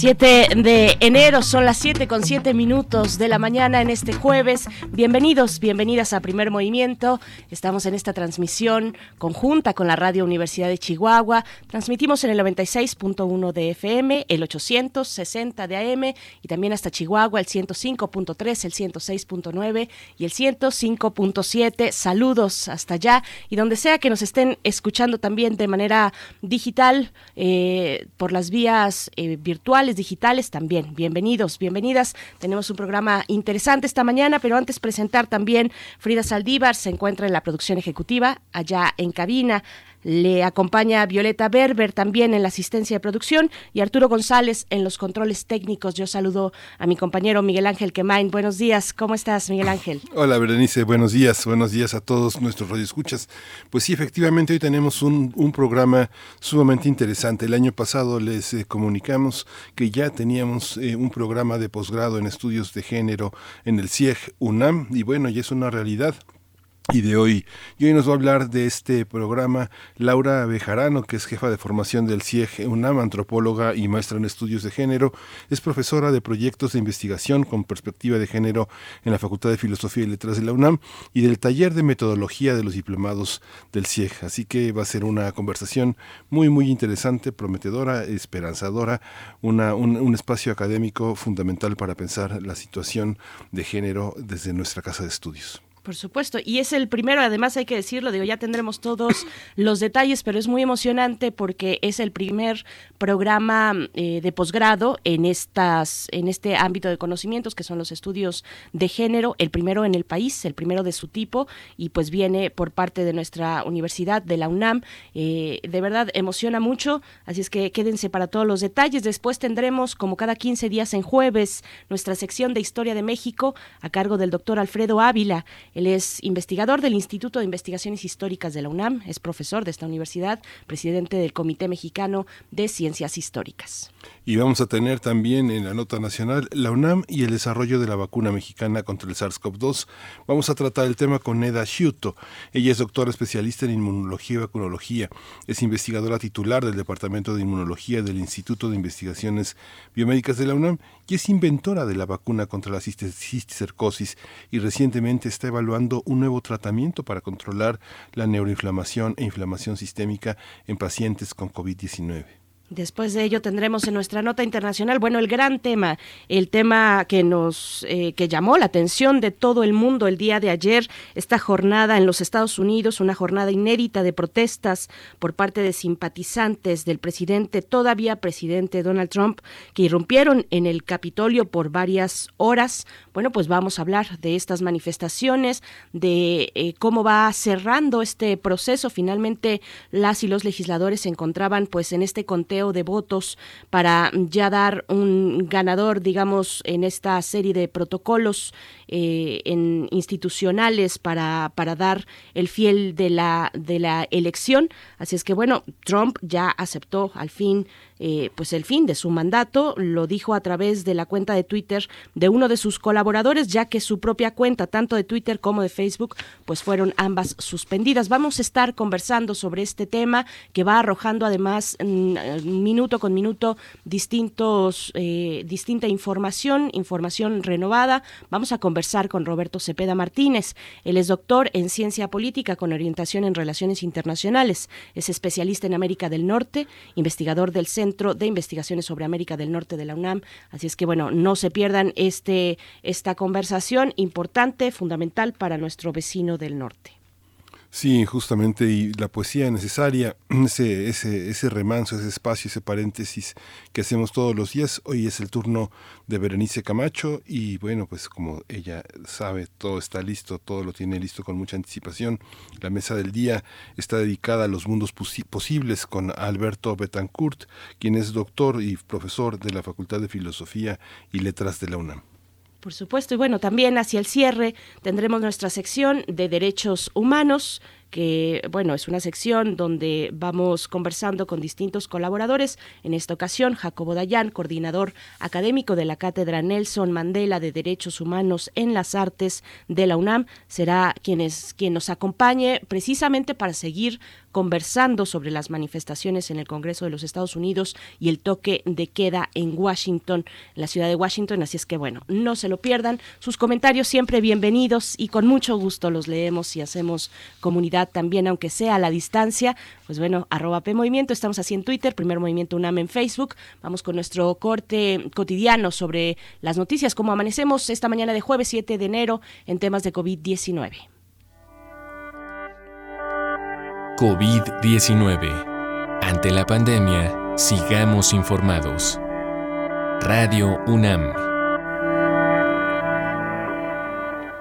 7 de enero, son las 7 con 7 minutos de la mañana en este jueves. Bienvenidos, bienvenidas a Primer Movimiento. Estamos en esta transmisión conjunta con la Radio Universidad de Chihuahua. Transmitimos en el 96.1 de FM, el 860 de AM y también hasta Chihuahua, el 105.3, el 106.9 y el 105.7. Saludos hasta allá y donde sea que nos estén escuchando también de manera digital eh, por las vías eh, virtuales digitales también. Bienvenidos, bienvenidas. Tenemos un programa interesante esta mañana, pero antes presentar también Frida Saldívar, se encuentra en la producción ejecutiva, allá en cabina. Le acompaña Violeta Berber también en la asistencia de producción y Arturo González en los controles técnicos. Yo saludo a mi compañero Miguel Ángel Quemain. Buenos días, ¿cómo estás, Miguel Ángel? Hola, Berenice, buenos días, buenos días a todos nuestros radioescuchas. Pues sí, efectivamente, hoy tenemos un, programa sumamente interesante. El año pasado les eh, comunicamos que ya teníamos eh, un programa de posgrado en estudios de género en el CIEG UNAM y bueno, ya es una realidad y de hoy. Y hoy nos va a hablar de este programa Laura Bejarano, que es jefa de formación del CIEG UNAM, antropóloga y maestra en estudios de género. Es profesora de proyectos de investigación con perspectiva de género en la Facultad de Filosofía y Letras de la UNAM y del taller de metodología de los diplomados del CIEG. Así que va a ser una conversación muy, muy interesante, prometedora, esperanzadora, un, un espacio académico fundamental para pensar la situación de género desde nuestra casa de estudios. Por supuesto, y es el primero, además hay que decirlo, digo, ya tendremos todos los detalles, pero es muy emocionante porque es el primer programa eh, de posgrado en estas, en este ámbito de conocimientos que son los estudios de género, el primero en el país, el primero de su tipo, y pues viene por parte de nuestra universidad, de la UNAM. Eh, de verdad emociona mucho, así es que quédense para todos los detalles. Después tendremos, como cada 15 días en jueves, nuestra sección de Historia de México a cargo del doctor Alfredo Ávila. Él es investigador del Instituto de Investigaciones Históricas de la UNAM, es profesor de esta universidad, presidente del Comité Mexicano de Ciencias Históricas. Y vamos a tener también en la nota nacional la UNAM y el desarrollo de la vacuna mexicana contra el SARS-CoV-2. Vamos a tratar el tema con Neda Sciuto. Ella es doctora especialista en inmunología y vacunología. Es investigadora titular del Departamento de Inmunología del Instituto de Investigaciones Biomédicas de la UNAM y es inventora de la vacuna contra la cisticercosis y recientemente está evaluando un nuevo tratamiento para controlar la neuroinflamación e inflamación sistémica en pacientes con COVID-19. Después de ello tendremos en nuestra nota internacional, bueno, el gran tema, el tema que nos eh, que llamó la atención de todo el mundo el día de ayer, esta jornada en los Estados Unidos, una jornada inédita de protestas por parte de simpatizantes del presidente, todavía presidente Donald Trump, que irrumpieron en el Capitolio por varias horas. Bueno, pues vamos a hablar de estas manifestaciones, de eh, cómo va cerrando este proceso. Finalmente, las y los legisladores se encontraban pues en este contexto de votos para ya dar un ganador, digamos, en esta serie de protocolos eh, en institucionales para, para dar el fiel de la, de la elección. Así es que, bueno, Trump ya aceptó al fin eh, pues el fin de su mandato, lo dijo a través de la cuenta de Twitter de uno de sus colaboradores, ya que su propia cuenta, tanto de Twitter como de Facebook, pues fueron ambas suspendidas. Vamos a estar conversando sobre este tema que va arrojando además mm, minuto con minuto distintos, eh, distinta información, información renovada. Vamos a conversar con Roberto Cepeda Martínez. Él es doctor en ciencia política con orientación en relaciones internacionales. Es especialista en América del Norte, investigador del Centro de Investigaciones sobre América del Norte de la UNAM. Así es que bueno, no se pierdan este esta conversación importante, fundamental para nuestro vecino del norte. Sí, justamente, y la poesía necesaria, ese, ese, ese remanso, ese espacio, ese paréntesis que hacemos todos los días. Hoy es el turno de Berenice Camacho y bueno, pues como ella sabe, todo está listo, todo lo tiene listo con mucha anticipación. La mesa del día está dedicada a los mundos posibles con Alberto Betancourt, quien es doctor y profesor de la Facultad de Filosofía y Letras de la UNAM. Por supuesto, y bueno, también hacia el cierre tendremos nuestra sección de derechos humanos que bueno, es una sección donde vamos conversando con distintos colaboradores. En esta ocasión, Jacobo Dayan, coordinador académico de la Cátedra Nelson Mandela de Derechos Humanos en las Artes de la UNAM, será quien, es, quien nos acompañe precisamente para seguir conversando sobre las manifestaciones en el Congreso de los Estados Unidos y el toque de queda en Washington, la ciudad de Washington. Así es que bueno, no se lo pierdan. Sus comentarios siempre bienvenidos y con mucho gusto los leemos y hacemos comunidad también, aunque sea a la distancia. Pues bueno, arroba P Movimiento, estamos así en Twitter, Primer Movimiento UNAM en Facebook. Vamos con nuestro corte cotidiano sobre las noticias, como amanecemos esta mañana de jueves 7 de enero en temas de COVID-19. COVID-19. Ante la pandemia, sigamos informados. Radio UNAM.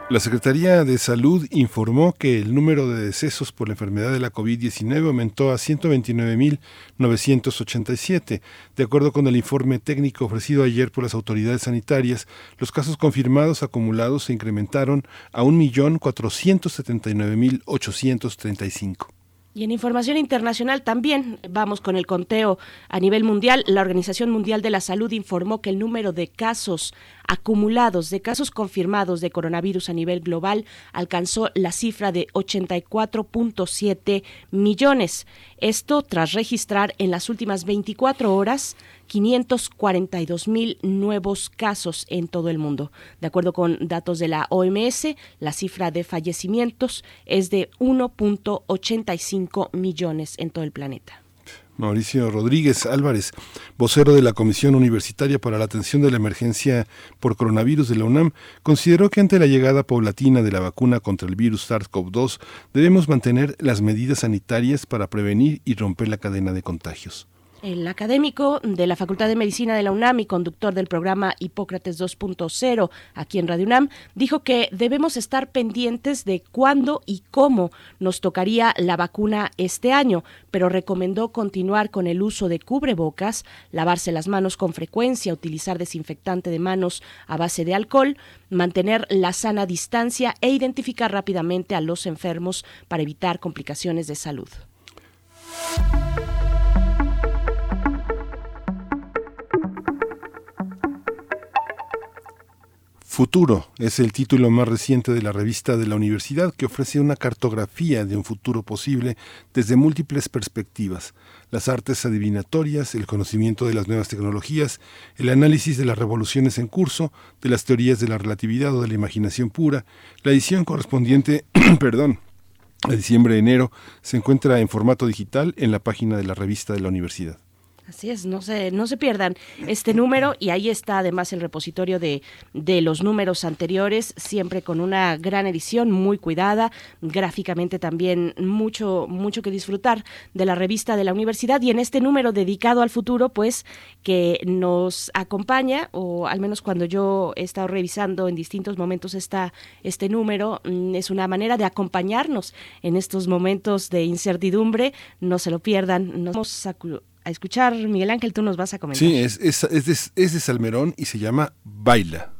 La Secretaría de Salud informó que el número de decesos por la enfermedad de la COVID-19 aumentó a 129.987. De acuerdo con el informe técnico ofrecido ayer por las autoridades sanitarias, los casos confirmados acumulados se incrementaron a 1.479.835. Y en información internacional también vamos con el conteo a nivel mundial. La Organización Mundial de la Salud informó que el número de casos acumulados, de casos confirmados de coronavirus a nivel global, alcanzó la cifra de 84.7 millones. Esto tras registrar en las últimas 24 horas 542 mil nuevos casos en todo el mundo. De acuerdo con datos de la OMS, la cifra de fallecimientos es de 1.85 millones en todo el planeta. Mauricio Rodríguez Álvarez, vocero de la Comisión Universitaria para la Atención de la Emergencia por Coronavirus de la UNAM, consideró que ante la llegada paulatina de la vacuna contra el virus SARS-CoV-2 debemos mantener las medidas sanitarias para prevenir y romper la cadena de contagios. El académico de la Facultad de Medicina de la UNAM y conductor del programa Hipócrates 2.0 aquí en Radio UNAM dijo que debemos estar pendientes de cuándo y cómo nos tocaría la vacuna este año, pero recomendó continuar con el uso de cubrebocas, lavarse las manos con frecuencia, utilizar desinfectante de manos a base de alcohol, mantener la sana distancia e identificar rápidamente a los enfermos para evitar complicaciones de salud. Futuro es el título más reciente de la revista de la universidad que ofrece una cartografía de un futuro posible desde múltiples perspectivas, las artes adivinatorias, el conocimiento de las nuevas tecnologías, el análisis de las revoluciones en curso, de las teorías de la relatividad o de la imaginación pura. La edición correspondiente, perdón, a diciembre-enero se encuentra en formato digital en la página de la revista de la universidad. Así es, no se, no se pierdan este número y ahí está además el repositorio de, de los números anteriores, siempre con una gran edición, muy cuidada, gráficamente también mucho, mucho que disfrutar de la revista de la universidad y en este número dedicado al futuro, pues que nos acompaña, o al menos cuando yo he estado revisando en distintos momentos esta, este número, mm, es una manera de acompañarnos en estos momentos de incertidumbre, no se lo pierdan, nos escuchar. Miguel Ángel, tú nos vas a comentar. Sí, es, es, es, de, es de Salmerón y se llama Baila.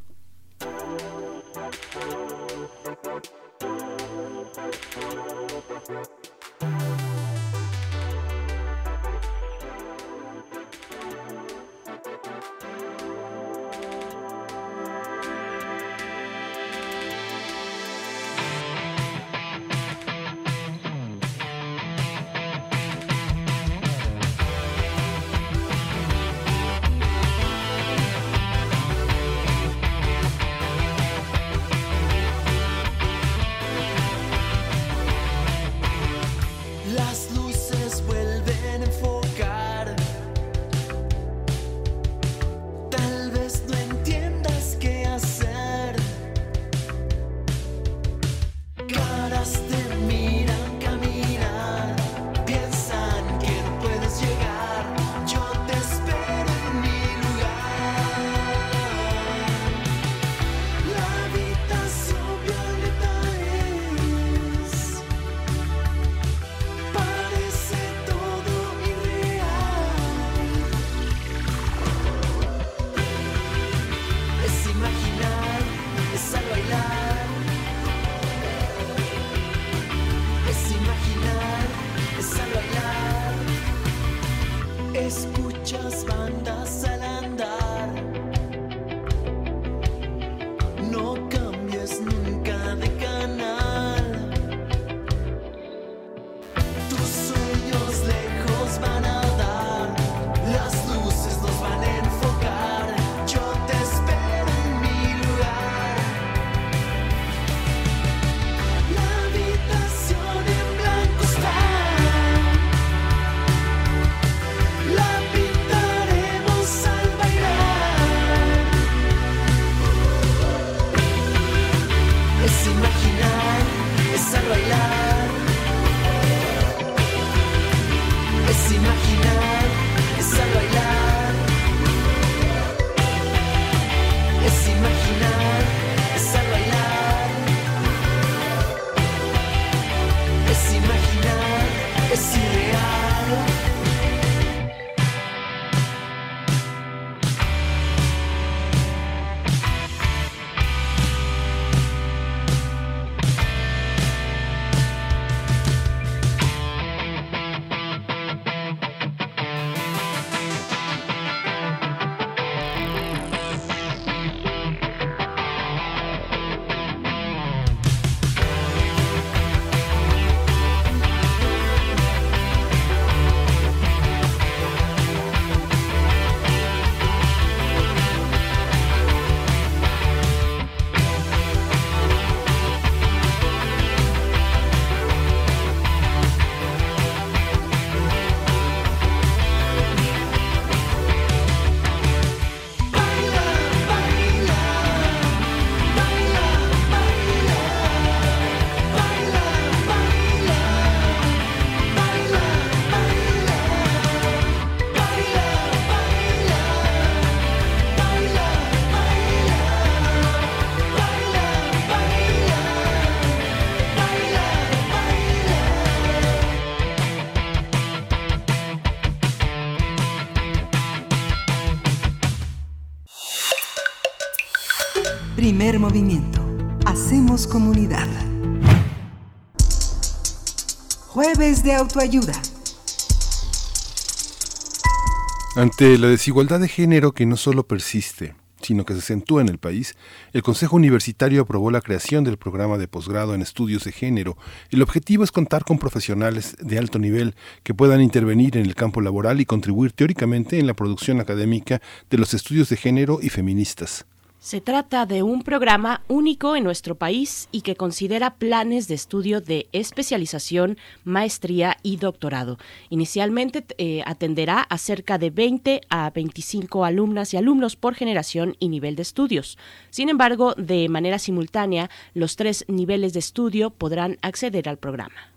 es imaginar, es al bailar, es imaginar. De autoayuda. Ante la desigualdad de género que no solo persiste, sino que se acentúa en el país, el Consejo Universitario aprobó la creación del programa de posgrado en estudios de género. El objetivo es contar con profesionales de alto nivel que puedan intervenir en el campo laboral y contribuir teóricamente en la producción académica de los estudios de género y feministas. Se trata de un programa único en nuestro país y que considera planes de estudio de especialización, maestría y doctorado. Inicialmente eh, atenderá a cerca de 20 a 25 alumnas y alumnos por generación y nivel de estudios. Sin embargo, de manera simultánea, los tres niveles de estudio podrán acceder al programa.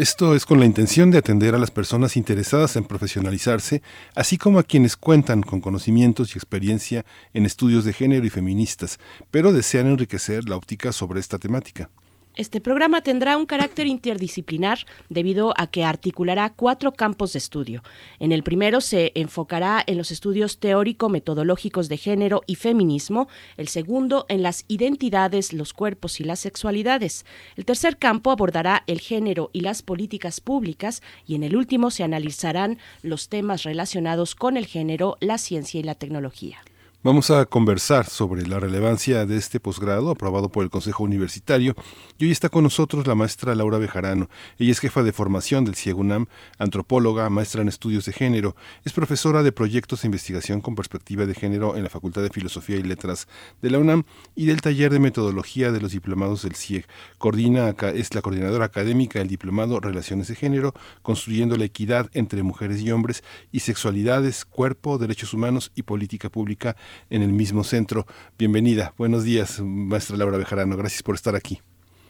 Esto es con la intención de atender a las personas interesadas en profesionalizarse, así como a quienes cuentan con conocimientos y experiencia en estudios de género y feministas, pero desean enriquecer la óptica sobre esta temática. Este programa tendrá un carácter interdisciplinar debido a que articulará cuatro campos de estudio. En el primero se enfocará en los estudios teórico-metodológicos de género y feminismo, el segundo en las identidades, los cuerpos y las sexualidades. El tercer campo abordará el género y las políticas públicas y en el último se analizarán los temas relacionados con el género, la ciencia y la tecnología. Vamos a conversar sobre la relevancia de este posgrado aprobado por el Consejo Universitario y hoy está con nosotros la maestra Laura Bejarano. Ella es jefa de formación del CIEGUNAM, antropóloga, maestra en estudios de género, es profesora de proyectos de investigación con perspectiva de género en la Facultad de Filosofía y Letras de la UNAM y del taller de metodología de los diplomados del CIEG. Coordina, es la coordinadora académica del diplomado Relaciones de Género, construyendo la equidad entre mujeres y hombres y sexualidades, cuerpo, derechos humanos y política pública en el mismo centro. Bienvenida. Buenos días, maestra Laura Bejarano. Gracias por estar aquí.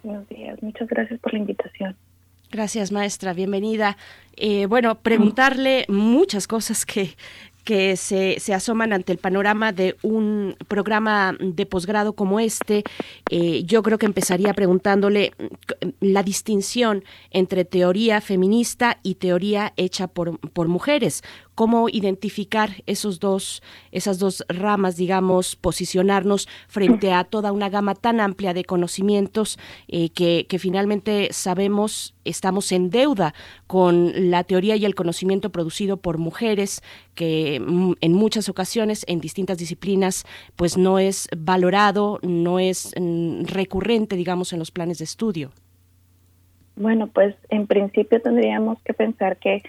Buenos días. Muchas gracias por la invitación. Gracias, maestra. Bienvenida. Eh, bueno, preguntarle muchas cosas que, que se, se, asoman ante el panorama de un programa de posgrado como este. Eh, yo creo que empezaría preguntándole mm, la distinción entre teoría feminista y teoría hecha por, por mujeres cómo identificar esos dos, esas dos ramas, digamos, posicionarnos frente a toda una gama tan amplia de conocimientos eh, que, que finalmente sabemos estamos en deuda con la teoría y el conocimiento producido por mujeres que mm, en muchas ocasiones en distintas disciplinas pues no es valorado, no es mm, recurrente digamos en los planes de estudio. Bueno, pues en principio tendríamos que pensar que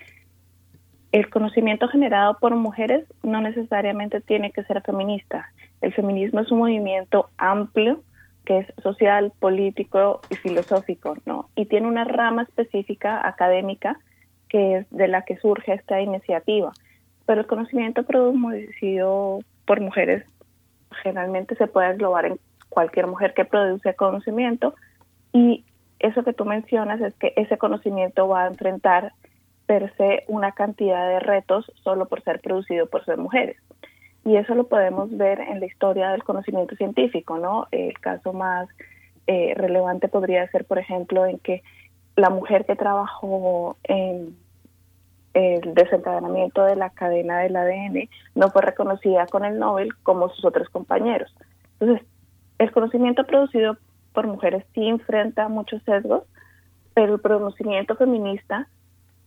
el conocimiento generado por mujeres no necesariamente tiene que ser feminista. El feminismo es un movimiento amplio que es social, político y filosófico, ¿no? Y tiene una rama específica académica que es de la que surge esta iniciativa. Pero el conocimiento producido por mujeres generalmente se puede englobar en cualquier mujer que produce conocimiento y eso que tú mencionas es que ese conocimiento va a enfrentar per se una cantidad de retos solo por ser producido por ser mujeres. Y eso lo podemos ver en la historia del conocimiento científico, ¿no? El caso más eh, relevante podría ser, por ejemplo, en que la mujer que trabajó en el desencadenamiento de la cadena del ADN no fue reconocida con el Nobel como sus otros compañeros. Entonces, el conocimiento producido por mujeres sí enfrenta muchos sesgos, pero el conocimiento feminista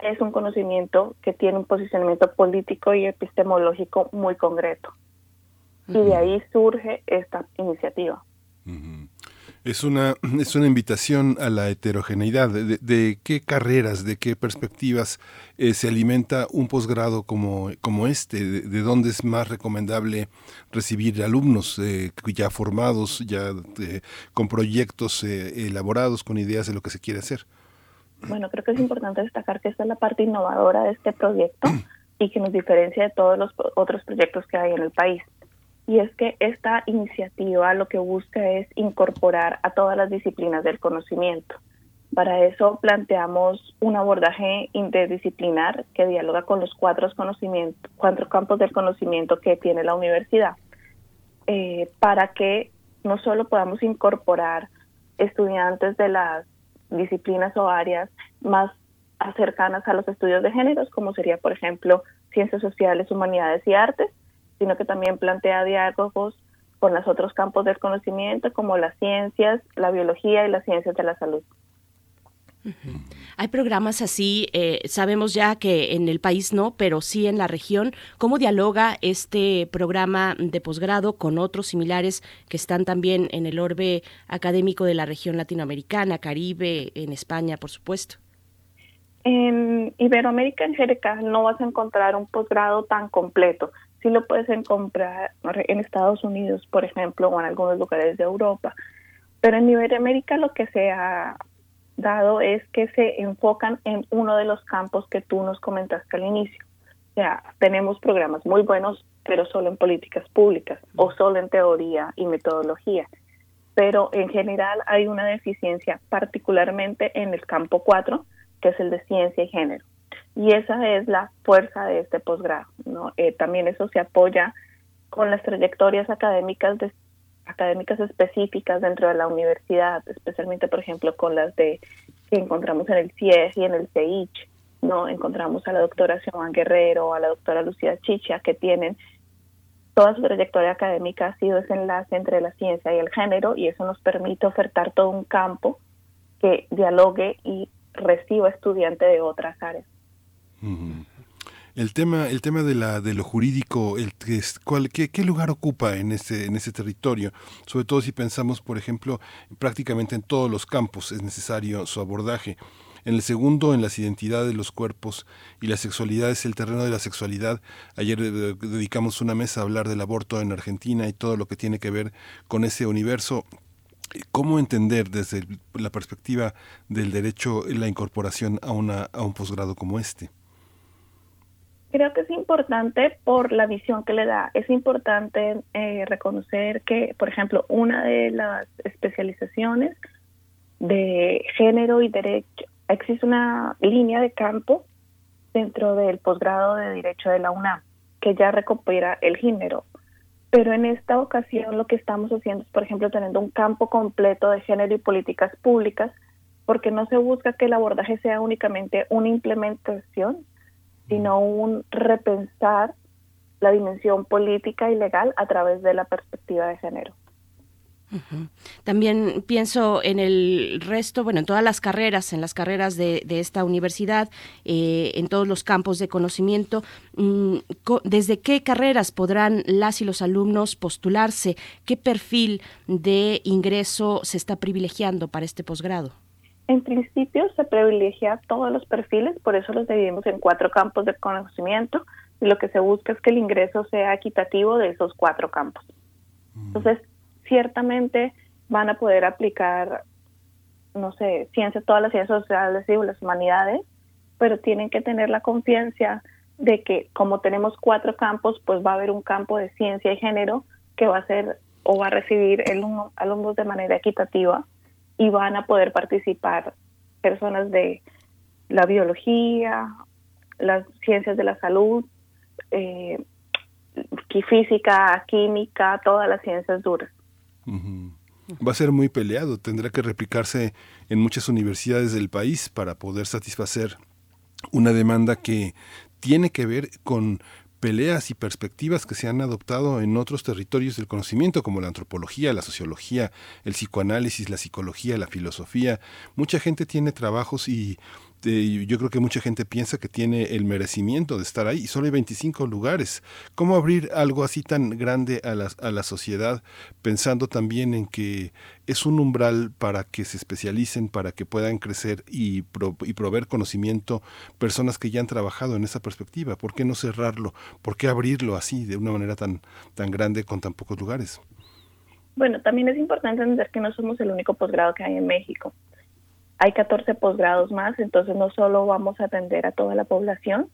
es un conocimiento que tiene un posicionamiento político y epistemológico muy concreto. Y de ahí surge esta iniciativa. Es una, es una invitación a la heterogeneidad. ¿De, qué carreras, de qué perspectivas eh, se alimenta un posgrado como, como este? ¿De, dónde es más recomendable recibir alumnos eh, ya formados, ya eh, con proyectos elaborados, con ideas de lo que se quiere hacer? Bueno, creo que es importante destacar que esta es la parte innovadora de este proyecto y que nos diferencia de todos los otros proyectos que hay en el país. Y es que esta iniciativa lo que busca es incorporar a todas las disciplinas del conocimiento. Para eso planteamos un abordaje interdisciplinar que dialoga con los cuatro, conocimientos, cuatro campos del conocimiento que tiene la universidad, eh, para que no solo podamos incorporar estudiantes de las disciplinas o áreas más cercanas a los estudios de géneros, como sería, por ejemplo, ciencias sociales, humanidades y artes, sino que también plantea diálogos con los otros campos del conocimiento como las ciencias, la biología y las ciencias de la salud. Hay programas así, eh, sabemos ya que en el país no, pero sí en la región. ¿Cómo dialoga este programa de posgrado con otros similares que están también en el orbe académico de la región latinoamericana, Caribe, en España, por supuesto? En Iberoamérica en general no vas a encontrar un posgrado tan completo. Sí lo puedes encontrar en Estados Unidos, por ejemplo, o en algunos lugares de Europa. Pero en Iberoamérica lo que se ha dado es que se enfocan en uno de los campos que tú nos comentaste al inicio. O sea, tenemos programas muy buenos, pero solo en políticas públicas o solo en teoría y metodología. Pero en general hay una deficiencia, particularmente en el campo 4, que es el de ciencia y género. Y esa es la fuerza de este posgrado. Eh, también eso se apoya con las trayectorias académicas de académicas específicas dentro de la universidad, especialmente, por ejemplo, con las de que encontramos en el CIEG y en el CEICH, ¿no? Encontramos a la doctora Xiomán Guerrero, a la doctora Lucía Chicha, que tienen toda su trayectoria académica ha sido ese enlace entre la ciencia y el género y eso nos permite ofertar todo un campo que dialogue y reciba estudiantes de otras áreas. El tema, el tema de la de lo jurídico, el cuál, qué, qué, lugar ocupa en ese en ese territorio, sobre todo si pensamos, por ejemplo, prácticamente en todos los campos es necesario su abordaje. En el segundo, en las identidades de los cuerpos y la sexualidad es el terreno de la sexualidad. Ayer eh, dedicamos una mesa a hablar del aborto en Argentina y todo lo que tiene que ver con ese universo. ¿Cómo entender desde la perspectiva del derecho la incorporación a, una, a un posgrado como este? Creo que es importante por la visión que le da. Es importante eh, reconocer que, por ejemplo, una de las especializaciones de género y derecho, existe una línea de campo dentro del posgrado de Derecho de la UNAM que ya recupera el género. Pero en esta ocasión lo que estamos haciendo es, por ejemplo, teniendo un campo completo de género y políticas públicas, porque no se busca que el abordaje sea únicamente una implementación, sino un repensar la dimensión política y legal a través de la perspectiva de género. También pienso en el resto, bueno, en todas las carreras, en las carreras de, esta universidad, eh, en todos los campos de conocimiento, mm, ¿desde qué carreras podrán las y los alumnos postularse? ¿Qué perfil de ingreso se está privilegiando para este posgrado? En principio se privilegia todos los perfiles, por eso los dividimos en cuatro campos de conocimiento y lo que se busca es que el ingreso sea equitativo de esos cuatro campos. Mm. Entonces, ciertamente van a poder aplicar, no sé, ciencias, todas las ciencias sociales y las humanidades, pero tienen que tener la confianza de que como tenemos cuatro campos, pues va a haber un campo de ciencia y género que va a ser o va a recibir el alumnos de manera equitativa y van a poder participar personas de la biología, las ciencias de la salud, eh, física, química, todas las ciencias duras. Va a ser muy peleado, tendrá que replicarse en muchas universidades del país para poder satisfacer una demanda que tiene que ver con peleas y perspectivas que se han adoptado en otros territorios del conocimiento, como la antropología, la sociología, el psicoanálisis, la psicología, la filosofía. Mucha gente tiene trabajos y yo creo que mucha gente piensa que tiene el merecimiento de estar ahí y solo hay 25 lugares. ¿Cómo abrir algo así tan grande a la, a la sociedad pensando también en que es un umbral para que se especialicen, para que puedan crecer y, y proveer conocimiento personas que ya han trabajado en esa perspectiva? ¿Por qué no cerrarlo? ¿Por qué abrirlo así de una manera tan, tan grande con tan pocos lugares? Bueno, también es importante entender que no somos el único posgrado que hay en México hay 14 posgrados más, entonces no solo vamos a atender a toda la población,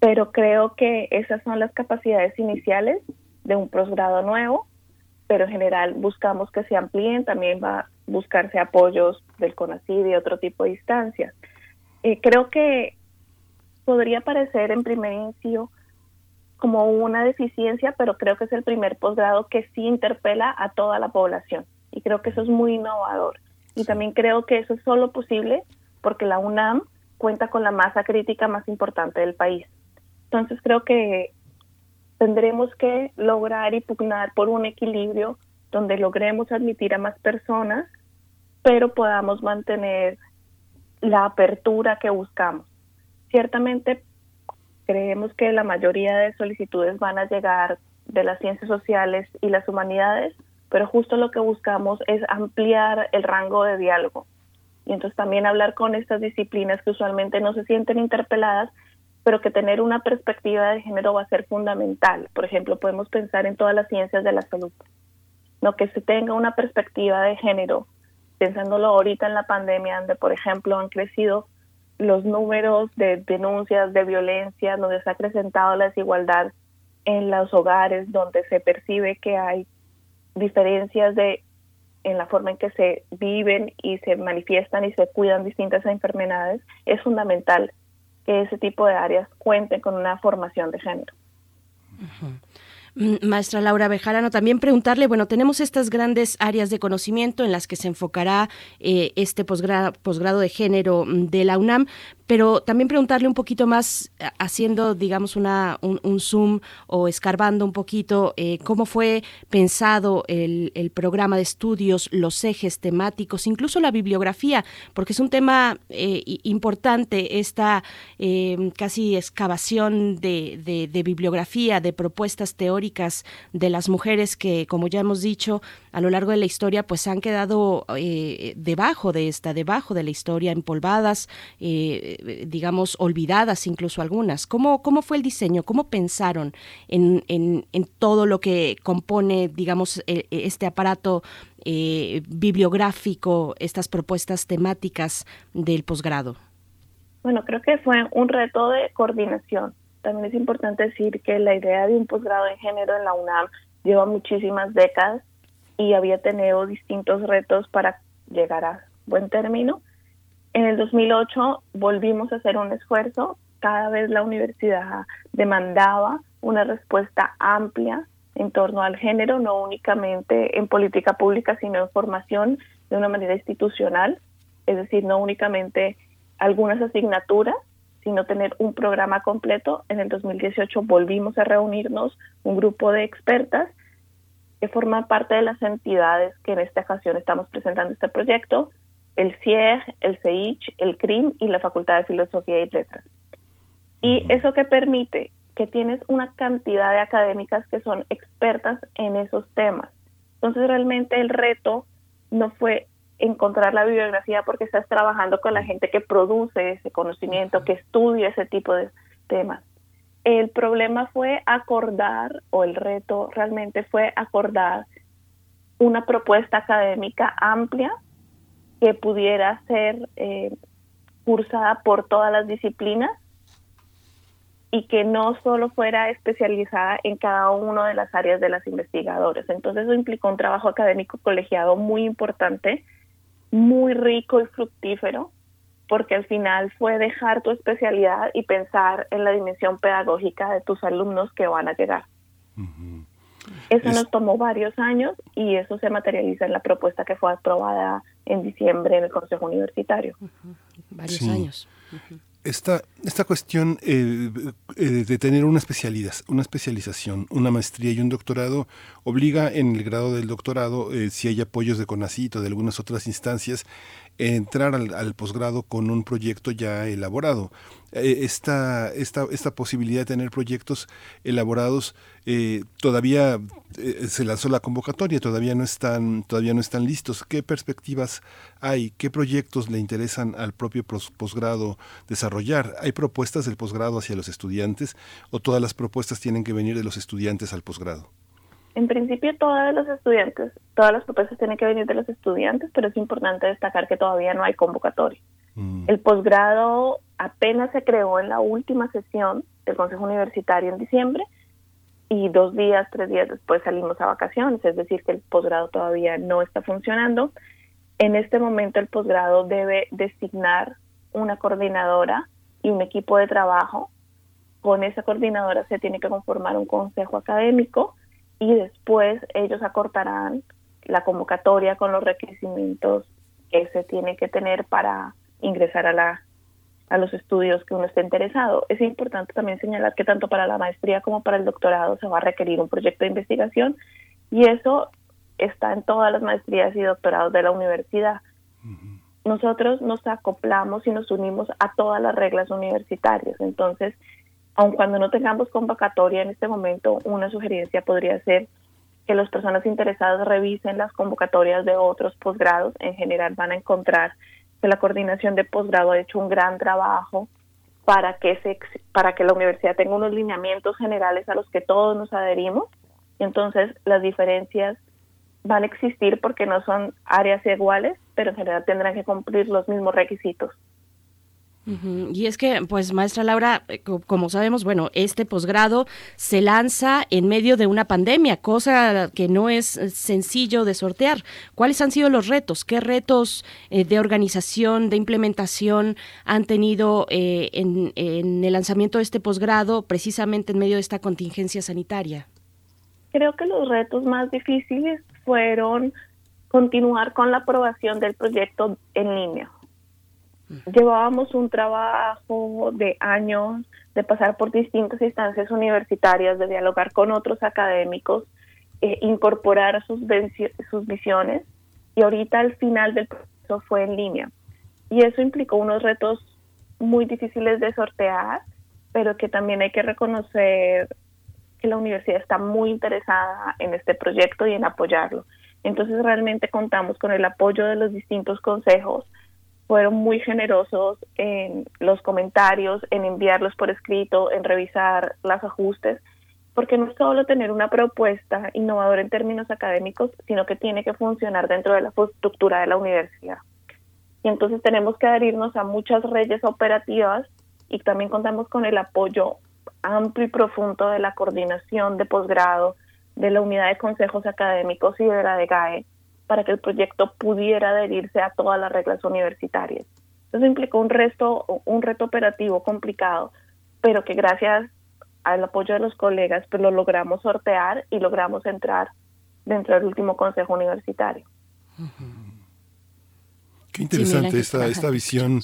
pero creo que esas son las capacidades iniciales de un posgrado nuevo, pero en general buscamos que se amplíen, también va a buscarse apoyos del CONACYT y otro tipo de instancias. Eh, creo que podría parecer en primer inicio como una deficiencia, pero creo que es el primer posgrado que sí interpela a toda la población y creo que eso es muy innovador. Y también creo que eso es solo posible porque la UNAM cuenta con la masa crítica más importante del país. Entonces creo que tendremos que lograr y pugnar por un equilibrio donde logremos admitir a más personas, pero podamos mantener la apertura que buscamos. Ciertamente creemos que la mayoría de solicitudes van a llegar de las ciencias sociales y las humanidades, pero justo lo que buscamos es ampliar el rango de diálogo. Y entonces también hablar con estas disciplinas que usualmente no se sienten interpeladas, pero que tener una perspectiva de género va a ser fundamental. Por ejemplo, podemos pensar en todas las ciencias de la salud. No que se tenga una perspectiva de género, pensándolo ahorita en la pandemia, donde por ejemplo han crecido los números de denuncias de violencia, donde se ha acrecentado la desigualdad en los hogares, donde se percibe que hay diferencias de en la forma en que se viven y se manifiestan y se cuidan distintas enfermedades, es fundamental que ese tipo de áreas cuenten con una formación de género. Maestra Laura Bejarano, también preguntarle, bueno, tenemos estas grandes áreas de conocimiento en las que se enfocará eh, este posgrado, de género mm, de la UNAM, pero también preguntarle un poquito más, eh, haciendo, digamos, una, un, zoom o escarbando un poquito, eh, cómo fue pensado el, programa de estudios, los ejes temáticos, incluso la bibliografía, porque es un tema importante, esta casi excavación de bibliografía, de propuestas teóricas de las mujeres que, como ya hemos dicho, a lo largo de la historia, pues han quedado debajo de esta, debajo de la historia, empolvadas, eh, digamos, olvidadas incluso algunas. ¿Cómo, cómo fue el diseño? ¿Cómo pensaron en, en, todo lo que compone, digamos, e, e, este aparato eh, bibliográfico, estas propuestas temáticas del posgrado? Bueno, creo que fue un reto de coordinación. También es importante decir que la idea de un posgrado en género en la UNAM lleva muchísimas décadas y había tenido distintos retos para llegar a buen término. En el 2008 volvimos a hacer un esfuerzo, cada vez la universidad demandaba una respuesta amplia en torno al género, no únicamente en política pública, sino en formación de una manera institucional, es decir, no únicamente algunas asignaturas, sino tener un programa completo. En el 2018 volvimos a reunirnos un grupo de expertas que forman parte de las entidades que en esta ocasión estamos presentando este proyecto, el CIEG, el CEICH, el CRIM y la Facultad de Filosofía y Letras. Y eso que permite que tienes una cantidad de académicas que son expertas en esos temas. Entonces realmente el reto no fue encontrar la bibliografía porque estás trabajando con la gente que produce ese conocimiento, que estudia ese tipo de temas. El problema fue acordar, o el reto realmente fue acordar una propuesta académica amplia que pudiera ser eh, cursada por todas las disciplinas y que no solo fuera especializada en cada una de las áreas de las investigadoras. Entonces eso implicó un trabajo académico colegiado muy importante, muy rico y fructífero, porque al final fue dejar tu especialidad y pensar en la dimensión pedagógica de tus alumnos que van a llegar. Eso nos tomó varios años y eso se materializa en la propuesta que fue aprobada en diciembre en el Consejo Universitario. Varios años. Esta, esta cuestión eh, eh, de tener una especialidad, una especialización, una maestría y un doctorado obliga en el grado del doctorado, eh, si hay apoyos de CONACIT o de algunas otras instancias, entrar al, posgrado con un proyecto ya elaborado. Esta, esta, esta posibilidad de tener proyectos elaborados eh, todavía se lanzó la convocatoria, todavía no están, todavía no están listos. ¿Qué perspectivas hay? ¿Qué proyectos le interesan al propio posgrado desarrollar? ¿Hay propuestas del posgrado hacia los estudiantes o todas las propuestas tienen que venir de los estudiantes al posgrado? En principio, todos los estudiantes, todas las propuestas tienen que venir de los estudiantes, pero es importante destacar que todavía no hay convocatoria. Mm. El posgrado apenas se creó en la última sesión del Consejo Universitario en diciembre y dos días, tres días después salimos a vacaciones, es decir, que el posgrado todavía no está funcionando. En este momento el posgrado debe designar una coordinadora y un equipo de trabajo. Con esa coordinadora se tiene que conformar un consejo académico y después ellos acortarán la convocatoria con los requerimientos que se tiene que tener para ingresar a la, a los estudios que uno esté interesado. Es importante también señalar que tanto para la maestría como para el doctorado se va a requerir un proyecto de investigación y eso está en todas las maestrías y doctorados de la universidad. Nosotros nos acoplamos y nos unimos a todas las reglas universitarias. Entonces, aun cuando no tengamos convocatoria en este momento, una sugerencia podría ser que las personas interesadas revisen las convocatorias de otros posgrados. En general van a encontrar que la coordinación de posgrado ha hecho un gran trabajo para que se para que la universidad tenga unos lineamientos generales a los que todos nos adherimos. Entonces, las diferencias van a existir porque no son áreas iguales, pero en general tendrán que cumplir los mismos requisitos. Y es que, pues, maestra Laura, eh, como sabemos, bueno, este posgrado se lanza en medio de una pandemia, cosa que no es eh, sencillo de sortear. ¿Cuáles han sido los retos? ¿Qué retos eh, de organización, de implementación han tenido en, en el lanzamiento de este posgrado precisamente en medio de esta contingencia sanitaria? Creo que los retos más difíciles fueron continuar con la aprobación del proyecto en línea Llevábamos un trabajo de años de pasar por distintas instancias universitarias, de dialogar con otros académicos, eh, incorporar sus, sus visiones y ahorita al final del proceso fue en línea. Y eso implicó unos retos muy difíciles de sortear, pero que también hay que reconocer que la universidad está muy interesada en este proyecto y en apoyarlo. Entonces realmente contamos con el apoyo de los distintos consejos, fueron muy generosos en los comentarios, en enviarlos por escrito, en revisar los ajustes, porque no es solo tener una propuesta innovadora en términos académicos, sino que tiene que funcionar dentro de la estructura de la universidad. Y entonces tenemos que adherirnos a muchas redes operativas y también contamos con el apoyo amplio y profundo de la coordinación de posgrado, de la unidad de consejos académicos y de la de GAE, para que el proyecto pudiera adherirse a todas las reglas universitarias. Eso implicó un resto, un reto operativo complicado, pero que gracias al apoyo de los colegas pues lo logramos sortear y logramos entrar dentro del último consejo universitario. Qué interesante esta, esta visión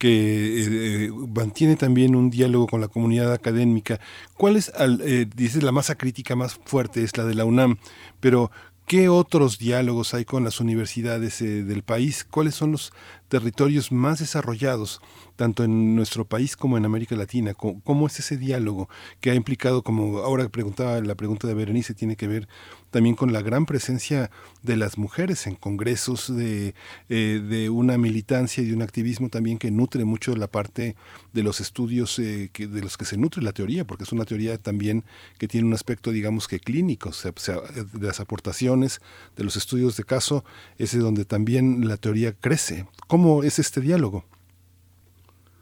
que eh, mantiene también un diálogo con la comunidad académica. ¿Cuál es, al, eh, dices, la masa crítica más fuerte es la de la UNAM, pero ¿Qué otros diálogos hay con las universidades eh, del país? ¿Cuáles son los territorios más desarrollados, tanto en nuestro país como en América Latina? ¿Cómo, es ese diálogo que ha implicado, como ahora preguntaba la pregunta de Berenice, tiene que ver también con la gran presencia de las mujeres en congresos, de, eh, de una militancia y de un activismo también que nutre mucho la parte de los estudios eh, de los que se nutre la teoría, porque es una teoría también que tiene un aspecto, digamos que clínico, o sea, de las aportaciones, de los estudios de caso, es de donde también la teoría crece. ¿Cómo es este diálogo?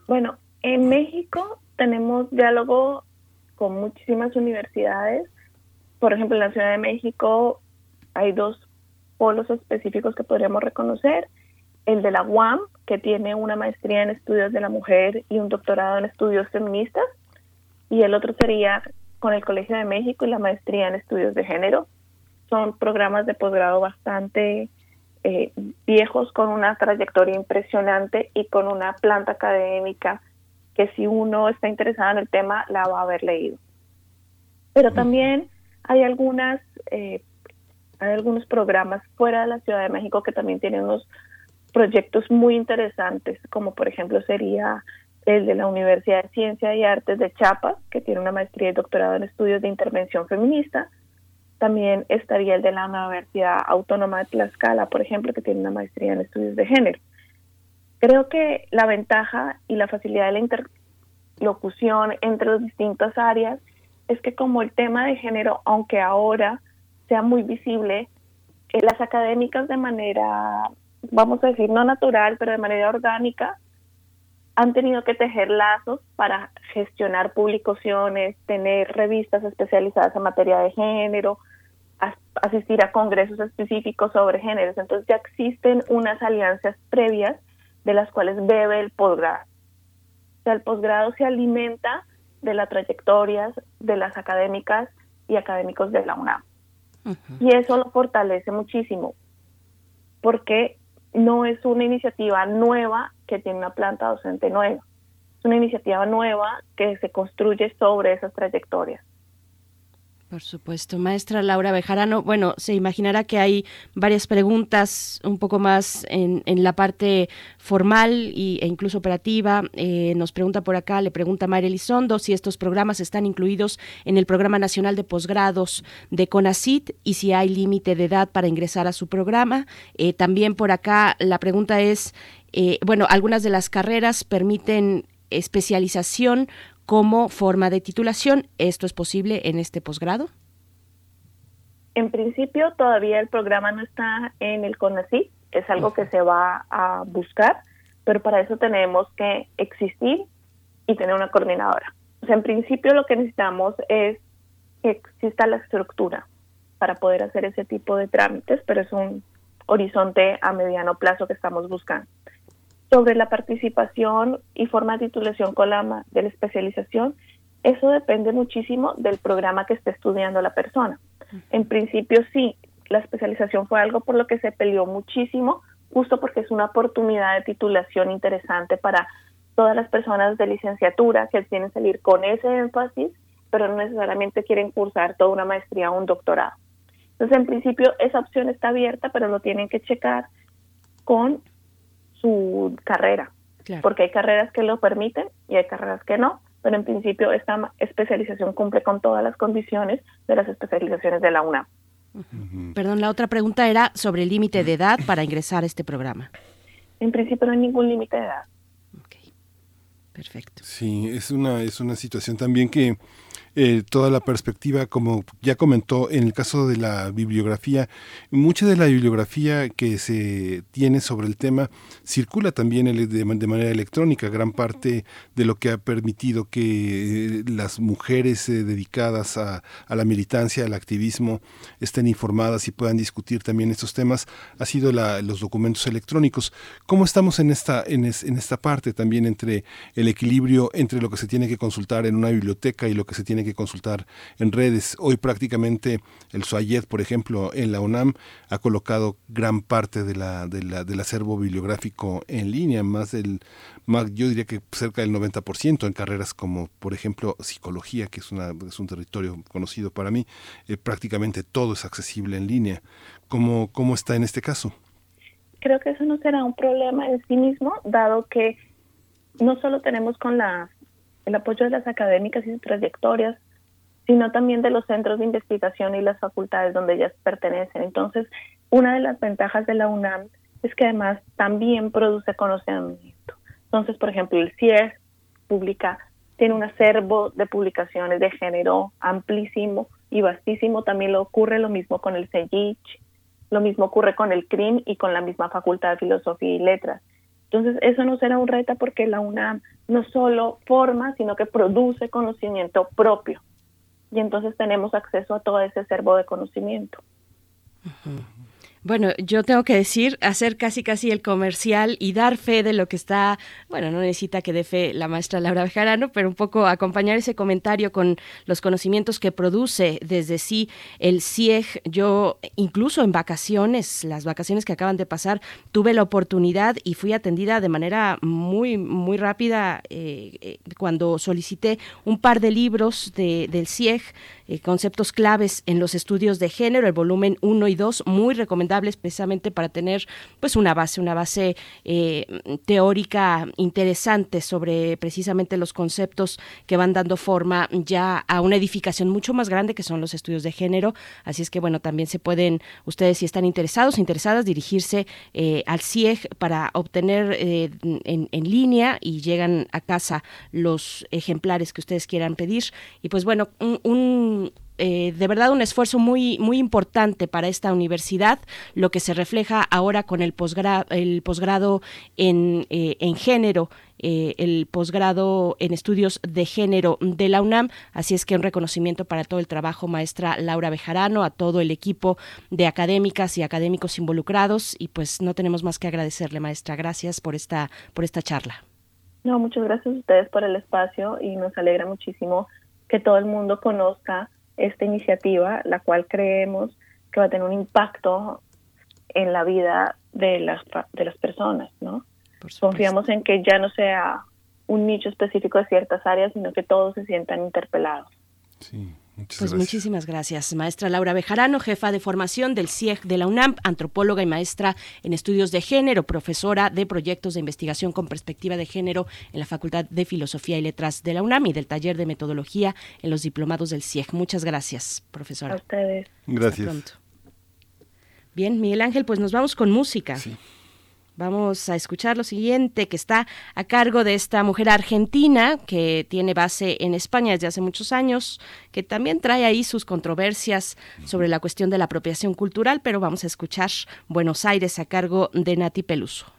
Bueno, en México tenemos diálogo con muchísimas universidades. Por ejemplo, en la Ciudad de México hay dos polos específicos que podríamos reconocer. El de la UAM, que tiene una maestría en estudios de la mujer y un doctorado en estudios feministas. Y el otro sería con el Colegio de México y la maestría en estudios de género. Son programas de posgrado bastante eh, viejos con una trayectoria impresionante y con una planta académica que si uno está interesado en el tema la va a haber leído. Pero también hay algunas eh, hay algunos programas fuera de la Ciudad de México que también tienen unos proyectos muy interesantes, como por ejemplo sería el de la Universidad de Ciencia y Artes de Chiapas, que tiene una maestría y doctorado en estudios de intervención feminista, también estaría el de la Universidad Autónoma de Tlaxcala, por ejemplo, que tiene una maestría en estudios de género. Creo que la ventaja y la facilidad de la interlocución entre las distintas áreas es que como el tema de género, aunque ahora sea muy visible, eh, las académicas de manera, vamos a decir, no natural, pero de manera orgánica, han tenido que tejer lazos para gestionar publicaciones, tener revistas especializadas en materia de género, asistir a congresos específicos sobre géneros. Entonces ya existen unas alianzas previas de las cuales bebe el posgrado. O sea, el posgrado se alimenta de las trayectorias de las académicas y académicos de la UNAM. Y eso lo fortalece muchísimo, porque no es una iniciativa nueva que tiene una planta docente nueva. es una iniciativa nueva que se construye sobre esas trayectorias. Por supuesto, maestra Laura Bejarano. Bueno, se imaginará que hay varias preguntas un poco más en, la parte formal y, e incluso operativa. Eh, nos pregunta por acá, le pregunta Mayra Elizondo si estos programas están incluidos en el Programa Nacional de Posgrados de CONACIT y si hay límite de edad para ingresar a su programa. Eh, también por acá la pregunta es, eh, bueno, algunas de las carreras permiten especialización como forma de titulación. ¿Esto es posible en este posgrado? En principio todavía el programa no está en el CONACYT, es algo que se va a buscar, pero para eso tenemos que existir y tener una coordinadora. O sea, en principio lo que necesitamos es que exista la estructura para poder hacer ese tipo de trámites, pero es un horizonte a mediano plazo que estamos buscando sobre la participación y forma de titulación con la de la especialización, eso depende muchísimo del programa que esté estudiando la persona. En principio sí, la especialización fue algo por lo que se peleó muchísimo, justo porque es una oportunidad de titulación interesante para todas las personas de licenciatura que quieren salir con ese énfasis, pero no necesariamente quieren cursar toda una maestría o un doctorado. Entonces, en principio, esa opción está abierta, pero lo tienen que checar con su carrera, porque hay carreras que lo permiten y hay carreras que no, pero en principio esta especialización cumple con todas las condiciones de las especializaciones de la UNAM. Perdón, la otra pregunta era sobre el límite de edad para ingresar a este programa. En principio no hay ningún límite de edad. Perfecto. Sí, es una, es una situación también que eh, toda la perspectiva, como ya comentó en el caso de la bibliografía, mucha de la bibliografía que se tiene sobre el tema circula también de, manera electrónica. Gran parte de lo que ha permitido que eh, las mujeres eh, dedicadas a, la militancia, al activismo, estén informadas y puedan discutir también estos temas ha sido los documentos electrónicos. ¿Cómo estamos en esta, en, en esta parte también entre el equilibrio entre lo que se tiene que consultar en una biblioteca y lo que se tiene que consultar en redes. Hoy prácticamente el SOAYED, por ejemplo, en la UNAM ha colocado gran parte de la, del acervo bibliográfico en línea, más del, yo diría que cerca del 90% en carreras como, por ejemplo, psicología, que es, una, es un territorio conocido para mí, eh, prácticamente todo es accesible en línea. ¿Cómo, ¿Cómo está en este caso? Creo que eso no será un problema en sí mismo, dado que no solo tenemos con la el apoyo de las académicas y sus trayectorias, sino también de los centros de investigación y las facultades donde ellas pertenecen. Entonces, una de las ventajas de la UNAM es que además también produce conocimiento. Entonces, por ejemplo, el CIER publica, tiene un acervo de publicaciones de género amplísimo y vastísimo. También lo ocurre lo mismo con el CEGICH, lo mismo ocurre con el CRIM y con la misma Facultad de Filosofía y Letras. Entonces, eso no será un reto porque la UNAM no solo forma, sino que produce conocimiento propio. Y entonces tenemos acceso a todo ese acervo de conocimiento. Bueno, yo tengo que decir, hacer casi casi el comercial y dar fe de lo que está, bueno, no necesita que dé fe la maestra Laura Bejarano, pero un poco acompañar ese comentario con los conocimientos que produce desde sí el CIEG. Yo, incluso en vacaciones, las vacaciones que acaban de pasar, tuve la oportunidad y fui atendida de manera muy, muy rápida eh, eh, cuando solicité un par de libros de, del CIEG eh, conceptos claves en los estudios de género, el volumen 1 y 2, muy recomendables precisamente para tener pues una base, una base eh, teórica interesante sobre precisamente los conceptos que van dando forma ya a una edificación mucho más grande que son los estudios de género. Así es que bueno, también se pueden, ustedes si están interesados, interesadas, dirigirse eh, al CIEG para obtener en, en línea y llegan a casa los ejemplares que ustedes quieran pedir. Y pues bueno, un eh, de verdad un esfuerzo muy muy importante para esta universidad, lo que se refleja ahora con el posgrado, el posgrado en, eh, en género. Eh, el posgrado en estudios de género de la UNAM. Así es que un reconocimiento para todo el trabajo, maestra Laura Bejarano, a todo el equipo de académicas y académicos involucrados. Y pues no tenemos más que agradecerle, maestra. Gracias por esta, por esta charla. No, muchas gracias a ustedes por el espacio y nos alegra muchísimo que todo el mundo conozca esta iniciativa, la cual creemos que va a tener un impacto en la vida de las, de las personas, ¿no? Confiamos en que ya no sea un nicho específico de ciertas áreas, sino que todos se sientan interpelados. Sí. Pues muchísimas gracias, maestra Laura Bejarano, jefa de formación del CIEG de la UNAM, antropóloga y maestra en estudios de género, profesora de proyectos de investigación con perspectiva de género en la Facultad de Filosofía y Letras de la UNAM y del taller de metodología en los diplomados del CIEG. Muchas gracias, profesora. A ustedes. Gracias. Bien, Miguel Ángel, pues nos vamos con música. Sí. Vamos a escuchar lo siguiente que está a cargo de esta mujer argentina que tiene base en España desde hace muchos años, que también trae ahí sus controversias sobre la cuestión de la apropiación cultural, pero vamos a escuchar Buenos Aires a cargo de Nati Peluso.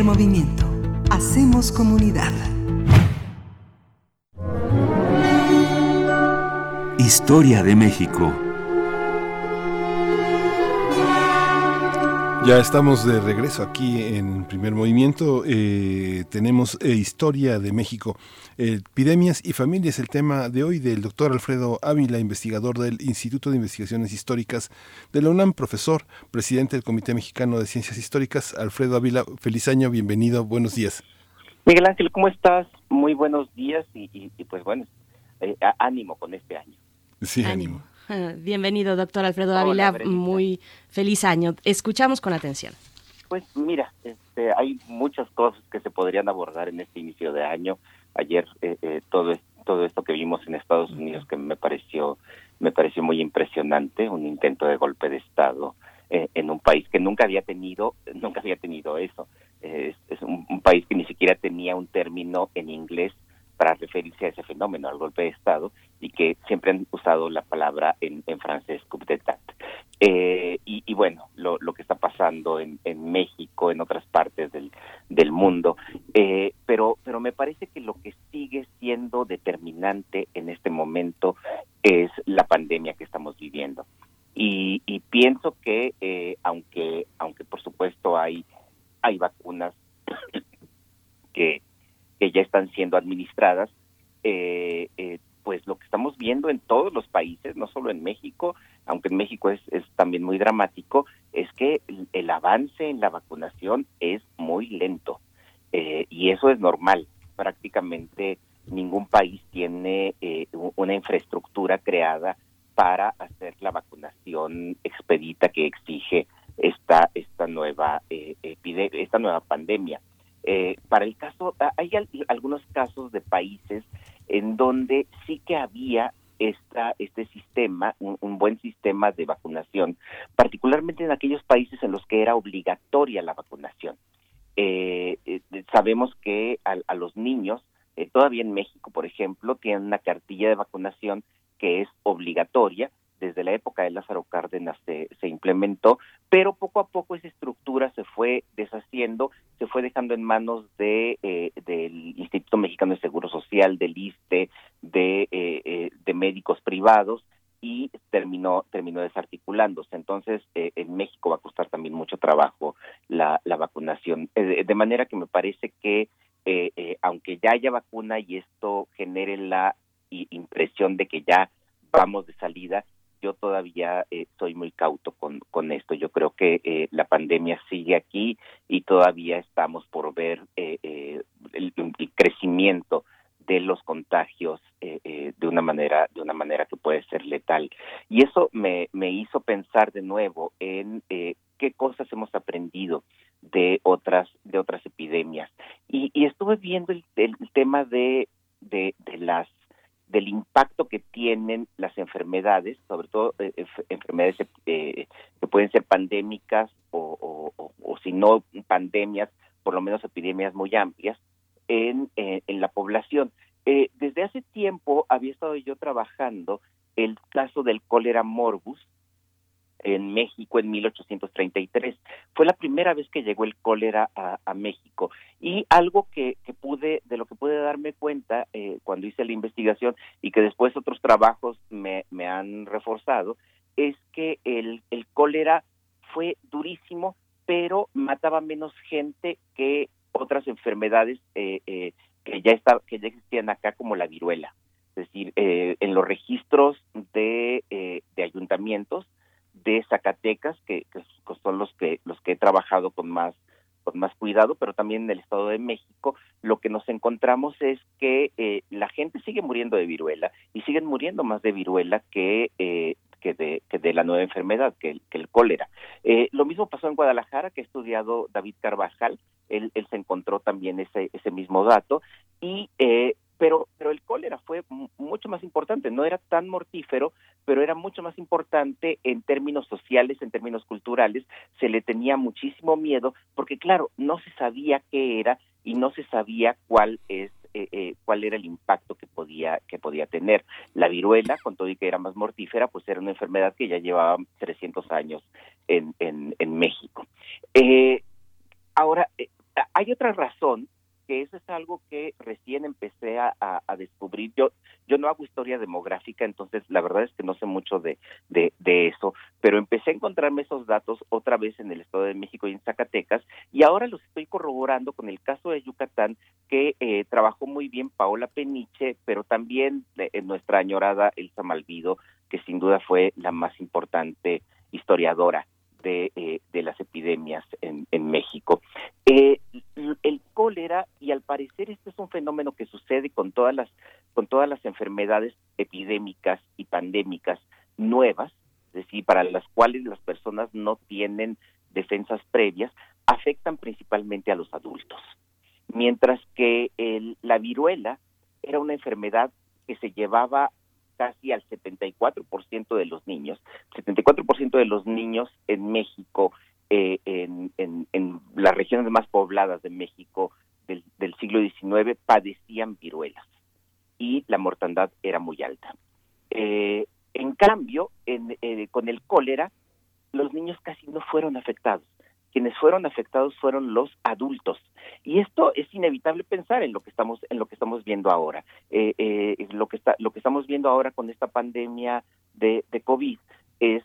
Movimiento. Hacemos comunidad. Historia de México. Ya estamos de regreso aquí en primer movimiento. Eh, tenemos eh, Historia de México, epidemias y familias, el tema de hoy del doctor Alfredo Ávila, investigador del Instituto de Investigaciones Históricas de la UNAM, profesor, presidente del Comité Mexicano de Ciencias Históricas. Alfredo Ávila, feliz año, bienvenido, buenos días. Miguel Ángel, ¿cómo estás? Muy buenos días y, pues bueno, eh, ánimo con este año. Sí, ánimo. Bienvenido, doctor Alfredo Ávila. Muy feliz año. Escuchamos con atención. Pues mira, este, hay muchas cosas que se podrían abordar en este inicio de año. Ayer eh, eh, todo todo esto que vimos en Estados Unidos que me pareció me pareció muy impresionante, un intento de golpe de estado eh, en un país que nunca había tenido nunca había tenido eso. es, un país que ni siquiera tenía un término en inglés para referirse a ese fenómeno, al golpe de Estado, y que siempre han usado la palabra en, francés coup d'état. Eh, y, bueno, lo, que está pasando en, México, en otras partes del, mundo, eh, pero, pero me parece que lo que sigue siendo determinante en este momento es la pandemia que estamos viviendo. Y, pienso que eh, aunque aunque por supuesto hay hay vacunas que que ya están siendo administradas, eh, eh, pues lo que estamos viendo en todos los países, no solo en México, aunque en México es, es también muy dramático, es que el, avance en la vacunación es muy lento eh, y eso es normal. Prácticamente ningún país tiene una infraestructura creada para hacer la vacunación expedita que exige esta esta nueva esta nueva pandemia. Eh, para el caso, hay algunos casos de países en donde sí que había esta, este sistema, un, buen sistema de vacunación, particularmente en aquellos países en los que era obligatoria la vacunación. Eh, eh, sabemos que a, los niños, todavía en México, por ejemplo, tienen una cartilla de vacunación que es obligatoria, desde la época de Lázaro Cárdenas se, se, implementó, pero poco a poco esa estructura se fue deshaciendo, se fue dejando en manos de eh, del Instituto Mexicano de Seguro Social, del ISTE, de, eh, eh, de médicos privados y terminó terminó desarticulándose. Entonces, en México va a costar también mucho trabajo la, la vacunación. de manera que me parece que aunque ya haya vacuna y esto genere la impresión de que ya vamos de salida, yo todavía eh, soy muy cauto con, con esto. Yo creo que eh, la pandemia sigue aquí y todavía estamos por ver eh, eh el, crecimiento de los contagios de una manera de una manera que puede ser letal y eso me, me hizo pensar de nuevo en qué cosas hemos aprendido de otras de otras epidemias y, y estuve viendo el, el tema de, de las del impacto que tienen las enfermedades, sobre todo eh, enfermedades eh, que pueden ser pandémicas o, o, si no pandemias, por lo menos epidemias muy amplias en, eh, en la población. desde hace tiempo había estado yo trabajando el caso del cólera morbus, en México en 1833. Fue la primera vez que llegó el cólera a, México y algo que, que, pude, de lo que pude darme cuenta eh, cuando hice la investigación y que después otros trabajos me, han reforzado, es que el, el cólera fue durísimo, pero mataba menos gente que otras enfermedades eh, eh, que ya estaba, que ya existían acá como la viruela. Es decir, en los registros de, de ayuntamientos de Zacatecas, que, son los que los que he trabajado con más con más cuidado, pero también en el Estado de México, lo que nos encontramos es que eh, la gente sigue muriendo de viruela y siguen muriendo más de viruela que eh, que de, que de la nueva enfermedad, que el, que el cólera. Eh, lo mismo pasó en Guadalajara, que ha estudiado David Carvajal, él, él se encontró también ese, ese mismo dato, y eh, pero, pero el cólera fue mucho más importante, no era tan mortífero, pero era mucho más importante en términos sociales, en términos culturales, se le tenía muchísimo miedo, porque claro, no se sabía qué era y no se sabía cuál es eh, eh, cuál era el impacto que podía que podía tener. La viruela con todo y que era más mortífera pues era una enfermedad que ya llevaba 300 años en en, en México. Eh, ahora hay otra razón que eso es algo que recién empecé a, descubrir. Yo, yo no hago historia demográfica, entonces la verdad es que no sé mucho de, eso, pero empecé a encontrarme esos datos otra vez en el Estado de México y en Zacatecas, y ahora los estoy corroborando con el caso de Yucatán, que eh, trabajó muy bien Paola Peniche, pero también eh, nuestra añorada Elsa Malvido, que sin duda fue la más importante historiadora de, eh, de las epidemias en, en México. Eh, el cólera, y al parecer este es un fenómeno que sucede con todas las, con todas las enfermedades epidémicas y pandémicas nuevas, es decir, para las cuales las personas no tienen defensas previas, afectan principalmente a los adultos. Mientras que el, la viruela era una enfermedad que se llevaba casi al 74% de los niños. 74% de los niños en México, eh, en, en, las regiones más pobladas de México del, del siglo XIX, padecían viruelas y la mortandad era muy alta. Eh, en cambio, en, eh, con el cólera, los niños casi no fueron afectados quienes fueron afectados fueron los adultos. Y esto es inevitable pensar en lo que estamos en lo que estamos viendo ahora. Eh, eh, lo que está lo que estamos viendo ahora con esta pandemia de, covid es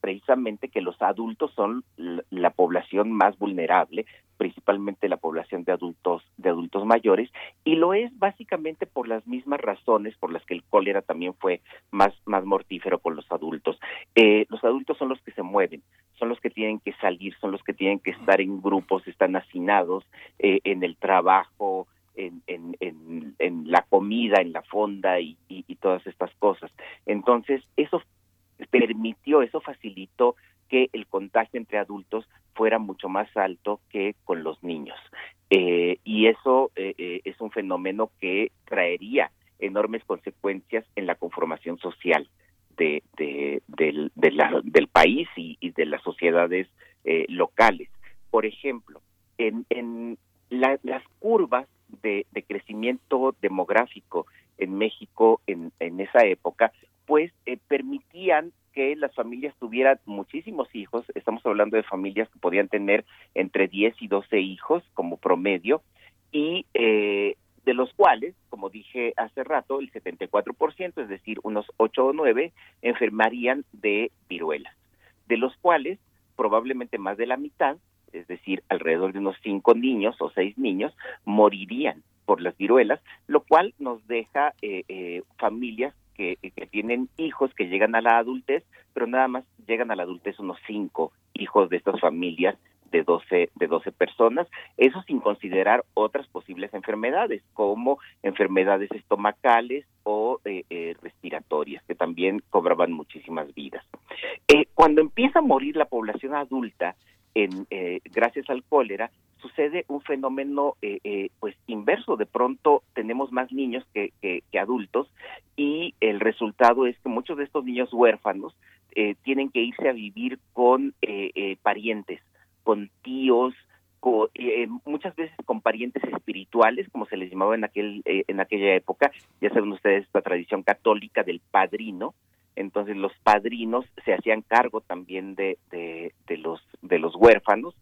precisamente que los adultos son la población más vulnerable principalmente la población de adultos de adultos mayores y lo es básicamente por las mismas razones por las que el cólera también fue más más mortífero con los adultos. Eh, los adultos son los que se mueven son los que tienen que salir son los que tienen que estar en grupos están hacinados eh, en el trabajo en, la comida, en la fonda y, todas estas cosas. Entonces, eso permitió, eso facilitó que el contagio entre adultos fuera mucho más alto que con los niños. Eh, y eso eh, es un fenómeno que traería enormes consecuencias en la conformación social de, de, del, país y, de las sociedades eh, locales. Por ejemplo, en, en la, las curvas de, de, crecimiento demográfico en México en, en esa época, pues eh, permitían que las familias tuvieran muchísimos hijos, estamos hablando de familias que podían tener entre 10 y 12 hijos como promedio, y eh, de los cuales, como dije hace rato, el 74%, es decir, unos 8 o 9, enfermarían de viruelas, de los cuales probablemente más de la mitad, es decir, alrededor de unos 5 niños o 6 niños, morirían por las viruelas, lo cual nos deja eh, eh, familias que, que, tienen hijos que llegan a la adultez, pero nada más llegan a la adultez unos cinco hijos de estas familias de 12, de 12 personas, eso sin considerar otras posibles enfermedades, como enfermedades estomacales o eh, eh, respiratorias, que también cobraban muchísimas vidas. Eh, cuando empieza a morir la población adulta, en, eh, gracias al cólera, sucede un fenómeno eh, eh, pues inverso. De pronto tenemos más niños que, que, adultos y el resultado es que muchos de estos niños huérfanos tienen que irse a vivir con parientes, con tíos, con, muchas veces con parientes espirituales, como se les llamaba en aquel en aquella época. Ya saben ustedes esta tradición católica del padrino, entonces los padrinos se hacían cargo también de, de, los de los huérfanos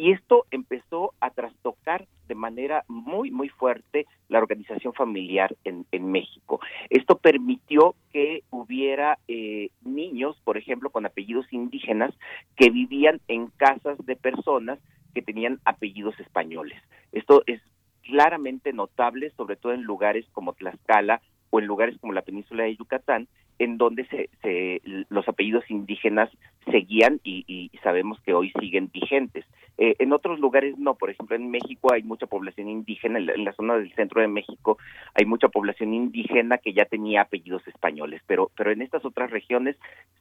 y esto empezó a trastocar de manera muy muy fuerte la organización familiar en, México. Esto permitió que hubiera eh, niños, por ejemplo, con apellidos indígenas que vivían en casas de personas que tenían apellidos españoles. Esto es claramente notable, sobre todo en lugares como Tlaxcala o en lugares como la península de Yucatán, en donde se, se, los apellidos indígenas seguían y, sabemos que hoy siguen vigentes. Eh, en otros lugares no, por ejemplo en México hay mucha población indígena, en la, en la, zona del centro de México hay mucha población indígena que ya tenía apellidos españoles, pero, pero en estas otras regiones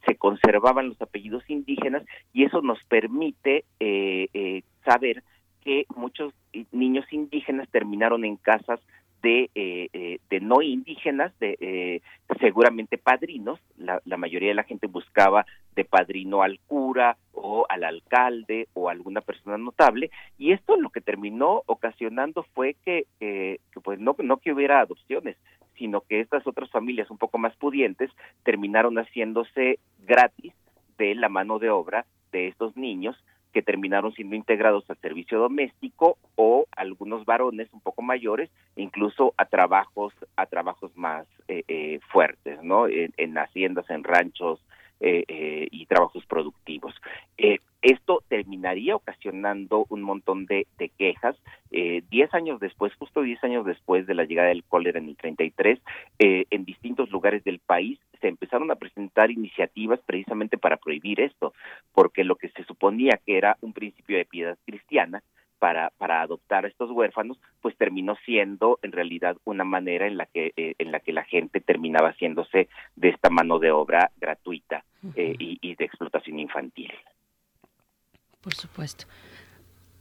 se conservaban los apellidos indígenas y eso nos permite eh, eh, saber que muchos niños indígenas terminaron en casas de, eh, eh, de no indígenas, de eh, seguramente padrinos, la, la, mayoría de la gente buscaba de padrino al cura o al alcalde o alguna persona notable, y esto lo que terminó ocasionando fue que, que pues no, no que hubiera adopciones, sino que estas otras familias un poco más pudientes terminaron haciéndose gratis de la mano de obra de estos niños que terminaron siendo integrados al servicio doméstico o algunos varones un poco mayores, incluso a trabajos a trabajos más fuertes, ¿no? En, haciendas, en ranchos, y trabajos productivos. Esto terminaría ocasionando un montón de, quejas. diez años después, justo diez años después de la llegada del cólera en el 33, en distintos lugares del país se empezaron a presentar iniciativas precisamente para prohibir esto, porque lo que se suponía que era un principio de piedad cristiana para, para adoptar a estos huérfanos, pues terminó siendo en realidad una manera en la que, eh, en la, que la gente terminaba haciéndose de esta mano de obra gratuita eh, y de explotación infantil. Por supuesto.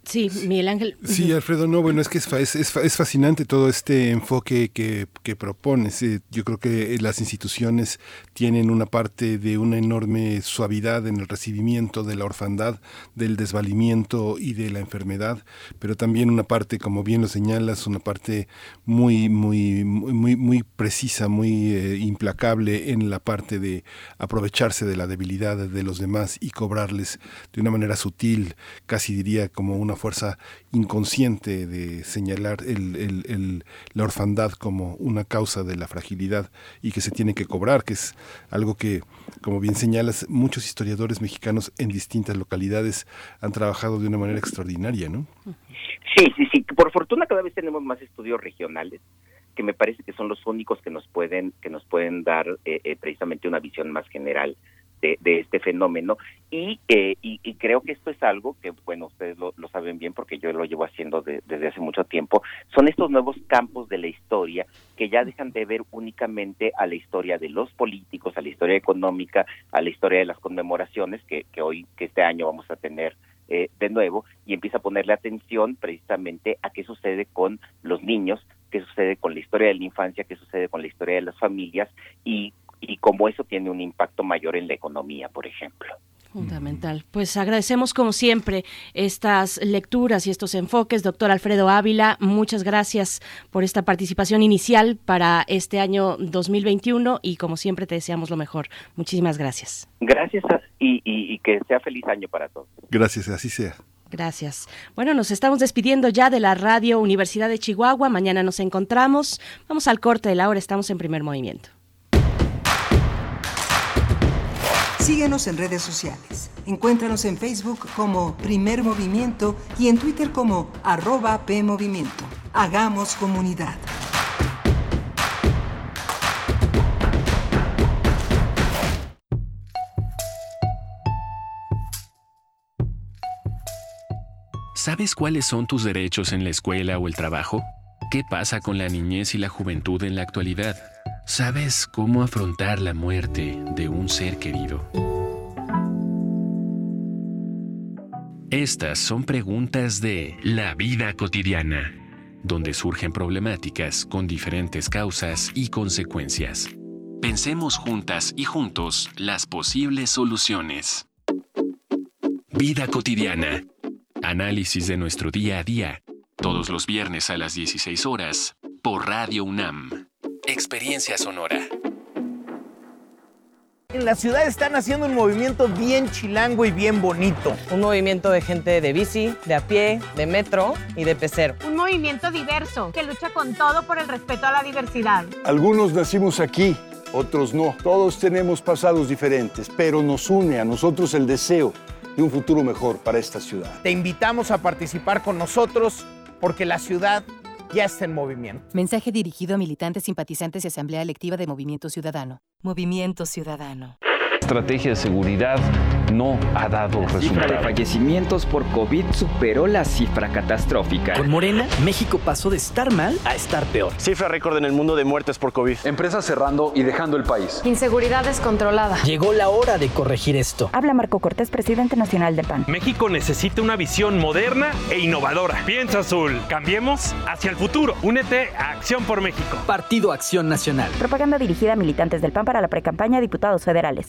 Sí, Miguel Ángel. Sí, Alfredo, no, bueno, es que es, es, es fascinante todo este enfoque que, que propones. yo creo que las instituciones tienen una parte de una enorme suavidad en el recibimiento de la orfandad, del desvalimiento y de la enfermedad, pero también una parte, como bien lo señalas, una parte muy, muy, muy, muy precisa, muy eh, implacable en la parte de aprovecharse de la debilidad de los demás y cobrarles de una manera sutil, casi diría como una fuerza inconsciente de señalar el, la orfandad como una causa de la fragilidad y que se tiene que cobrar, que es algo que, como bien señalas, muchos historiadores mexicanos en distintas localidades han trabajado de una manera extraordinaria, ¿no? Sí, sí, sí. Por fortuna cada vez tenemos más estudios regionales que me parece que son los únicos que nos pueden que nos pueden dar eh, eh, precisamente una visión más general de, este fenómeno. Y, eh, y, creo que esto es algo que, bueno, ustedes lo, saben bien porque yo lo llevo haciendo desde hace mucho tiempo, son estos nuevos campos de la historia que ya dejan de ver únicamente a la historia de los políticos, a la historia económica, a la historia de las conmemoraciones que, que hoy, que este año vamos a tener eh, de nuevo y empieza a ponerle atención precisamente a qué sucede con los niños, qué sucede con la historia de la infancia, qué sucede con la historia de las familias y y cómo eso tiene un impacto mayor en la economía, por ejemplo. Fundamental. Pues agradecemos como siempre estas lecturas y estos enfoques. Doctor Alfredo Ávila, muchas gracias por esta participación inicial para este año 2021 y como siempre te deseamos lo mejor. Muchísimas gracias. Gracias y, y que sea feliz año para todos. Gracias, así sea. Gracias. Bueno, nos estamos despidiendo ya de la Radio Universidad de Chihuahua. Mañana nos encontramos. Vamos al corte de la hora. Estamos en primer movimiento. Síguenos en redes sociales. Encuéntranos en Facebook como Primer Movimiento y en Twitter como arroba PMovimiento. Hagamos comunidad. ¿Sabes cuáles son tus derechos en la escuela o el trabajo? ¿Qué pasa con la niñez y la juventud en la actualidad? ¿Sabes cómo afrontar la muerte de un ser querido? Estas son preguntas de la vida cotidiana, donde surgen problemáticas con diferentes causas y consecuencias. Pensemos juntas y juntos las posibles soluciones. Vida cotidiana. Análisis de nuestro día a día, todos los viernes a las 16 horas, por Radio UNAM. Experiencia Sonora. En la ciudad están haciendo un movimiento bien chilango y bien bonito. Un movimiento de gente de bici, de a pie, de metro y de pecero. Un movimiento diverso que lucha con todo por el respeto a la diversidad. Algunos nacimos aquí, otros no. Todos tenemos pasados diferentes, pero nos une a nosotros el deseo de un futuro mejor para esta ciudad. Te invitamos a participar con nosotros porque la ciudad ya está en movimiento. Mensaje dirigido a militantes, simpatizantes y Asamblea Electiva de Movimiento Ciudadano. Movimiento Ciudadano estrategia de seguridad no ha dado resultados. La cifra de fallecimientos por COVID superó la cifra catastrófica. Con Morena, México pasó de estar mal a estar peor. Cifra récord en el mundo de muertes por COVID. Empresas cerrando y dejando el país. Inseguridad descontrolada. Llegó la hora de corregir esto. Habla Marco Cortés, presidente nacional de PAN. México necesita una visión moderna e innovadora. Piensa azul. Cambiemos hacia el futuro. Únete a Acción por México. Partido Acción Nacional. Propaganda dirigida a militantes del PAN para la precampaña a diputados federales.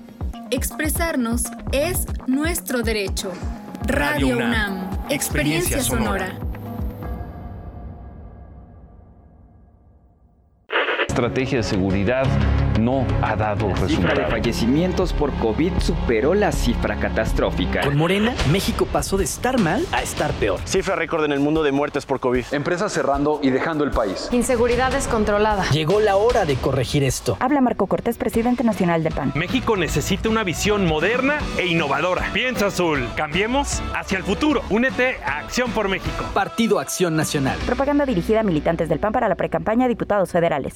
Expresarnos es nuestro derecho. Radio, UNAM, experiencia sonora. estrategia de seguridad no ha dado La cifra de resultados. fallecimientos por COVID superó la cifra catastrófica. Con Morena, México pasó de estar mal a estar peor. Cifra récord en el mundo de muertes por COVID. Empresas cerrando y dejando el país. Inseguridad descontrolada. Llegó la hora de corregir esto. Habla Marco Cortés, presidente nacional del PAN. México necesita una visión moderna e innovadora. Piensa azul. Cambiemos hacia el futuro. Únete a Acción por México. Partido Acción Nacional. Propaganda dirigida a militantes del PAN para la precampaña a diputados federales.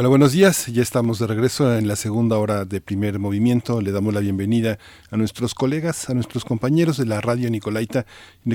Hola, buenos días. Ya estamos de regreso en la segunda hora de primer movimiento. Le damos la bienvenida a nuestros colegas, a nuestros compañeros de la radio Nicolaita,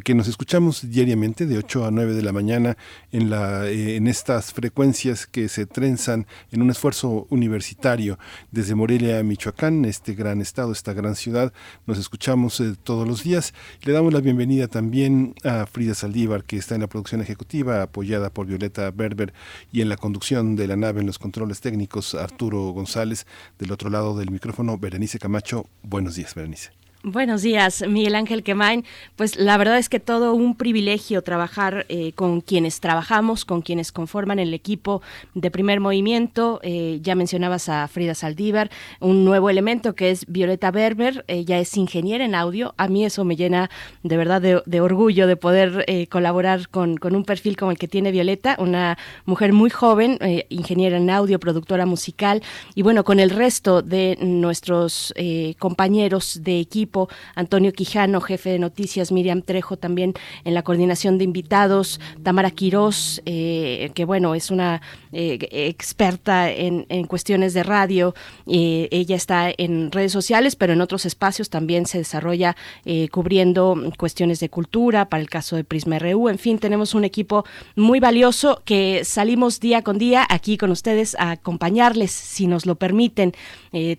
que nos escuchamos diariamente de 8 a 9 de la mañana en, la, eh, en estas frecuencias que se trenzan en un esfuerzo universitario desde Morelia, Michoacán, este gran estado, esta gran ciudad. Nos escuchamos eh, todos los días. Le damos la bienvenida también a Frida Saldívar, que está en la producción ejecutiva, apoyada por Violeta Berber, y en la conducción de la nave en los controles técnicos Arturo González, del otro lado del micrófono Berenice Camacho. Buenos días, Berenice. Buenos días, Miguel Ángel Quemain. Pues la verdad es que todo un privilegio trabajar eh, con quienes trabajamos, con quienes conforman el equipo de primer movimiento. Eh, ya mencionabas a Frida Saldívar, un nuevo elemento que es Violeta Berber. Ella es ingeniera en audio. A mí eso me llena de verdad de, orgullo de poder eh, colaborar con, con, un perfil como el que tiene Violeta, una mujer muy joven, ingeniera en audio, productora musical. Y bueno, con el resto de nuestros compañeros de equipo Antonio Quijano, jefe de noticias, Miriam Trejo también en la coordinación de invitados, Tamara Quirós, eh, que bueno, es una eh, experta en, en, cuestiones de radio, eh, ella está en redes sociales, pero en otros espacios también se desarrolla cubriendo cuestiones de cultura, para el caso de Prisma RU, en fin, tenemos un equipo muy valioso que salimos día con día aquí con ustedes a acompañarles, si nos lo permiten,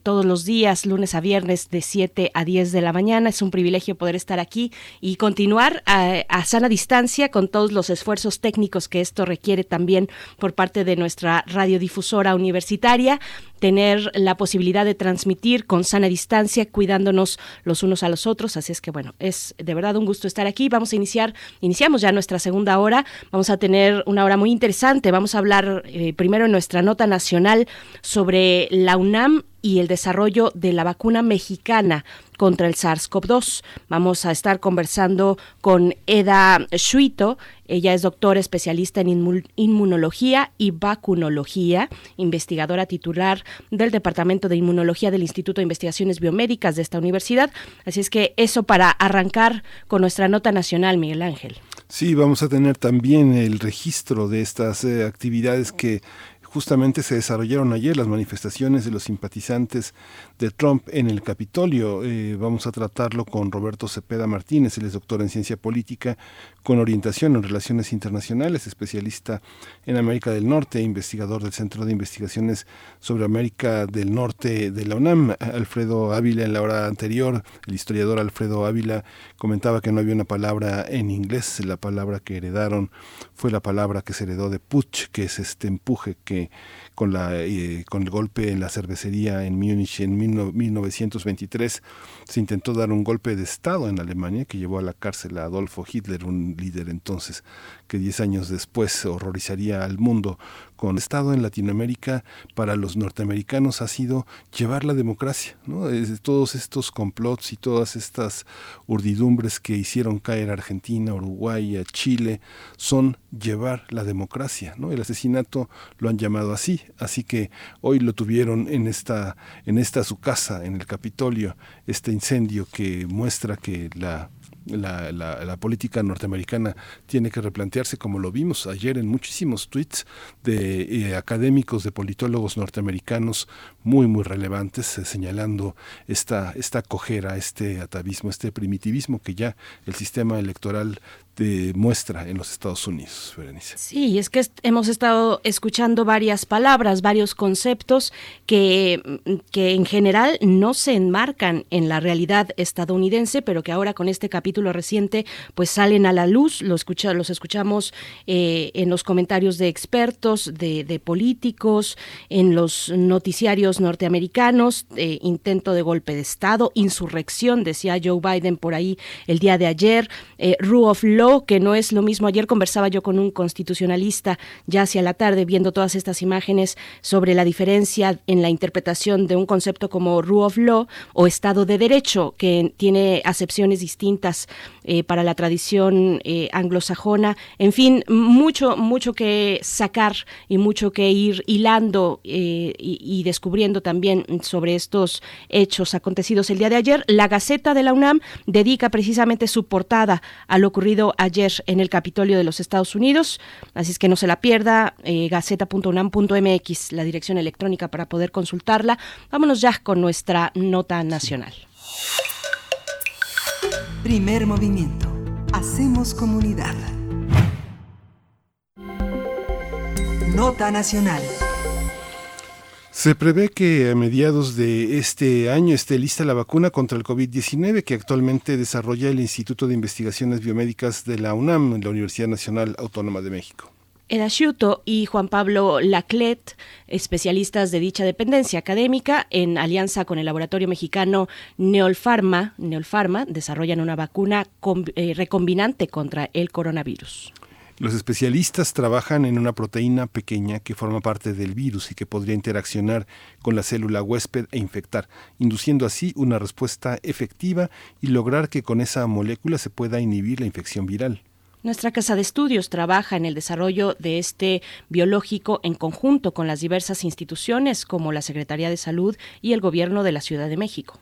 todos los días, lunes a viernes, de 7 a 10 de la mañana. Es un privilegio poder estar aquí y continuar a, sana distancia con todos los esfuerzos técnicos que esto requiere también por parte de nuestra radiodifusora universitaria tener la posibilidad de transmitir con sana distancia, cuidándonos los unos a los otros. Así es que bueno, es de verdad un gusto estar aquí. Vamos a iniciar, iniciamos ya nuestra segunda hora. Vamos a tener una hora muy interesante. Vamos a hablar eh, primero en nuestra nota nacional sobre la UNAM y el desarrollo de la vacuna mexicana contra el SARS-CoV-2. Vamos a estar conversando con Eda Shuito. Ella es doctora especialista en inmunología y vacunología, investigadora titular del Departamento de Inmunología del Instituto de Investigaciones Biomédicas de esta universidad. Así es que eso para arrancar con nuestra nota nacional, Miguel Ángel. Sí, vamos a tener también el registro de estas eh, actividades que justamente se desarrollaron ayer las manifestaciones de los simpatizantes de Trump en el Capitolio. Eh, vamos a tratarlo con Roberto Cepeda Martínez, él es doctor en ciencia política con orientación en relaciones internacionales, especialista en América del Norte, investigador del Centro de Investigaciones sobre América del Norte de la UNAM. Alfredo Ávila en la hora anterior, el historiador Alfredo Ávila comentaba que no había una palabra en inglés, la palabra que heredaron fue la palabra que se heredó de putsch, que es este empuje que con, la, eh, con el golpe en la cervecería en Múnich en 1923 se intentó dar un golpe de Estado en Alemania que llevó a la cárcel a Adolfo Hitler, un líder entonces que diez años después horrorizaría al mundo con Estado en Latinoamérica para los norteamericanos ha sido llevar la democracia. ¿no? todos estos complots y todas estas urdidumbres que hicieron caer a Argentina, Uruguay, a Chile, son llevar la democracia. ¿no? El asesinato lo han llamado así, así que hoy lo tuvieron en esta, en esta su casa, en el Capitolio, este incendio que muestra que la la, la, política norteamericana tiene que replantearse, como lo vimos ayer en muchísimos tweets de eh, académicos, de politólogos norteamericanos muy, muy relevantes, eh, señalando esta, esta cojera, este atavismo, este primitivismo que ya el sistema electoral muestra en los Estados Unidos, Berenice. Sí, es que hemos estado escuchando varias palabras, varios conceptos que, que en general no se enmarcan en la realidad estadounidense, pero que ahora con este capítulo reciente pues salen a la luz, los, escucha, los escuchamos eh, en los comentarios de expertos, de, políticos, en los noticiarios norteamericanos, eh, intento de golpe de Estado, insurrección, decía Joe Biden por ahí el día de ayer, eh, rule of law, que no es lo mismo. Ayer conversaba yo con un constitucionalista ya hacia la tarde viendo todas estas imágenes sobre la diferencia en la interpretación de un concepto como rule of law o Estado de Derecho, que tiene acepciones distintas eh, para la tradición eh, anglosajona. En fin, mucho, mucho que sacar y mucho que ir hilando eh, y, y, descubriendo también sobre estos hechos acontecidos el día de ayer. La Gaceta de la UNAM dedica precisamente su portada a lo ocurrido ayer en el Capitolio de los Estados Unidos. Así es que no se la pierda, gaceta.unam.mx, la dirección electrónica para poder consultarla. Vámonos ya con nuestra nota nacional. Primer movimiento. Hacemos comunidad. Nota nacional. Se prevé que a mediados de este año esté lista la vacuna contra el COVID-19 que actualmente desarrolla el Instituto de Investigaciones Biomédicas de la UNAM, la Universidad Nacional Autónoma de México. Edasciuto y Juan Pablo Laclet, especialistas de dicha dependencia académica, en alianza con el laboratorio mexicano Neolfarma, Neolfarma desarrollan una vacuna eh, recombinante contra el coronavirus. Los especialistas trabajan en una proteína pequeña que forma parte del virus y que podría interaccionar con la célula huésped e infectar, induciendo así una respuesta efectiva y lograr que con esa molécula se pueda inhibir la infección viral. Nuestra Casa de Estudios trabaja en el desarrollo de este biológico en conjunto con las diversas instituciones como la Secretaría de Salud y el Gobierno de la Ciudad de México.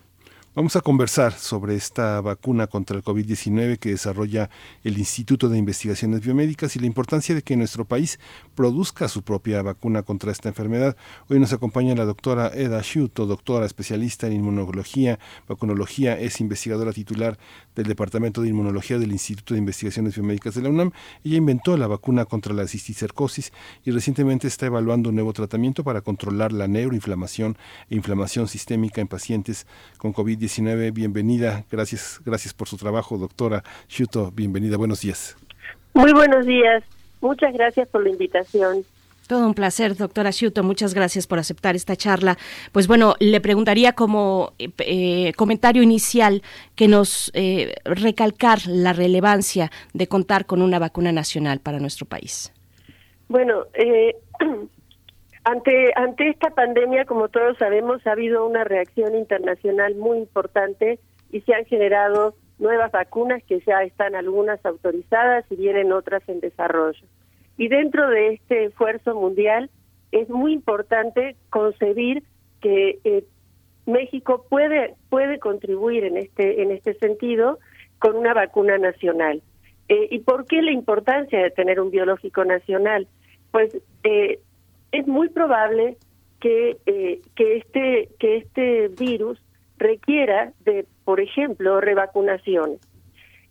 Vamos a conversar sobre esta vacuna contra el COVID-19 que desarrolla el Instituto de Investigaciones Biomédicas y la importancia de que nuestro país produzca su propia vacuna contra esta enfermedad. Hoy nos acompaña la doctora Eda Shuto, doctora especialista en inmunología, vacunología, es investigadora titular del Departamento de Inmunología del Instituto de Investigaciones Biomédicas de la UNAM. Ella inventó la vacuna contra la cisticercosis y recientemente está evaluando un nuevo tratamiento para controlar la neuroinflamación e inflamación sistémica en pacientes con COVID-19 Bienvenida, gracias, gracias por su trabajo, doctora Shuto. Bienvenida, buenos días. Muy buenos días. Muchas gracias por la invitación. Todo un placer, doctora Shuto. Muchas gracias por aceptar esta charla. Pues bueno, le preguntaría como eh, comentario inicial que nos eh, recalcar la relevancia de contar con una vacuna nacional para nuestro país. Bueno, eh, Ante, ante esta pandemia, como todos sabemos, ha habido una reacción internacional muy importante y se han generado nuevas vacunas que ya están algunas autorizadas y vienen otras en desarrollo. Y dentro de este esfuerzo mundial es muy importante concebir que eh, México puede puede contribuir en este en este sentido con una vacuna nacional. Eh, ¿Y por qué la importancia de tener un biológico nacional? Pues eh, es muy probable que que este que este virus requiera de, por ejemplo, revacunaciones.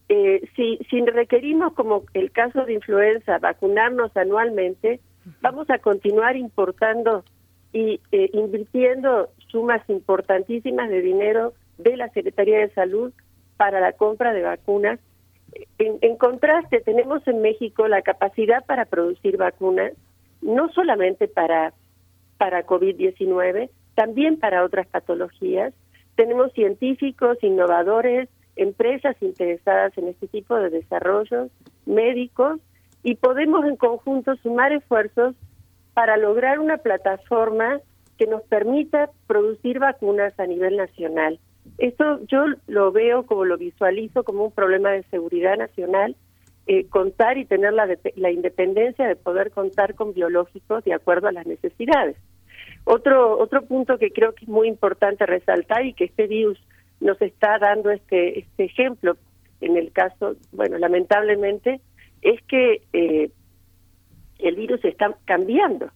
Eh, si, si requerimos, como el caso de influenza, vacunarnos anualmente, vamos a continuar importando y eh, invirtiendo sumas importantísimas de dinero de la Secretaría de Salud para la compra de vacunas. En, en contraste, tenemos en México la capacidad para producir vacunas, no solamente para, para COVID-19, también para otras patologías. Tenemos científicos, innovadores, empresas interesadas en este tipo de desarrollos, médicos, y podemos en conjunto sumar esfuerzos para lograr una plataforma que nos permita producir vacunas a nivel nacional. Esto yo lo veo como lo visualizo como un problema de seguridad nacional, eh, contar y tener la, la independencia de poder contar con biológicos de acuerdo a las necesidades. Otro, otro punto que creo que es muy importante resaltar y que este virus nos está dando este, este ejemplo en el caso, bueno, lamentablemente, es que eh, el virus está cambiando.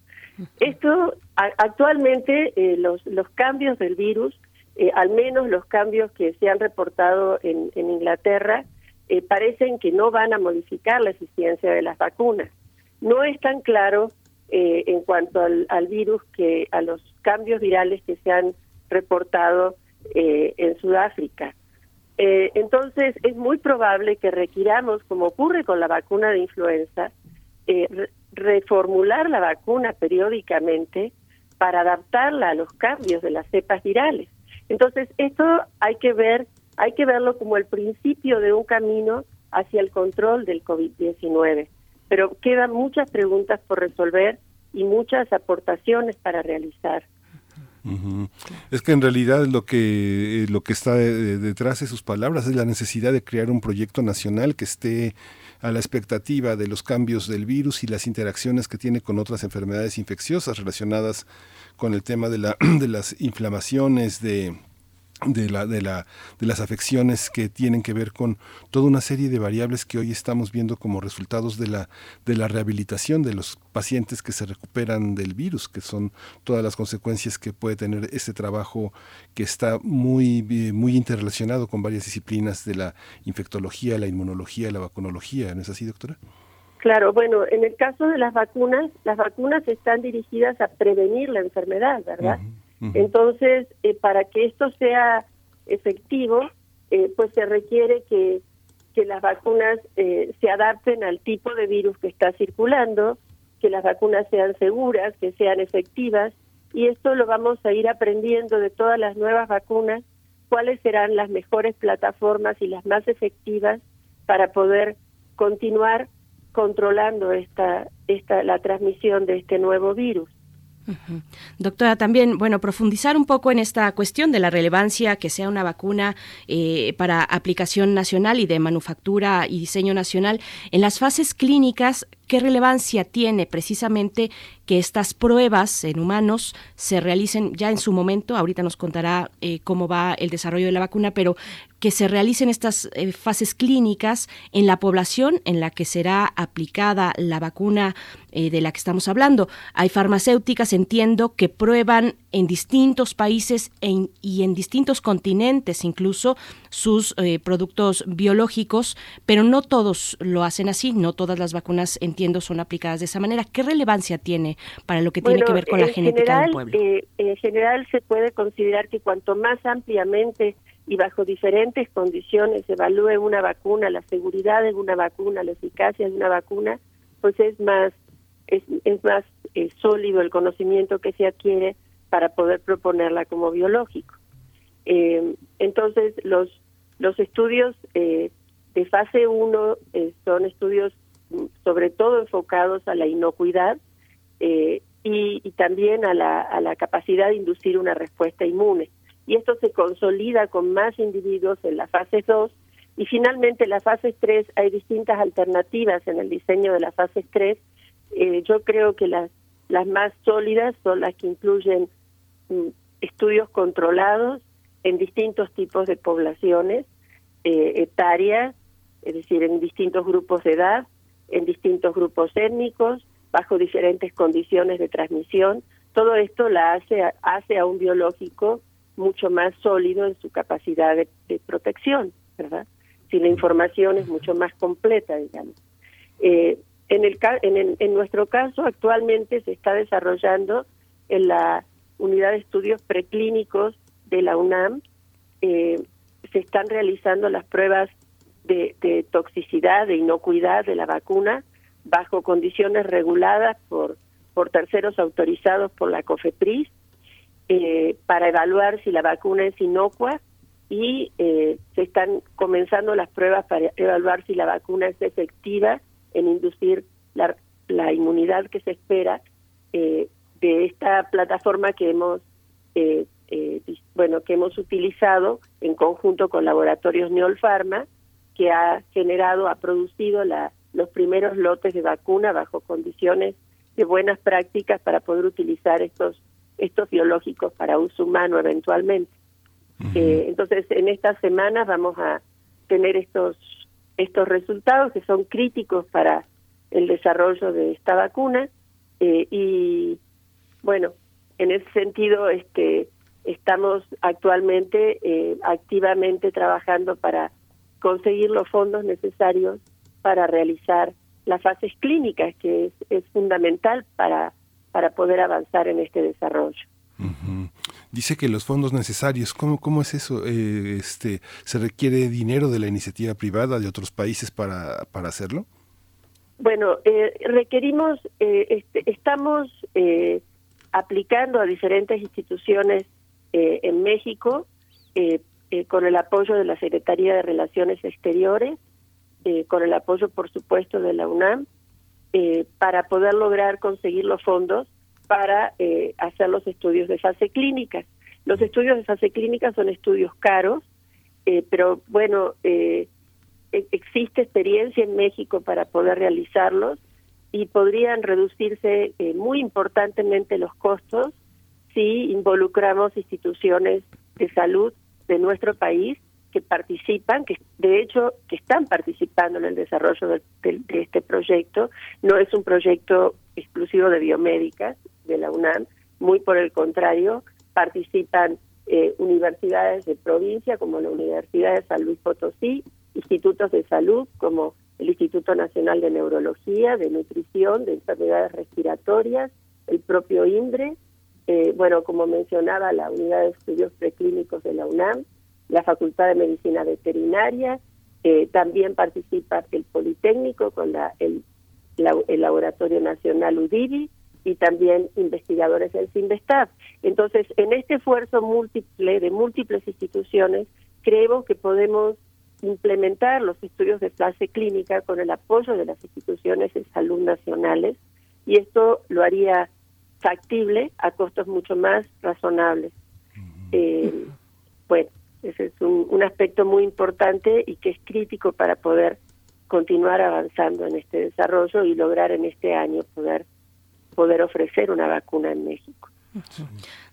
Esto, actualmente, eh, los, los cambios del virus, eh, al menos los cambios que se han reportado en, en Inglaterra, parecen que no van a modificar la eficiencia de las vacunas. No es tan claro en cuanto al, al virus que a los cambios virales que se han reportado eh, en Sudáfrica. Eh, entonces, es muy probable que requiramos, como ocurre con la vacuna de influenza, eh, reformular la vacuna periódicamente para adaptarla a los cambios de las cepas virales. Entonces, esto hay que ver, hay que verlo como el principio de un camino hacia el control del COVID-19. Pero quedan muchas preguntas por resolver y muchas aportaciones para realizar. Es que en realidad lo que eh, lo que está detrás de sus palabras es la necesidad de crear un proyecto nacional que esté a la expectativa de los cambios del virus y las interacciones que tiene con otras enfermedades infecciosas relacionadas con el tema de, la, de las inflamaciones, de de, la, de, la, de las afecciones que tienen que ver con toda una serie de variables que hoy estamos viendo como resultados de la, de la rehabilitación de los pacientes que se recuperan del virus, que son todas las consecuencias que puede tener este trabajo que está muy, muy interrelacionado con varias disciplinas de la infectología, la inmunología, la vacunología. ¿No es así, doctora? Claro, bueno, en el caso de las vacunas, las vacunas están dirigidas a prevenir la enfermedad, ¿verdad? Entonces, eh, para que esto sea efectivo, eh, pues se requiere que, que las vacunas eh, se adapten al tipo de virus que está circulando, que las vacunas sean seguras, que sean efectivas, y esto lo vamos a ir aprendiendo de todas las nuevas vacunas, cuáles serán las mejores plataformas y las más efectivas para poder continuar controlando esta, esta la transmisión de este nuevo virus. Doctora, también, bueno, profundizar un poco en esta cuestión de la relevancia que sea una vacuna eh, para aplicación nacional y de manufactura y diseño nacional. En las fases clínicas, ¿qué relevancia tiene precisamente que estas pruebas en humanos se realicen ya en su momento? Ahorita nos contará eh, cómo va el desarrollo de la vacuna, pero que se realicen estas eh, fases clínicas en la población en la que será aplicada la vacuna eh, de la que estamos hablando. Hay farmacéuticas, entiendo, que prueban en distintos países y en distintos continentes incluso sus eh, productos biológicos, pero no todos lo hacen así, no todas las vacunas, entiendo, son aplicadas de esa manera. ¿Qué relevancia tiene para lo que tiene que ver con la genética del pueblo? en general se puede considerar que cuanto más ampliamente y bajo diferentes condiciones evalúe una vacuna, la seguridad de una vacuna, la eficacia de una vacuna, pues es más es, es más eh, sólido el conocimiento que se adquiere para poder proponerla como biológico. Eh, entonces los los estudios eh, de fase 1 son estudios mm, sobre todo enfocados a la inocuidad y, también a la, a la capacidad de inducir una respuesta inmune y esto se consolida con más individuos en la fase 2 Y finalmente, la fase 3, hay distintas alternativas en el diseño de la fase 3. Eh, yo creo que las, las más sólidas son las que incluyen estudios controlados en distintos tipos de poblaciones eh, etarias, es decir, en distintos grupos de edad, en distintos grupos étnicos, bajo diferentes condiciones de transmisión. Todo esto la hace, hace a un biológico mucho más sólido en su capacidad de, protección, ¿verdad? Si la información es mucho más completa, digamos. Eh, en, el, en, en nuestro caso, actualmente se está desarrollando en la unidad de estudios preclínicos de la UNAM, eh, se están realizando las pruebas de, toxicidad, de inocuidad de la vacuna bajo condiciones reguladas por, por terceros autorizados por la COFEPRIS eh, para evaluar si la vacuna es inocua y eh, se están comenzando las pruebas para evaluar si la vacuna es efectiva en inducir la, la inmunidad que se espera eh, de esta plataforma que hemos eh, eh, bueno que hemos utilizado en conjunto con laboratorios Neolfarma que ha generado ha producido la, los primeros lotes de vacuna bajo condiciones de buenas prácticas para poder utilizar estos estos biológicos para uso humano eventualmente. Eh, entonces en estas semanas vamos a tener estos estos resultados que son críticos para el desarrollo de esta vacuna y bueno, en ese sentido, este, estamos actualmente eh, activamente trabajando para conseguir los fondos necesarios para realizar las fases clínicas, que es, fundamental para, para poder avanzar en este desarrollo. Dice que los fondos necesarios, ¿cómo, cómo es eso? Eh, este, ¿Se requiere dinero de la iniciativa privada de otros países para, para hacerlo? Bueno, eh, requerimos, este, estamos aplicando a diferentes instituciones eh, en México eh, eh, con el apoyo de la Secretaría de Relaciones Exteriores, con el apoyo, por supuesto, de la UNAM, para poder lograr conseguir los fondos para hacer los estudios de fase clínica. Los estudios de fase clínica son estudios caros, pero bueno, e-, existe experiencia en México para poder realizarlos y podrían reducirse eh, muy importantemente los costos si involucramos instituciones de salud de nuestro país que participan, que de hecho que están participando en el desarrollo de, este proyecto. No es un proyecto exclusivo de biomédicas de la UNAM, muy por el contrario, participan eh, universidades de provincia como la Universidad de San Luis Potosí, institutos de salud como el Instituto Nacional de Neurología, de Nutrición, de Enfermedades Respiratorias, el propio INDRE, eh, bueno, como mencionaba, la Unidad de Estudios Preclínicos de la UNAM, la Facultad de Medicina Veterinaria, eh, también participa el Politécnico con la, el, Laboratorio Nacional UDIVI y también investigadores del CINVESTAF. Entonces, en este esfuerzo múltiple de múltiples instituciones, creo que podemos implementar los estudios de fase clínica con el apoyo de las instituciones de salud nacionales y esto lo haría factible a costos mucho más razonables. Eh, bueno, ese es un, un aspecto muy importante y que es crítico para poder continuar avanzando en este desarrollo y lograr en este año poder poder ofrecer una vacuna en México.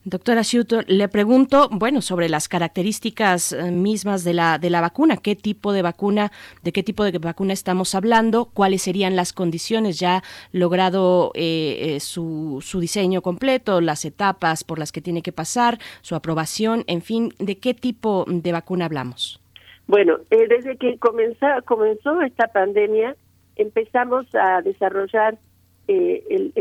Doctora Schutter, le pregunto, bueno, sobre las características eh, mismas de la de la vacuna, qué tipo de vacuna, de qué tipo de vacuna estamos hablando, cuáles serían las condiciones ya logrado eh, eh, su, su diseño completo, las etapas por las que tiene que pasar, su aprobación, en fin, de qué tipo de vacuna hablamos. Bueno, desde que comenzó, comenzó esta pandemia, empezamos a desarrollar el,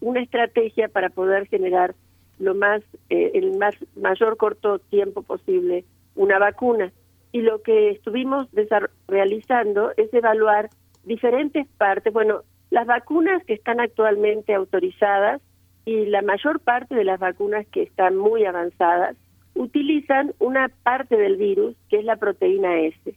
una estrategia para poder generar lo más, eh, el más mayor corto tiempo posible una vacuna. Y lo que estuvimos realizando es evaluar diferentes partes, bueno, las vacunas que están actualmente autorizadas y la mayor parte de las vacunas que están muy avanzadas utilizan una parte del virus que es la proteína S.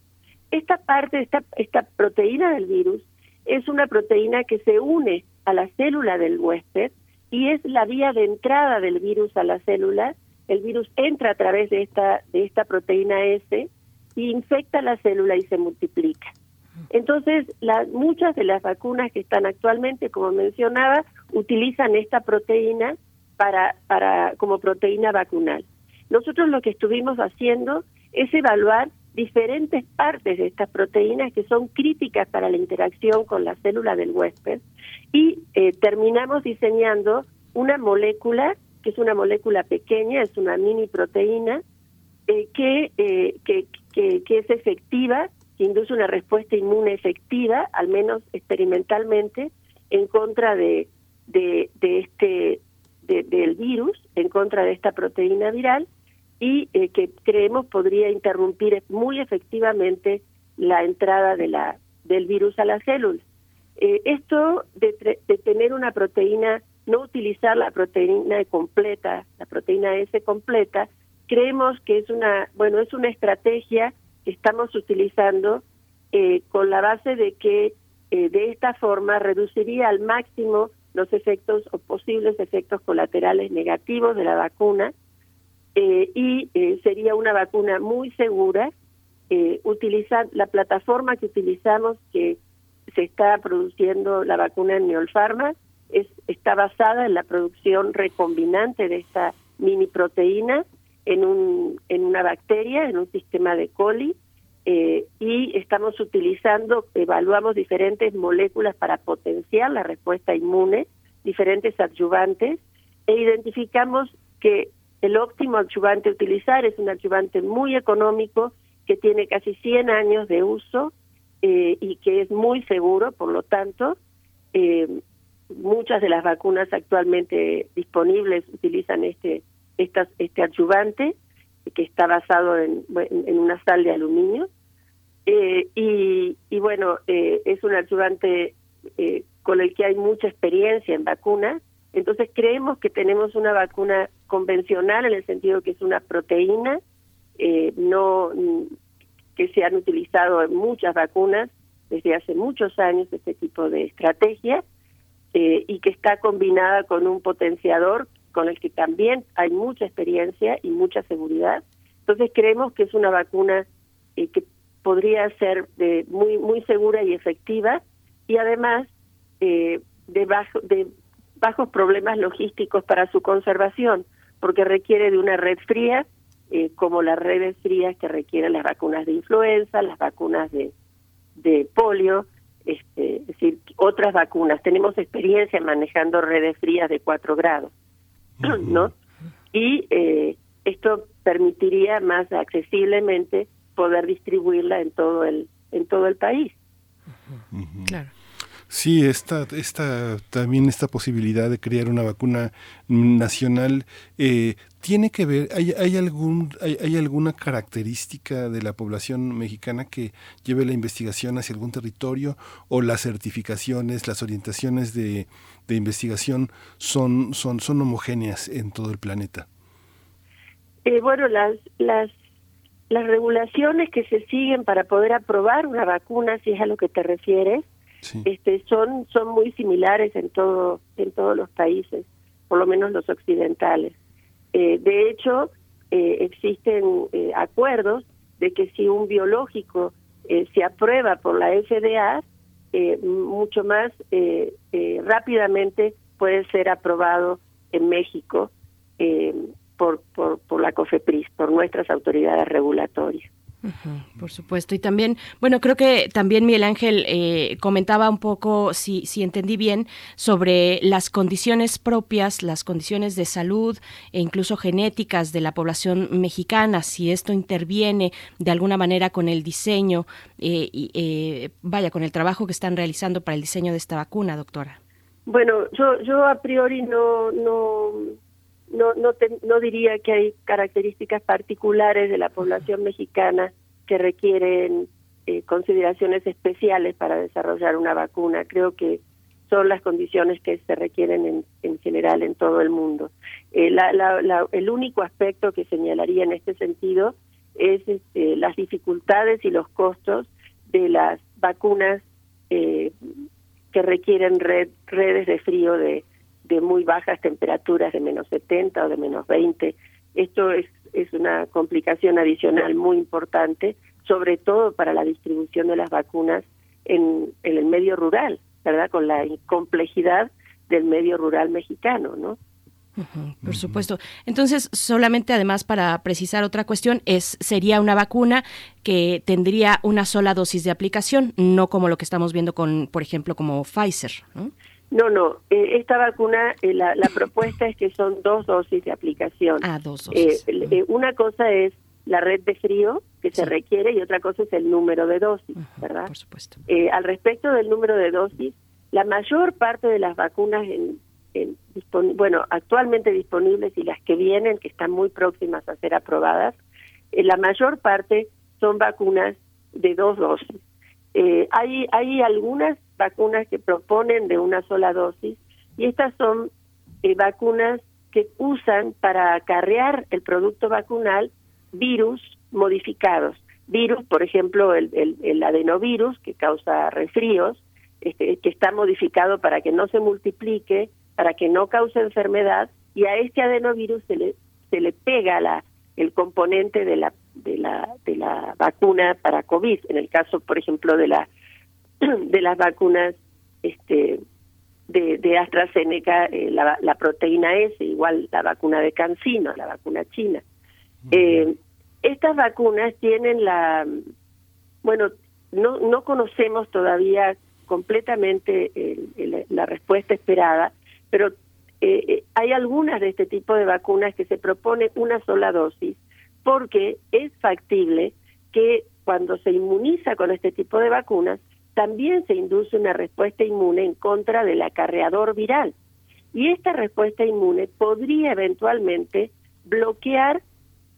Esta parte, esta, esta proteína del virus es una proteína que se une a la célula del huésped y es la vía de entrada del virus a la célula. El virus entra a través de esta, de esta proteína S infecta la célula y se multiplica. Entonces, muchas de las vacunas que están actualmente, como mencionaba, utilizan esta proteína para, para, como proteína vacunal. Nosotros lo que estuvimos haciendo es evaluar diferentes partes de estas proteínas que son críticas para la interacción con la célula del huésped y eh, terminamos diseñando una molécula que es una molécula pequeña, es una mini proteína eh, que, eh, que, que, es efectiva, que induce una respuesta inmune efectiva, al menos experimentalmente, en contra de, de, de este del virus, en contra de esta proteína viral y eh, que creemos podría interrumpir muy efectivamente la entrada de la del virus a las células. esto de, de tener una proteína no utilizar la proteína completa, la proteína S completa, creemos que es una, bueno, es una estrategia que estamos utilizando eh, con la base de que eh, de esta forma reduciría al máximo los efectos o posibles efectos colaterales negativos de la vacuna eh, y sería una vacuna muy segura. utilizar la plataforma que utilizamos que se está produciendo la vacuna en Neolpharma es, está basada en la producción recombinante de esta mini proteína en, un, en una bacteria, en un sistema de coli, eh, y estamos utilizando, evaluamos diferentes moléculas para potenciar la respuesta inmune, diferentes adyuvantes, e identificamos que el óptimo adyuvante a utilizar. Es un adyuvante muy económico que tiene casi 100 años de uso eh, y que es muy seguro, por lo tanto, eh, muchas de las vacunas actualmente disponibles utilizan este estas, este adyuvante que está basado en, en una sal de aluminio. Eh, y, y, bueno es un eh, con el que hay mucha experiencia en vacunas entonces creemos que tenemos una vacuna convencional en el sentido que es una proteína no que se han utilizado en muchas vacunas desde hace muchos años este tipo de estrategia eh, y que está combinada con un potenciador con el que también hay mucha experiencia y mucha seguridad. Entonces creemos que es una vacuna eh, que podría ser de muy muy segura y efectiva y además eh, de, bajo, de bajos problemas logísticos para su conservación, porque requiere de una red fría, como las redes frías que requieren las vacunas de influenza, las vacunas de, de polio, este, es decir, otras vacunas. Tenemos experiencia manejando redes frías de 4 grados, ¿no? Y eh, esto permitiría más accesiblemente poder distribuirla en todo el en todo el país. Claro. Sí, esta, esta, también esta posibilidad de crear una vacuna nacional eh, tiene que ver, hay, hay algún, hay, alguna característica de la población mexicana que lleve la investigación hacia algún territorio o las certificaciones, las orientaciones de, de investigación son, son, son homogéneas en todo el planeta. Eh, bueno, las, las las regulaciones que se siguen para poder aprobar una vacuna, si es a lo que te refieres, este, son, son muy similares en, todo, en todos los países, por lo menos los occidentales. Eh, de hecho, eh, existen eh, acuerdos de que si un biológico se aprueba por la FDA, mucho más rápidamente puede ser aprobado en México por, por, por la COFEPRIS, por nuestras autoridades regulatorias por supuesto. Y también, bueno, creo que también Miguel Ángel eh, comentaba un poco, si, si entendí bien, sobre las condiciones propias, las condiciones de salud e incluso genéticas de la población mexicana, si esto interviene de alguna manera con el diseño, eh, eh, vaya, con el trabajo que están realizando para el diseño de esta vacuna, doctora. Bueno, yo, yo a priori no, no, no, no, no diría que hay características particulares de la población mexicana que requieren eh, consideraciones especiales para desarrollar una vacuna. Creo que son las condiciones que se requieren en, en general en todo el mundo. Eh, el único aspecto que señalaría en este sentido es este, las dificultades y los costos de las vacunas eh, que requieren redes de frío de de muy bajas temperaturas de menos 70 o de menos 20. Esto es, es una complicación adicional muy importante sobre todo para la distribución de las vacunas en, el medio rural, ¿verdad? Con la complejidad del medio rural mexicano, ¿no? por supuesto. Entonces, solamente además para precisar otra cuestión, es sería una vacuna que tendría una sola dosis de aplicación, no como lo que estamos viendo con, por ejemplo, como Pfizer, ¿no? No, no. Eh, esta vacuna, eh, la, la, propuesta es que son dos dosis de aplicación. Ah, dos dosis. Eh, una cosa es la red de frío que se requiere y otra cosa es el número de dosis, ¿verdad? Por supuesto. al respecto del número de dosis, la mayor parte de las vacunas en bueno, actualmente disponibles y las que vienen, que están muy próximas a ser aprobadas, eh, la mayor parte son vacunas de dos dosis. Eh, hay, hay algunas vacunas que proponen de una sola dosis y estas son eh, vacunas que usan para acarrear el producto vacunal virus modificados. Virus, por ejemplo, el, el, el adenovirus que causa resfríos, este, que está modificado para que no se multiplique para que no cause enfermedad y a este adenovirus se le se le pega la el componente de la de la de la vacuna para covid. En el caso por ejemplo de la de las vacunas este de, de AstraZeneca eh, la, la, proteína S igual la vacuna de CanSino la vacuna china. Eh, estas vacunas tienen la bueno no no conocemos todavía completamente la respuesta esperada pero eh, eh, hay algunas de este tipo de vacunas que se propone una sola dosis porque es factible que cuando se inmuniza con este tipo de vacunas también se induce una respuesta inmune en contra del acarreador viral. Y esta respuesta inmune podría eventualmente bloquear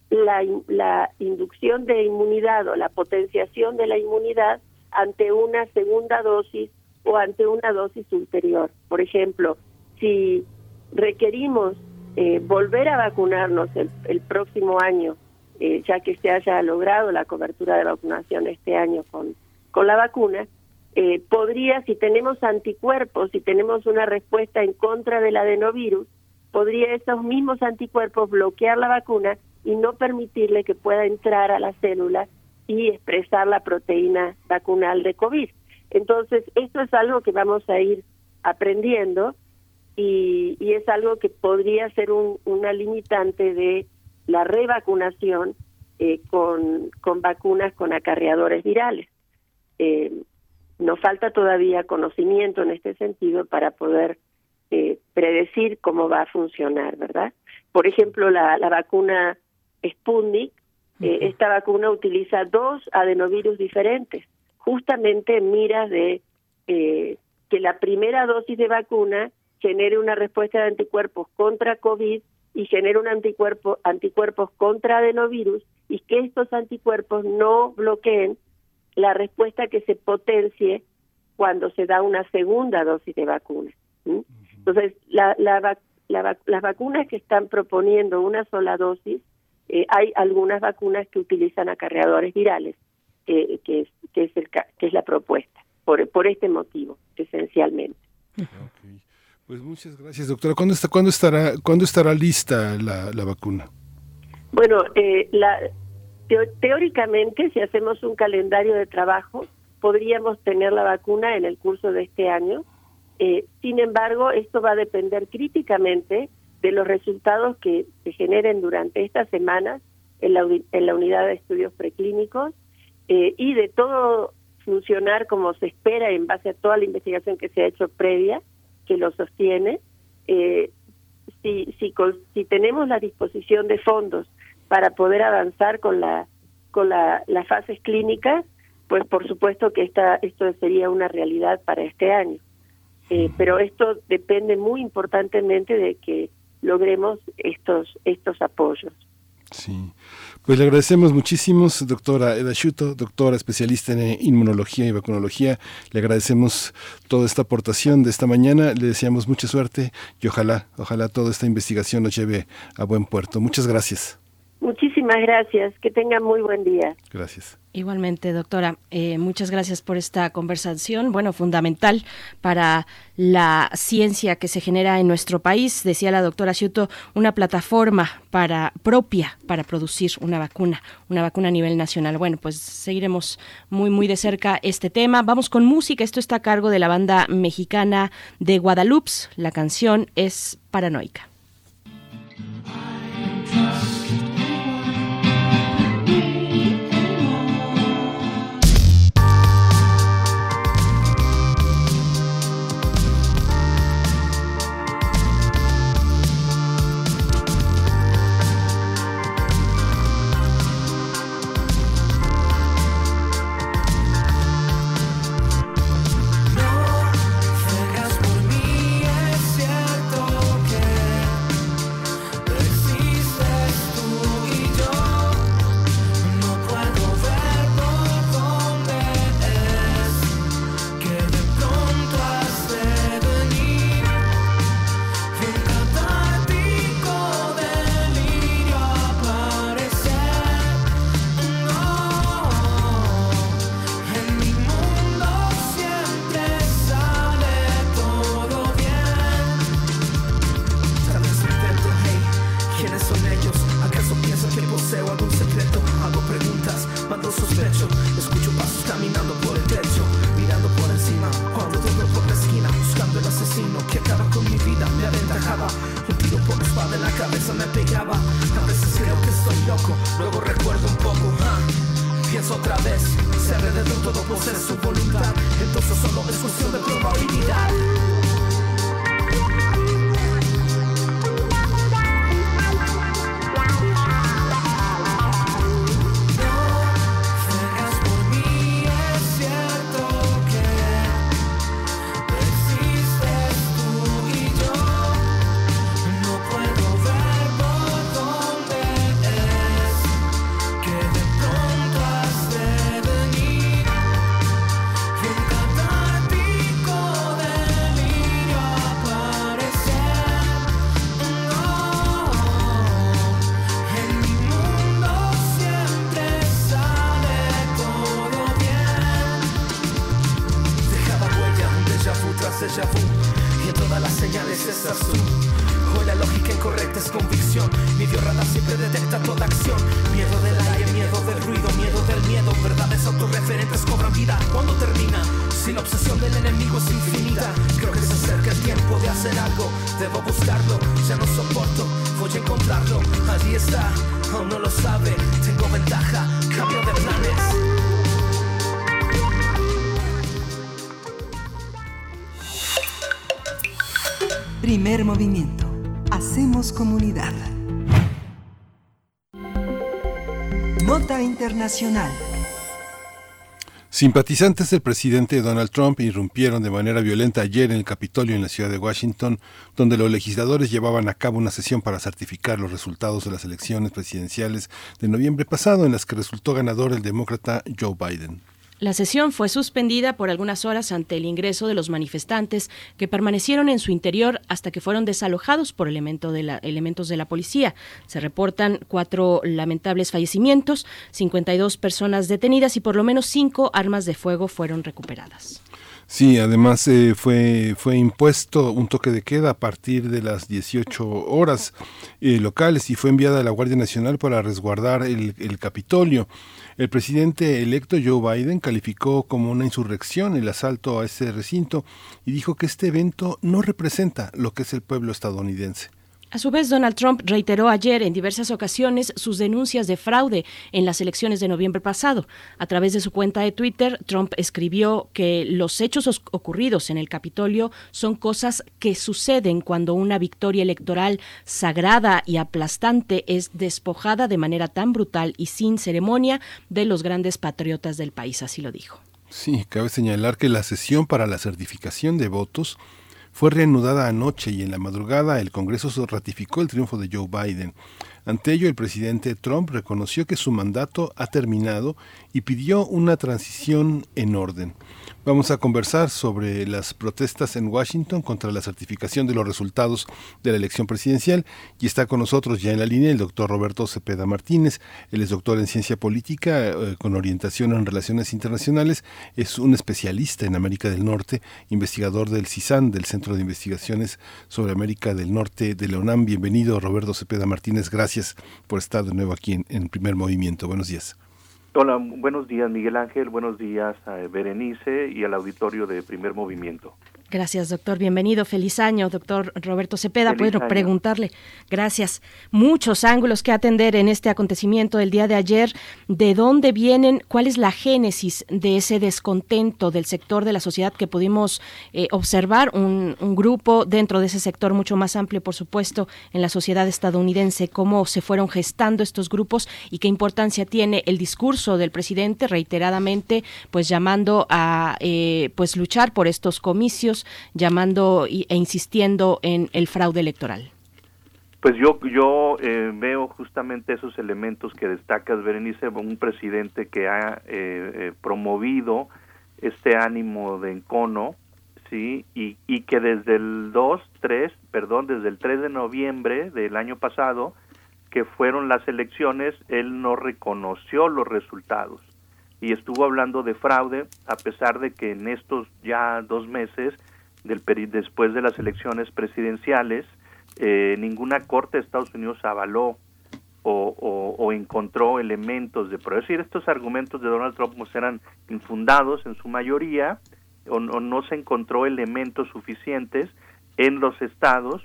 la, la inducción de inmunidad o la potenciación de la inmunidad ante una segunda dosis o ante una dosis ulterior. Por ejemplo, si requerimos eh, volver a vacunarnos el, próximo año, eh, ya que se haya logrado la cobertura de vacunación este año con, con la vacuna, eh, podría, si tenemos anticuerpos, si tenemos una respuesta en contra del adenovirus, podría esos mismos anticuerpos bloquear la vacuna y no permitirle que pueda entrar a la célula y expresar la proteína vacunal de COVID. Entonces, esto es algo que vamos a ir aprendiendo y, es algo que podría ser un, una limitante de la revacunación eh, con, con vacunas con acarreadores virales. Eh, nos falta todavía conocimiento en este sentido para poder eh, predecir cómo va a funcionar, ¿verdad? Por ejemplo, la, la vacuna Sputnik, eh, esta vacuna utiliza dos adenovirus diferentes, justamente en miras de que la primera dosis de vacuna genere una respuesta de anticuerpos contra COVID y genere un anticuerpo, anticuerpos contra adenovirus y que estos anticuerpos no bloqueen la respuesta que se potencie cuando se da una segunda dosis de vacuna. Entonces, la, la, las vacunas que están proponiendo una sola dosis, eh, hay algunas vacunas que utilizan acarreadores virales, que, es, que, es el, que es la propuesta, por, por este motivo, esencialmente. Pues muchas gracias, doctora. ¿Cuándo, está, cuándo, estará, ¿cuándo estará lista la, la vacuna? Bueno, eh, la, teóricamente, si hacemos un calendario de trabajo, podríamos tener la vacuna en el curso de este año. Eh, sin embargo, esto va a depender críticamente de los resultados que se generen durante estas semanas en la, en la unidad de estudios preclínicos eh, y de todo funcionar como se espera en base a toda la investigación que se ha hecho previa que lo sostiene. Eh, si, si, si tenemos la disposición de fondos para poder avanzar con la con la, las fases clínicas, pues por supuesto que esta, esto sería una realidad para este año. Eh, pero esto depende muy importantemente de que logremos estos estos apoyos. Sí. Pues le agradecemos muchísimo, doctora Eda Shuto, doctora especialista en inmunología y vacunología. Le agradecemos toda esta aportación de esta mañana. Le deseamos mucha suerte y ojalá, ojalá toda esta investigación nos lleve a buen puerto. Muchas gracias. Muchísimas gracias. Que tengan muy buen día. Gracias. Igualmente, doctora, eh, muchas gracias por esta conversación, bueno, fundamental para la ciencia que se genera en nuestro país. Decía la doctora Ciuto, una plataforma para propia para producir una vacuna, una vacuna a nivel nacional. Bueno, pues seguiremos muy, muy de cerca este tema. Vamos con música. Esto está a cargo de la banda mexicana de Guadalupe. La canción es Paranoica. Simpatizantes del presidente Donald Trump irrumpieron de manera violenta ayer en el Capitolio en la ciudad de Washington, donde los legisladores llevaban a cabo una sesión para certificar los resultados de las elecciones presidenciales de noviembre pasado, en las que resultó ganador el demócrata Joe Biden. La sesión fue suspendida por algunas horas ante el ingreso de los manifestantes que permanecieron en su interior hasta que fueron desalojados por elementos de la policía. Se reportan cuatro lamentables fallecimientos, 52 personas detenidas y por lo menos cinco armas de fuego fueron recuperadas. Sí, además eh, fue, fue impuesto un toque de queda a partir de las 18 horas eh, locales y fue enviada a la Guardia Nacional para resguardar el Capitolio. El presidente electo Joe Biden calificó como una insurrección el asalto a ese recinto y dijo que este evento no representa lo que es el pueblo estadounidense. A su vez, Donald Trump reiteró ayer en diversas ocasiones sus denuncias de fraude en las elecciones de noviembre pasado. A través de su cuenta de Twitter, Trump escribió que los hechos ocurridos en el Capitolio son cosas que suceden cuando una victoria electoral sagrada y aplastante es despojada de manera tan brutal y sin ceremonia de los grandes patriotas del país. Así lo dijo. Sí, cabe señalar que la sesión para la certificación de votos fue reanudada anoche y en la madrugada el Congreso ratificó el triunfo de Joe Biden. Ante ello, el presidente Trump reconoció que su mandato ha terminado y pidió una transición en orden. Vamos a conversar sobre las protestas en Washington contra la certificación de los resultados de la elección presidencial y está con nosotros ya en la línea el doctor Roberto Cepeda Martínez. Él es doctor en ciencia política eh, con orientación en relaciones internacionales. Es un especialista en América del Norte, investigador del CISAN, del Centro de Investigaciones sobre América del Norte de la UNAM. Bienvenido Roberto Cepeda Martínez. Gracias por estar de nuevo aquí en, en Primer Movimiento. Buenos días. Hola, buenos días Miguel Ángel, buenos días a Berenice y al auditorio de Primer Movimiento. Gracias, doctor. Bienvenido. Feliz año, doctor Roberto Cepeda. Puedo preguntarle, gracias. Muchos ángulos que atender en este acontecimiento del día de ayer. ¿De dónde vienen? ¿Cuál es la génesis de ese descontento del sector de la sociedad que pudimos eh, observar? Un, un, grupo dentro de ese sector mucho más amplio, por supuesto, en la sociedad estadounidense. ¿Cómo se fueron gestando estos grupos y qué importancia tiene el discurso del presidente reiteradamente, pues llamando a eh, pues luchar por estos comicios? Llamando e insistiendo en el fraude electoral? Pues yo, yo eh, veo justamente esos elementos que destacas, Berenice, un presidente que ha eh, eh, promovido este ánimo de encono, ¿sí? Y, y que desde el 2, 3, perdón, desde el 3 de noviembre del año pasado, que fueron las elecciones, él no reconoció los resultados y estuvo hablando de fraude, a pesar de que en estos ya dos meses del después de las elecciones presidenciales, eh, ninguna corte de Estados Unidos avaló o, encontró elementos de prueba. Es decir, estos argumentos de Donald Trump pues, eran infundados en su mayoría o, no se encontró elementos suficientes en los estados.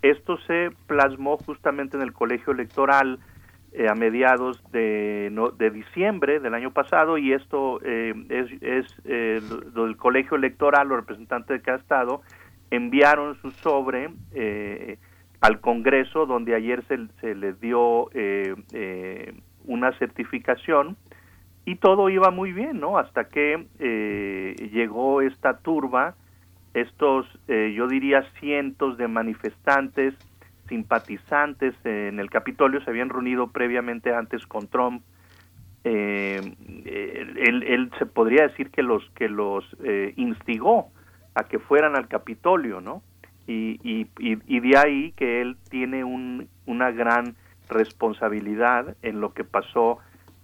Esto se plasmó justamente en el colegio electoral eh, a mediados de, de diciembre del año pasado y esto eh, es, eh, del colegio electoral, los representantes de cada estado enviaron su sobre al Congreso donde ayer se, se les dio una certificación y todo iba muy bien, ¿no? Hasta que llegó esta turba, estos, yo diría, cientos de manifestantes simpatizantes en el Capitolio se habían reunido previamente antes con Trump. Eh, él, se podría decir que los que los eh, instigó a que fueran al Capitolio, ¿no? Y, y, de ahí que él tiene un, una gran responsabilidad en lo que pasó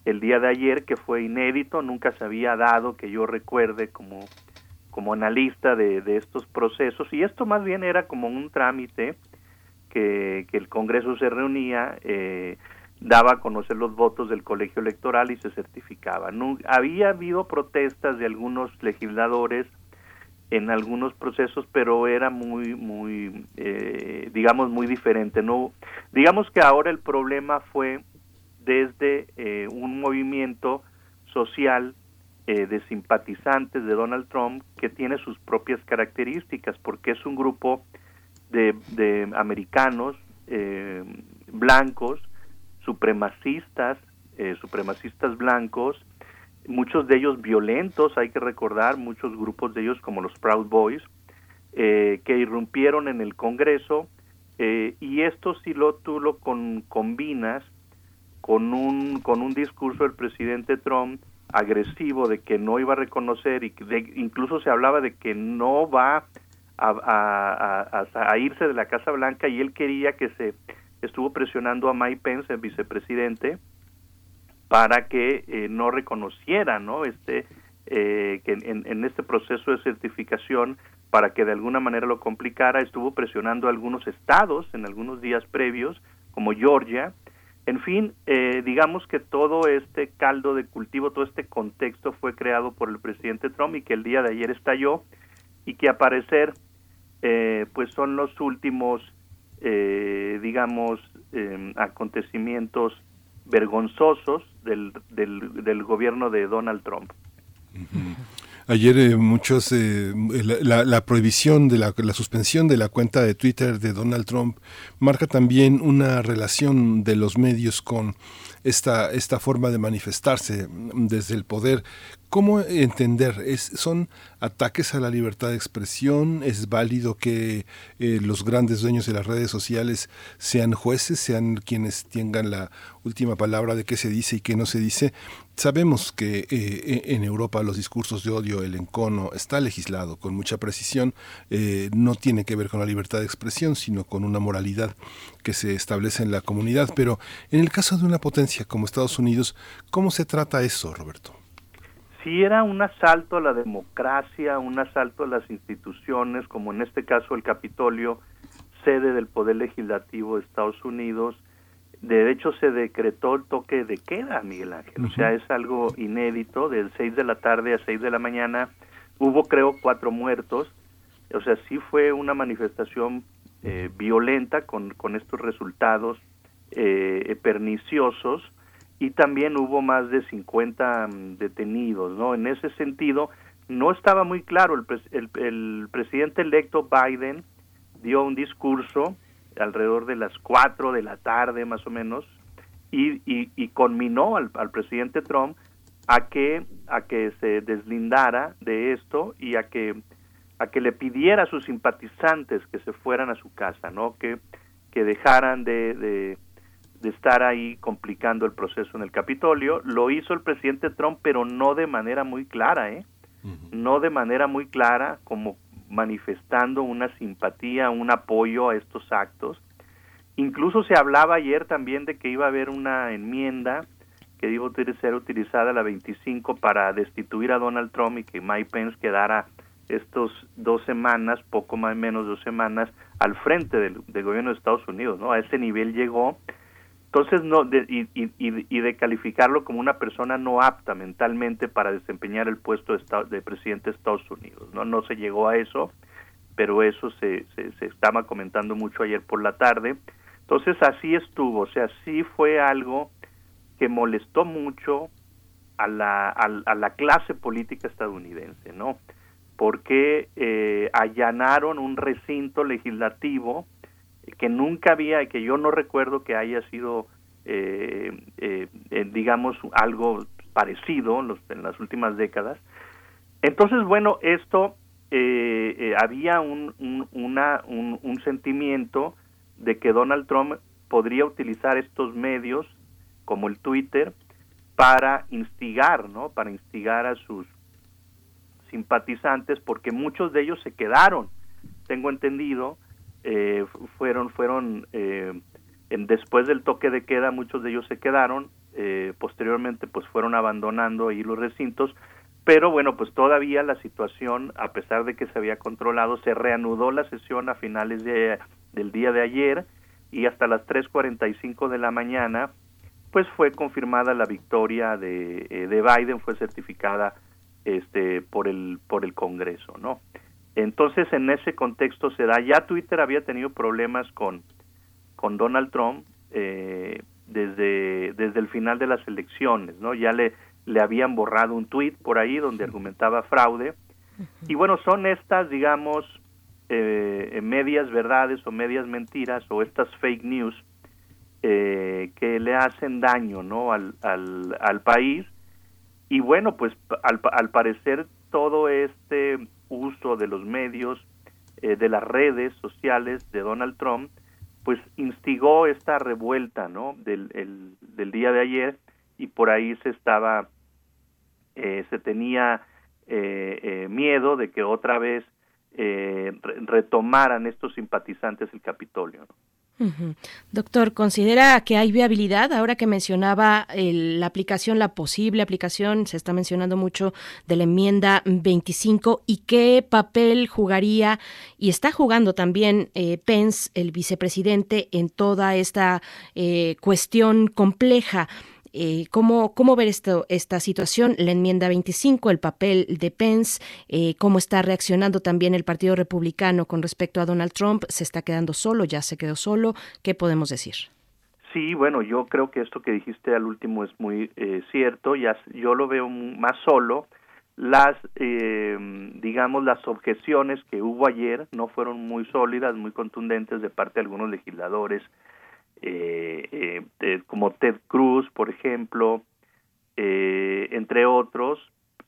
el día de ayer, que fue inédito, nunca se había dado, que yo recuerde como, como analista de estos procesos, y esto más bien era como un trámite que, el Congreso se reunía, eh, daba a conocer los votos del colegio electoral y se certificaba. No, había habido protestas de algunos legisladores en algunos procesos, pero era muy, muy, eh, digamos, muy diferente. No, digamos que ahora el problema fue desde eh, un movimiento social de simpatizantes de Donald Trump que tiene sus propias características, porque es un grupo de, americanos eh, blancos, supremacistas, eh, supremacistas blancos, muchos de ellos violentos, hay que recordar, muchos grupos de ellos como los Proud Boys, eh, que irrumpieron en el Congreso, y esto si lo, tú lo con, combinas con un, con un discurso del presidente Trump agresivo de que no iba a reconocer y de, incluso se hablaba de que no va a, irse de la Casa Blanca y él quería que se estuvo presionando a Mike Pence, el vicepresidente, para que eh, no reconociera, ¿no? Este eh, que en, en, este proceso de certificación para que de alguna manera lo complicara, estuvo presionando a algunos estados en algunos días previos, como Georgia. En fin, eh, digamos que todo este caldo de cultivo, todo este contexto fue creado por el presidente Trump y que el día de ayer estalló y que a parecer eh, pues son los últimos, eh, digamos, em, acontecimientos vergonzosos del, del, gobierno de Donald Trump. Ayer eh, muchos, la, la, prohibición de la, la, suspensión de la cuenta de Twitter de Donald Trump marca también una relación de los medios con esta, esta forma de manifestarse desde el poder. ¿Cómo entender? ¿Es, ¿Son ataques a la libertad de expresión? ¿Es válido que eh, los grandes dueños de las redes sociales sean jueces, sean quienes tengan la última palabra de qué se dice y qué no se dice? Sabemos que eh, en Europa los discursos de odio, el encono, está legislado con mucha precisión. Eh, no tiene que ver con la libertad de expresión, sino con una moralidad que se establece en la comunidad. Pero en el caso de una potencia como Estados Unidos, ¿cómo se trata eso, Roberto? si era un asalto a la democracia, un asalto a las instituciones, como en este caso el Capitolio, sede del Poder Legislativo de Estados Unidos. De hecho, se decretó el toque de queda, Miguel Ángel. O sea, es algo inédito, del 6 de la tarde a 6 de la mañana. Hubo, creo, cuatro muertos. O sea, sí fue una manifestación eh, violenta con, con estos resultados eh, perniciosos y también hubo más de 50 mm, detenidos, ¿no? En ese sentido, no estaba muy claro, el, el, presidente electo Biden dio un discurso alrededor de las 4 de la tarde más o menos y, y, conminó al, al, presidente Trump a que a que se deslindara de esto y a que a que le pidiera a sus simpatizantes que se fueran a su casa, ¿no? Que que dejaran de de estar ahí complicando el proceso en el Capitolio. Lo hizo el presidente Trump, pero no de manera muy clara, ¿eh? No de manera muy clara, como manifestando una simpatía, un apoyo a estos actos. Incluso se hablaba ayer también de que iba a haber una enmienda que iba a ser utilizada la 25 para destituir a Donald Trump y que Mike Pence quedara estos dos semanas, poco más menos dos semanas, al frente del, gobierno de Estados Unidos, ¿no? A ese nivel llegó entonces, no, de, y, y, y, de calificarlo como una persona no apta mentalmente para desempeñar el puesto de, de, presidente de Estados Unidos. No, no se llegó a eso, pero eso se, se, estaba comentando mucho ayer por la tarde. Entonces, así estuvo, o sea, sí fue algo que molestó mucho a la, a, la clase política estadounidense, ¿no? Porque eh, allanaron un recinto legislativo que nunca había, que yo no recuerdo que haya sido, eh, eh, eh, digamos, algo parecido en, los, en, las últimas décadas. Entonces, bueno, esto había un, un, una, un, un sentimiento de que Donald Trump podría utilizar estos medios como el Twitter para instigar, ¿no? Para instigar a sus simpatizantes porque muchos de ellos se quedaron, tengo entendido, eh, fueron fueron eh, en, después del toque de queda muchos de ellos se quedaron eh, posteriormente pues fueron abandonando ahí los recintos pero bueno pues todavía la situación a pesar de que se había controlado se reanudó la sesión a finales de, del día de ayer y hasta las 3:45 de la mañana pues fue confirmada la victoria de, eh, de Biden fue certificada este por el por el Congreso no entonces, en ese contexto se da, ya Twitter había tenido problemas con, con Donald Trump eh, desde, desde el final de las elecciones, ¿no? Ya le, le habían borrado un tweet por ahí donde argumentaba fraude. Y bueno, son estas, digamos, eh, medias verdades o medias mentiras o estas fake news eh, que le hacen daño, ¿no? Al, al, al país. Y bueno, pues al, al parecer todo este uso de los medios, eh, de las redes sociales de Donald Trump, pues instigó esta revuelta, ¿no? Del, día de ayer y por ahí se estaba, eh, se tenía eh, miedo de que otra vez retomaran estos simpatizantes el Capitolio. Doctor, ¿considera que hay viabilidad? Ahora que mencionaba la aplicación, la posible aplicación, se está mencionando mucho de la enmienda 25 y qué papel jugaría y está jugando también eh, Pence, el vicepresidente, en toda esta eh, cuestión compleja. Eh, ¿cómo, ¿Cómo ver esto, esta situación? La enmienda 25, el papel de Pence, eh, cómo está reaccionando también el Partido Republicano con respecto a Donald Trump, ¿se está quedando solo? ¿Ya se quedó solo? ¿Qué podemos decir? Sí, bueno, yo creo que esto que dijiste al último es muy eh, cierto, ya, yo lo veo más solo. Las, eh, digamos, las objeciones que hubo ayer no fueron muy sólidas, muy contundentes de parte de algunos legisladores eh, eh, como Ted Cruz, por ejemplo, eh, entre otros,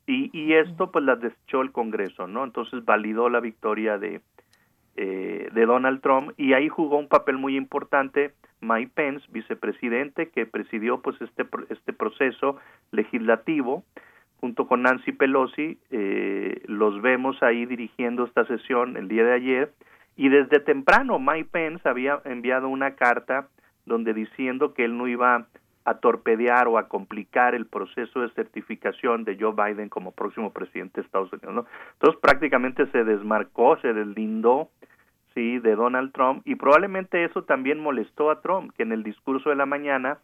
y, y, esto pues las desechó el Congreso, ¿no? Entonces validó la victoria de, de Donald Trump y ahí jugó un papel muy importante Mike Pence, vicepresidente, que presidió pues este, este proceso legislativo, junto con Nancy Pelosi, eh, los vemos ahí dirigiendo esta sesión el día de ayer, y desde temprano Mike Pence había enviado una carta donde diciendo que él no iba a torpedear o a complicar el proceso de certificación de Joe Biden como próximo presidente de Estados Unidos. ¿no? Entonces prácticamente se desmarcó, se deslindó sí de Donald Trump y probablemente eso también molestó a Trump que en el discurso de la mañana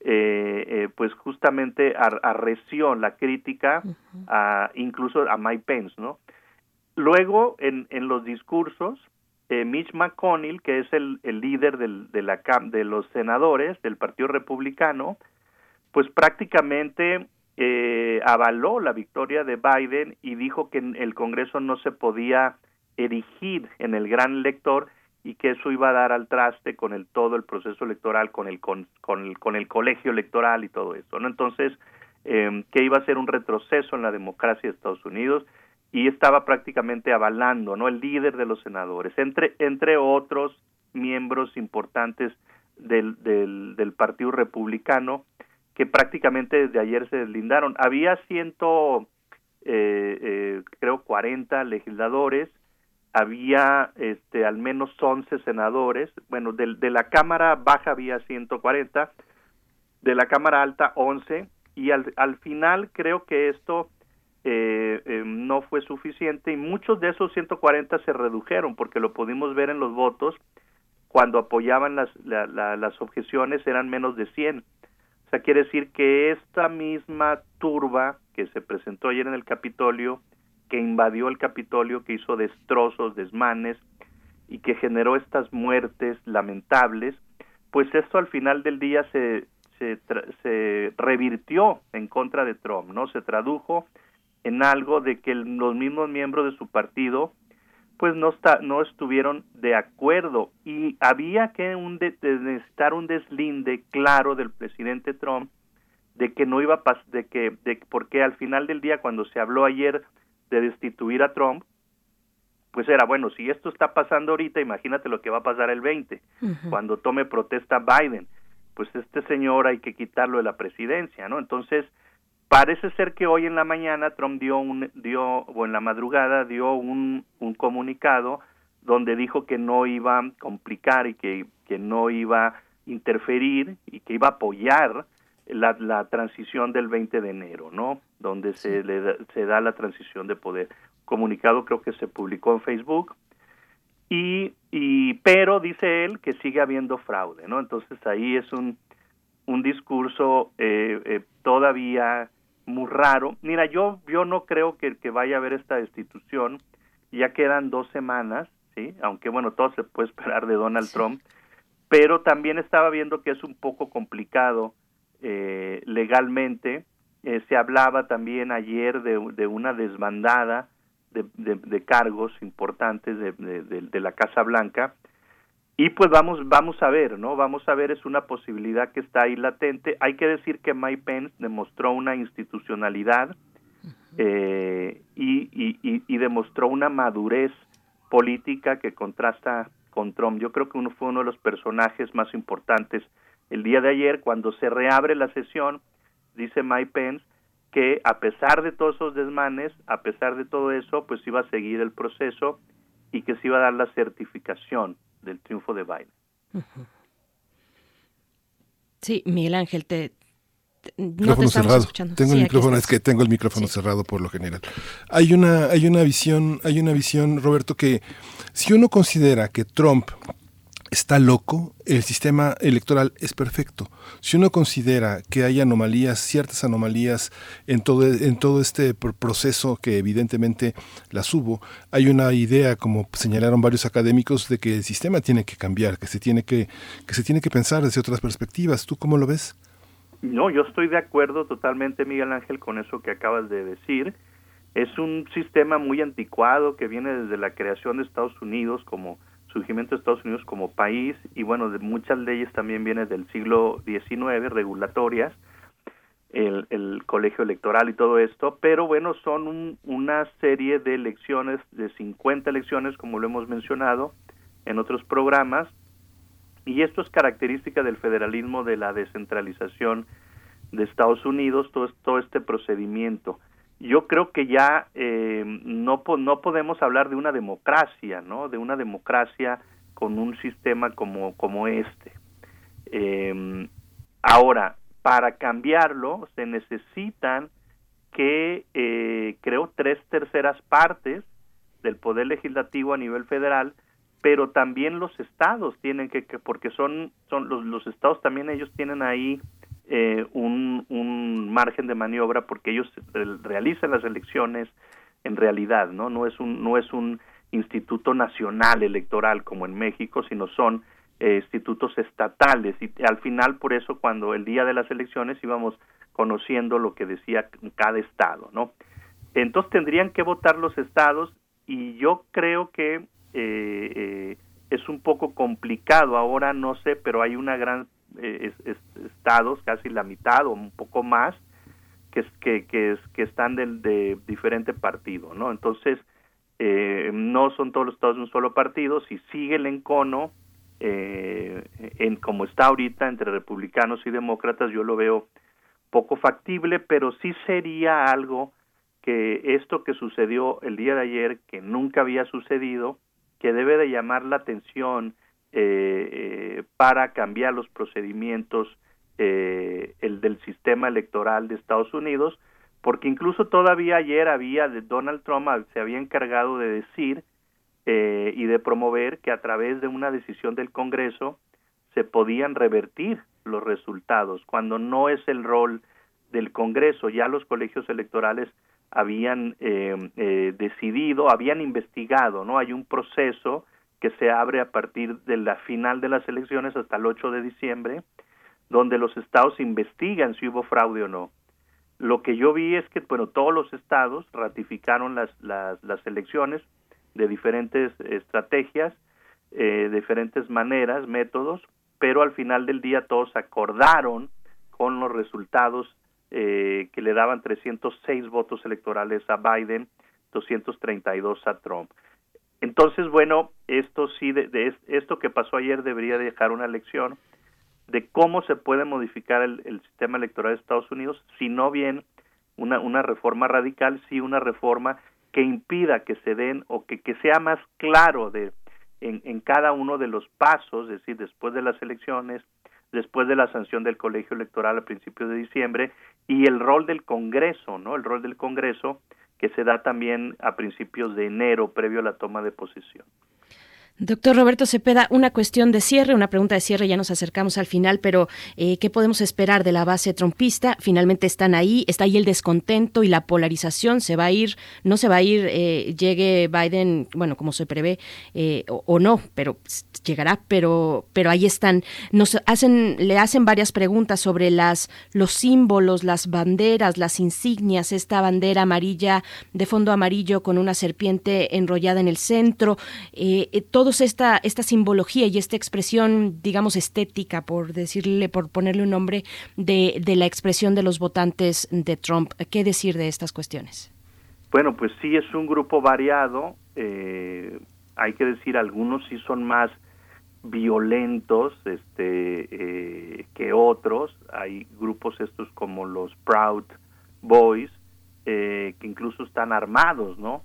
eh, eh, pues justamente arreció la crítica a, incluso a Mike Pence no luego en, en los discursos eh, Mitch McConnell que es el, el líder de la de los senadores del Partido Republicano pues prácticamente eh, avaló la victoria de Biden y dijo que el Congreso no se podía erigir en el gran lector y que eso iba a dar al traste con el todo el proceso electoral, con el con, el, con el colegio electoral y todo eso, ¿no? Entonces, eh, que iba a ser un retroceso en la democracia de Estados Unidos y estaba prácticamente avalando, ¿no? El líder de los senadores, entre entre otros miembros importantes del, del, Partido Republicano que prácticamente desde ayer se deslindaron. Había ciento, eh, eh, creo, 40 legisladores había este, al menos 11 senadores, bueno, de, de, la Cámara Baja había 140, de la Cámara Alta 11, y al, al final creo que esto eh, eh, no fue suficiente y muchos de esos 140 se redujeron porque lo pudimos ver en los votos cuando apoyaban las, las objeciones eran menos de 100. O sea, quiere decir que esta misma turba que se presentó ayer en el Capitolio que invadió el Capitolio, que hizo destrozos, desmanes y que generó estas muertes lamentables, pues esto al final del día se, se, se revirtió en contra de Trump, ¿no? Se tradujo en algo de que los mismos miembros de su partido pues no está, no estuvieron de acuerdo y había que un de, necesitar un deslinde claro del presidente Trump de que no iba a pasar, de que de porque al final del día cuando se habló ayer de destituir a Trump, pues era, bueno, si esto está pasando ahorita, imagínate lo que va a pasar el 20, cuando tome protesta Biden. Pues este señor hay que quitarlo de la presidencia, ¿no? Entonces, parece ser que hoy en la mañana Trump dio un, dio, o en la madrugada dio un, un comunicado donde dijo que no iba a complicar y que, que no iba a interferir y que iba a apoyar la, la transición del 20 de enero, ¿no? Donde se, le da, se da la transición de poder. Comunicado creo que se publicó en Facebook. Y, y pero dice él que sigue habiendo fraude, ¿no? Entonces ahí es un, un discurso eh, eh, todavía muy raro. Mira, yo, yo no creo que, que vaya a haber esta destitución. Ya quedan dos semanas, ¿sí? Aunque bueno, todo se puede esperar de Donald Trump. Pero también estaba viendo que es un poco complicado eh, legalmente. Eh, se hablaba también ayer de, de una desbandada de, de, cargos importantes de, de, la Casa Blanca y pues vamos vamos a ver no vamos a ver es una posibilidad que está ahí latente. Hay que decir que Mike Pence demostró una institucionalidad eh, y, y, y, demostró una madurez política que contrasta con Trump. Yo creo que uno fue uno de los personajes más importantes el día de ayer, cuando se reabre la sesión, dice Mike Pence que a pesar de todos esos desmanes, a pesar de todo eso, pues iba a seguir el proceso y que se iba a dar la certificación del triunfo de Biden. Sí, Miguel Ángel, te, no te cerrado. Escuchando. Tengo el micrófono, es que tengo el micrófono sí. cerrado por lo general. Hay una, hay una visión, hay una visión, Roberto, que si uno considera que Trump está loco, el sistema electoral es perfecto. Si uno considera que hay anomalías, ciertas anomalías en todo, en todo este proceso que evidentemente las hubo, hay una idea, como señalaron varios académicos, de que el sistema tiene que cambiar, que se tiene que, que se tiene que pensar desde otras perspectivas. ¿Tú cómo lo ves? No, yo estoy de acuerdo totalmente, Miguel Ángel, con eso que acabas de decir. Es un sistema muy anticuado que viene desde la creación de Estados Unidos como surgimiento de Estados Unidos como país y bueno, de muchas leyes también viene del siglo XIX, regulatorias, el, el colegio electoral y todo esto, pero bueno, son una serie de elecciones, de 50 elecciones, como lo hemos mencionado en otros programas, y esto es característica del federalismo, de la descentralización de Estados Unidos, todo este procedimiento. Yo creo que ya eh, no, no podemos hablar de una democracia, ¿no? De una democracia con un sistema como, como este. Eh, ahora, para cambiarlo se necesitan que, eh, creo, tres terceras partes del Poder Legislativo a nivel federal, pero también los estados tienen que, que porque son, son los, los estados también ellos tienen ahí eh, un, margen de maniobra porque ellos realizan las elecciones en realidad, ¿no? No es un, no es un instituto nacional electoral como en México, sino son eh, institutos estatales y al final por eso cuando el día de las elecciones íbamos conociendo lo que decía cada estado, ¿no? Entonces tendrían que votar los estados y yo creo que eh, eh, es un poco complicado ahora no sé pero hay una gran estados casi la mitad o un poco más que que que, que están de, de diferente partido no entonces no son todos los estados de un solo partido si sigue el encono eh, en como está ahorita entre republicanos y demócratas yo lo veo poco factible pero sí sería algo que esto que sucedió el día de ayer que nunca había sucedido que debe de llamar la atención eh, eh, para cambiar los procedimientos eh, el del sistema electoral de Estados Unidos porque incluso todavía ayer había de Donald Trump se había encargado de decir y de promover que a través de una decisión del Congreso se podían revertir los resultados, cuando no es el rol del Congreso. Ya los colegios electorales habían decidido, habían investigado, ¿no? Hay un proceso que se abre a partir de la final de las elecciones hasta el 8 de diciembre, donde los estados investigan si hubo fraude o no. Lo que yo vi es que, bueno, todos los estados ratificaron las, las, las elecciones, de diferentes estrategias, eh, diferentes maneras, métodos, pero al final del día todos acordaron con los resultados eh, que le daban 306 votos electorales a Biden, 232 a Trump. Entonces, bueno, esto sí, de, esto que pasó ayer debería dejar una lección de cómo se puede modificar el, el, sistema electoral de Estados Unidos, si no bien una, una reforma radical, sí una reforma que impida que se den o que, que sea más claro de en, en cada uno de los pasos, es decir, después de las elecciones, después de la sanción del colegio electoral a principios de diciembre y el rol del Congreso, ¿no? El rol del Congreso que se da también a principios de enero previo a la toma de posesión. Doctor Roberto Cepeda, una cuestión de cierre, una pregunta de cierre, ya nos acercamos al final, pero eh, ¿qué podemos esperar de la base trompista? Finalmente están ahí, está ahí el descontento y la polarización, se va a ir, no se va a ir, eh, llegue Biden, bueno, como se prevé, eh, o, no, pero llegará, pero, pero ahí están. Nos hacen, le hacen varias preguntas sobre las, los símbolos, las banderas, las insignias, esta bandera amarilla de fondo amarillo con una serpiente enrollada en el centro, todo esta, esta simbología y esta expresión, digamos, estética, por decirle, por ponerle un nombre, de, de la expresión de los votantes de Trump. ¿Qué decir de estas cuestiones? Bueno, pues sí es un grupo variado. Eh, hay que decir, algunos sí son más violentos este, eh, que otros. Hay grupos estos como los Proud Boys, eh, que incluso están armados, ¿no?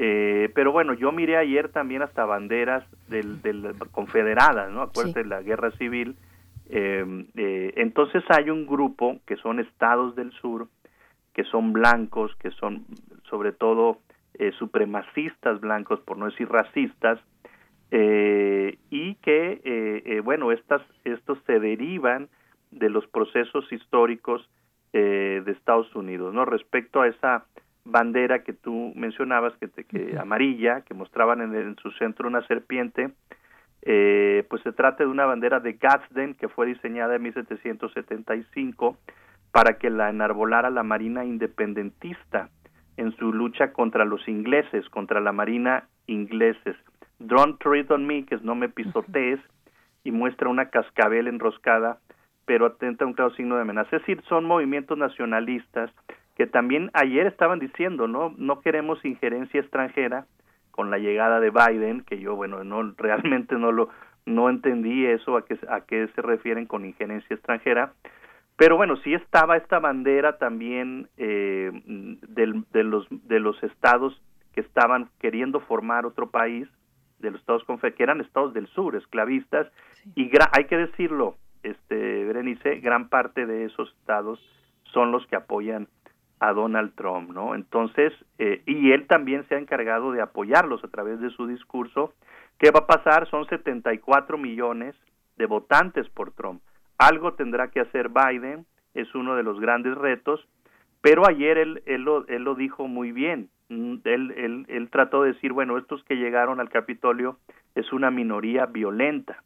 Eh, pero bueno, yo miré ayer también hasta banderas del, del confederadas, ¿no? Acuérdense de la guerra civil. Eh, eh, entonces hay un grupo que son estados del sur, que son blancos, que son sobre todo eh, supremacistas blancos, por no decir racistas, eh, y que, bueno, estas, estos se derivan de los procesos históricos eh, de Estados Unidos, ¿no? Respecto a esa bandera que tú mencionabas, que, que amarilla, que mostraban en, en, su centro una serpiente, eh, pues se trata de una bandera de Gadsden que fue diseñada en 1775 para que la enarbolara la Marina independentista en su lucha contra los ingleses, contra la Marina ingleses, Don't Tread on Me, que es No me pisotees, y muestra una cascabel enroscada, pero atenta a un claro signo de amenaza. Es decir, son movimientos nacionalistas que también ayer estaban diciendo, ¿no? No queremos injerencia extranjera con la llegada de Biden, que yo, bueno, no realmente no lo no entendí eso a qué a qué se refieren con injerencia extranjera, pero bueno, sí estaba esta bandera también eh, del, de los de los estados que estaban queriendo formar otro país, de los estados que eran estados del sur, esclavistas, y hay que decirlo, este Berenice, gran parte de esos estados son los que apoyan a Donald Trump, ¿no? Entonces, eh, y él también se ha encargado de apoyarlos a través de su discurso. ¿Qué va a pasar? Son 74 millones de votantes por Trump. Algo tendrá que hacer Biden, es uno de los grandes retos, pero ayer él, él, lo, él lo dijo muy bien. Mm, él, él, él trató de decir, bueno, estos que llegaron al Capitolio es una minoría violenta.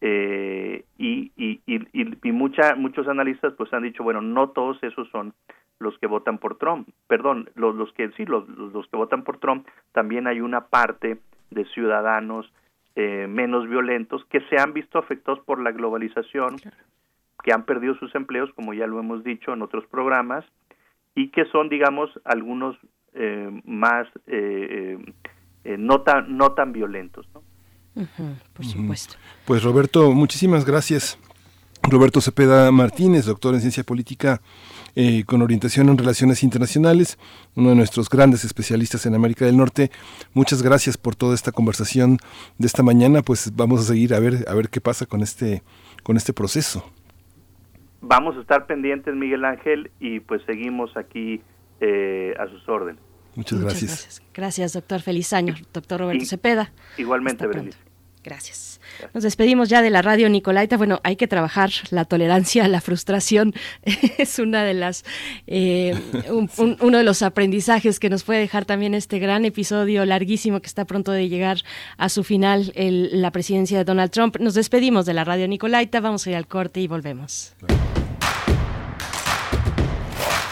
Eh, y, y, y, y mucha, muchos analistas pues han dicho, bueno, no todos esos son los que votan por Trump, perdón, los, los que sí, los, los, que votan por Trump, también hay una parte de ciudadanos eh, menos violentos que se han visto afectados por la globalización, que han perdido sus empleos, como ya lo hemos dicho en otros programas, y que son, digamos, algunos eh, más eh, no tan no tan violentos, ¿no? por supuesto. Pues Roberto, muchísimas gracias. Roberto Cepeda Martínez, doctor en ciencia política eh, con orientación en relaciones internacionales, uno de nuestros grandes especialistas en América del Norte. Muchas gracias por toda esta conversación de esta mañana. Pues vamos a seguir a ver a ver qué pasa con este con este proceso. Vamos a estar pendientes, Miguel Ángel, y pues seguimos aquí eh, a sus órdenes. Muchas gracias. gracias. doctor. Feliz año, doctor Roberto Cepeda. Igualmente, Berenice. Gracias. Nos despedimos ya de la radio Nicolaita. Bueno, hay que trabajar la tolerancia, la frustración es una de las eh, uno de los aprendizajes que nos puede dejar también este gran episodio larguísimo que está pronto de llegar a su final, la presidencia de Donald Trump. Nos despedimos de la radio Nicolaita. Vamos a ir al corte y volvemos.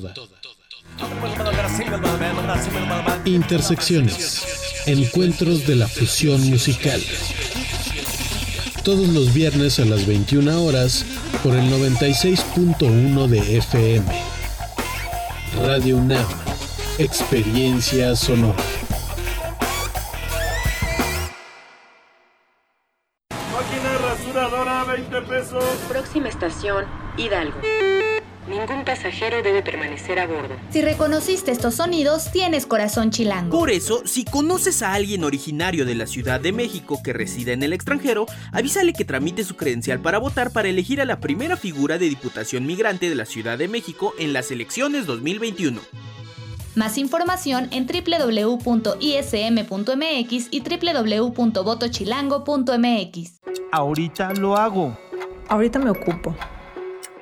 Toda. Intersecciones. Encuentros de la fusión musical. Todos los viernes a las 21 horas por el 96.1 de FM. Radio UNAM. Experiencia sonora. Máquina rasuradora, 20 pesos. Próxima estación, Hidalgo. Pasajero debe permanecer a bordo. Si reconociste estos sonidos, tienes corazón chilango. Por eso, si conoces a alguien originario de la Ciudad de México que reside en el extranjero, avísale que tramite su credencial para votar para elegir a la primera figura de diputación migrante de la Ciudad de México en las elecciones 2021. Más información en www.ism.mx y www.votochilango.mx. Ahorita lo hago. Ahorita me ocupo.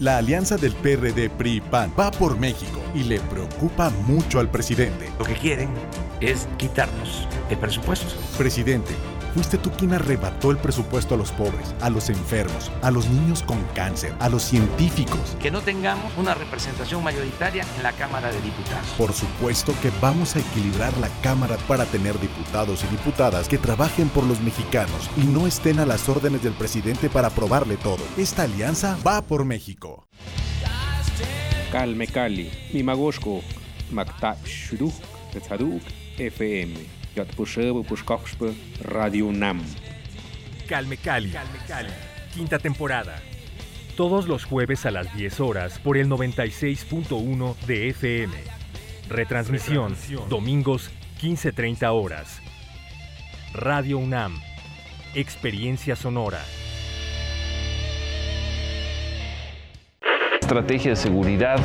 La alianza del PRD PRI-PAN va por México y le preocupa mucho al presidente. Lo que quieren es quitarnos el presupuesto. Presidente, fuiste tú quien arrebató el presupuesto a los pobres, a los enfermos, a los niños con cáncer, a los científicos. Que no tengamos una representación mayoritaria en la Cámara de Diputados. Por supuesto que vamos a equilibrar la Cámara para tener diputados y diputadas que trabajen por los mexicanos y no estén a las órdenes del presidente para aprobarle todo. Esta alianza va por México. Calme Cali, Mimagoshko, Makta Shuruk, FM. Radio UNAM. Calme Cali. Quinta temporada. Todos los jueves a las 10 horas por el 96.1 de FM. Retransmisión, domingos 15.30 horas. Radio UNAM. Experiencia sonora. Estrategia de seguridad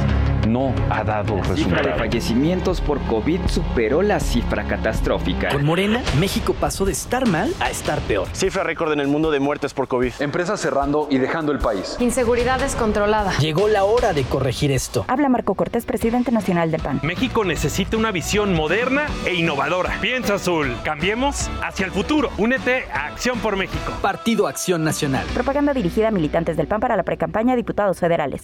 no ha dado La cifra de resultados. fallecimientos por COVID superó la cifra catastrófica. Con Morena, México pasó de estar mal a estar peor. Cifra récord en el mundo de muertes por COVID. Empresas cerrando y dejando el país. Inseguridad descontrolada. Llegó la hora de corregir esto. Habla Marco Cortés, presidente nacional del PAN. México necesita una visión moderna e innovadora. Piensa azul. Cambiemos hacia el futuro. Únete a Acción por México. Partido Acción Nacional. Propaganda dirigida a militantes del PAN para la precampaña a diputados federales.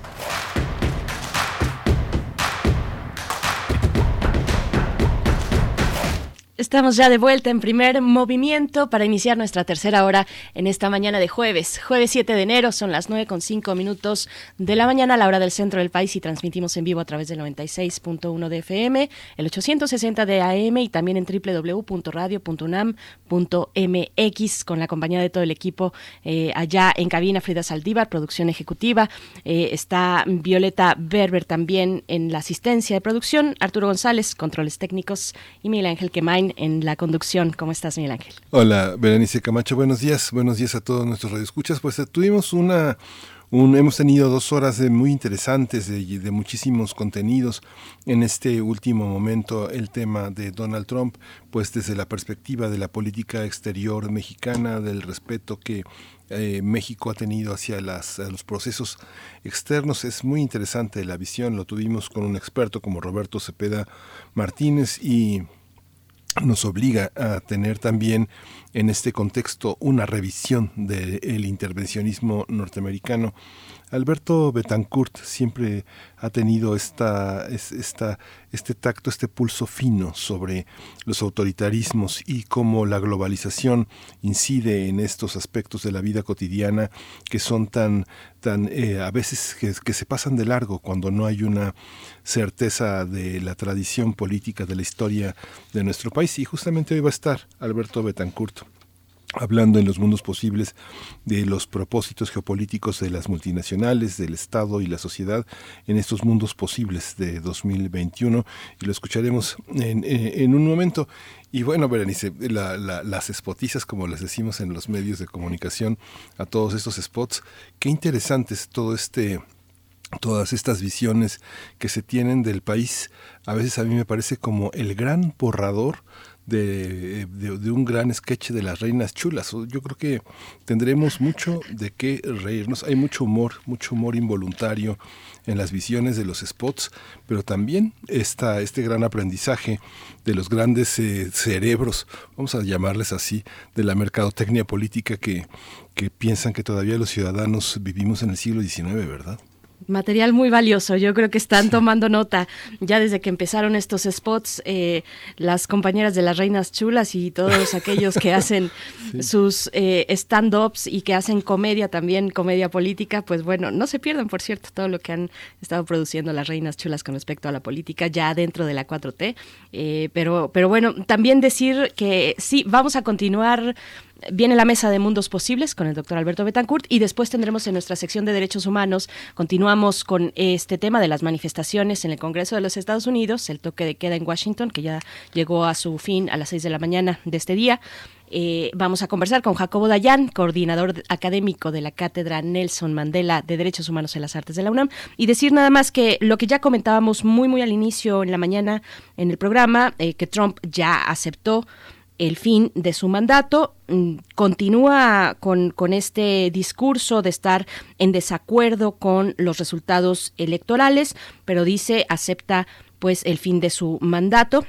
Estamos ya de vuelta en primer movimiento para iniciar nuestra tercera hora en esta mañana de jueves. Jueves 7 de enero, son las 9 con 5 minutos de la mañana a la hora del centro del país y transmitimos en vivo a través del 96.1 de FM, el 860 de AM y también en www.radio.unam.mx con la compañía de todo el equipo eh, allá en cabina Frida Saldívar, producción ejecutiva. Eh, está Violeta Berber también en la asistencia de producción, Arturo González, controles técnicos y Miguel Ángel Quemain en la conducción. ¿Cómo estás, Miguel Ángel? Hola, Berenice Camacho, buenos días, buenos días a todos nuestros radioescuchas. Pues eh, tuvimos una, un, hemos tenido dos horas de muy interesantes, de, de muchísimos contenidos en este último momento. El tema de Donald Trump, pues desde la perspectiva de la política exterior mexicana, del respeto que eh, México ha tenido hacia las, los procesos externos. Es muy interesante la visión, lo tuvimos con un experto como Roberto Cepeda Martínez y nos obliga a tener también en este contexto una revisión del intervencionismo norteamericano. Alberto Betancourt siempre ha tenido esta, este tacto, este pulso fino sobre los autoritarismos y cómo la globalización incide en estos aspectos de la vida cotidiana que son tan, tan eh, a veces que, que se pasan de largo cuando no hay una certeza de la tradición política de la historia de nuestro país. Y justamente hoy va a estar Alberto Betancourt hablando en los mundos posibles de los propósitos geopolíticos de las multinacionales, del Estado y la sociedad en estos mundos posibles de 2021 y lo escucharemos en, en, en un momento. Y bueno, Berenice, la, la, las spotizas, como les decimos en los medios de comunicación, a todos estos spots, qué interesantes todo este todas estas visiones que se tienen del país, a veces a mí me parece como el gran borrador de, de, un gran sketch de las reinas chulas. Yo creo que tendremos mucho de qué reírnos. Hay mucho humor, mucho humor involuntario en las visiones de los spots, pero también está este gran aprendizaje de los grandes eh, cerebros, vamos a llamarles así, de la mercadotecnia política que, que piensan que todavía los ciudadanos vivimos en el siglo XIX, ¿verdad? Material muy valioso. Yo creo que están tomando nota ya desde que empezaron estos spots, eh, las compañeras de las Reinas Chulas y todos aquellos que hacen sí. sus eh, stand-ups y que hacen comedia también, comedia política, pues bueno, no se pierdan, por cierto, todo lo que han estado produciendo las Reinas Chulas con respecto a la política ya dentro de la 4T. Eh, pero, pero bueno, también decir que sí, vamos a continuar viene la mesa de mundos posibles con el doctor Alberto Betancourt y después tendremos en nuestra sección de derechos humanos, continuamos con este tema de las manifestaciones en el Congreso de los Estados Unidos, el toque de queda en Washington, que ya llegó a su fin a las seis de la mañana de este día. Eh, vamos a conversar con Jacobo Dayan, coordinador académico de la Cátedra Nelson Mandela de Derechos Humanos en las Artes de la UNAM, y decir nada más que lo que ya comentábamos muy, muy al inicio en la mañana en el programa, eh, que Trump ya aceptó el fin de su mandato. Mm, continúa con, con, este discurso de estar en desacuerdo con los resultados electorales, pero dice acepta pues el fin de su mandato.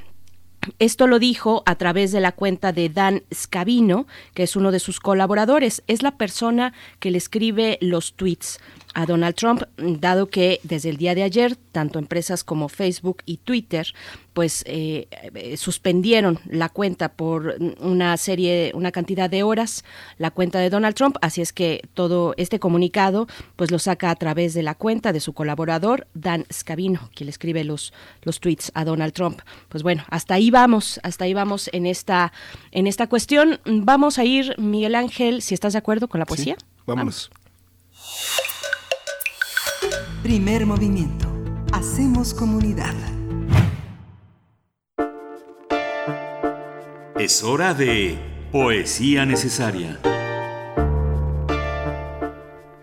Esto lo dijo a través de la cuenta de Dan Scavino, que es uno de sus colaboradores. Es la persona que le escribe los tweets a Donald Trump, dado que desde el día de ayer, tanto empresas como Facebook y Twitter, pues eh, eh, suspendieron la cuenta por una serie, una cantidad de horas, la cuenta de Donald Trump, así es que todo este comunicado, pues lo saca a través de la cuenta de su colaborador Dan Scavino, quien le escribe los los tweets a Donald Trump. Pues bueno, hasta ahí vamos, hasta ahí vamos en esta en esta cuestión. Vamos a ir, Miguel Ángel, si estás de acuerdo con la poesía. vámonos. Primer movimiento. Hacemos comunidad. Es hora de Poesía Necesaria.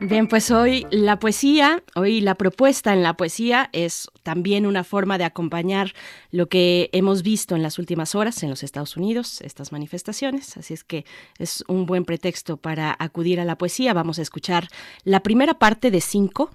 Bien, pues hoy la poesía, hoy la propuesta en la poesía es también una forma de acompañar lo que hemos visto en las últimas horas en los Estados Unidos, estas manifestaciones. Así es que es un buen pretexto para acudir a la poesía. Vamos a escuchar la primera parte de cinco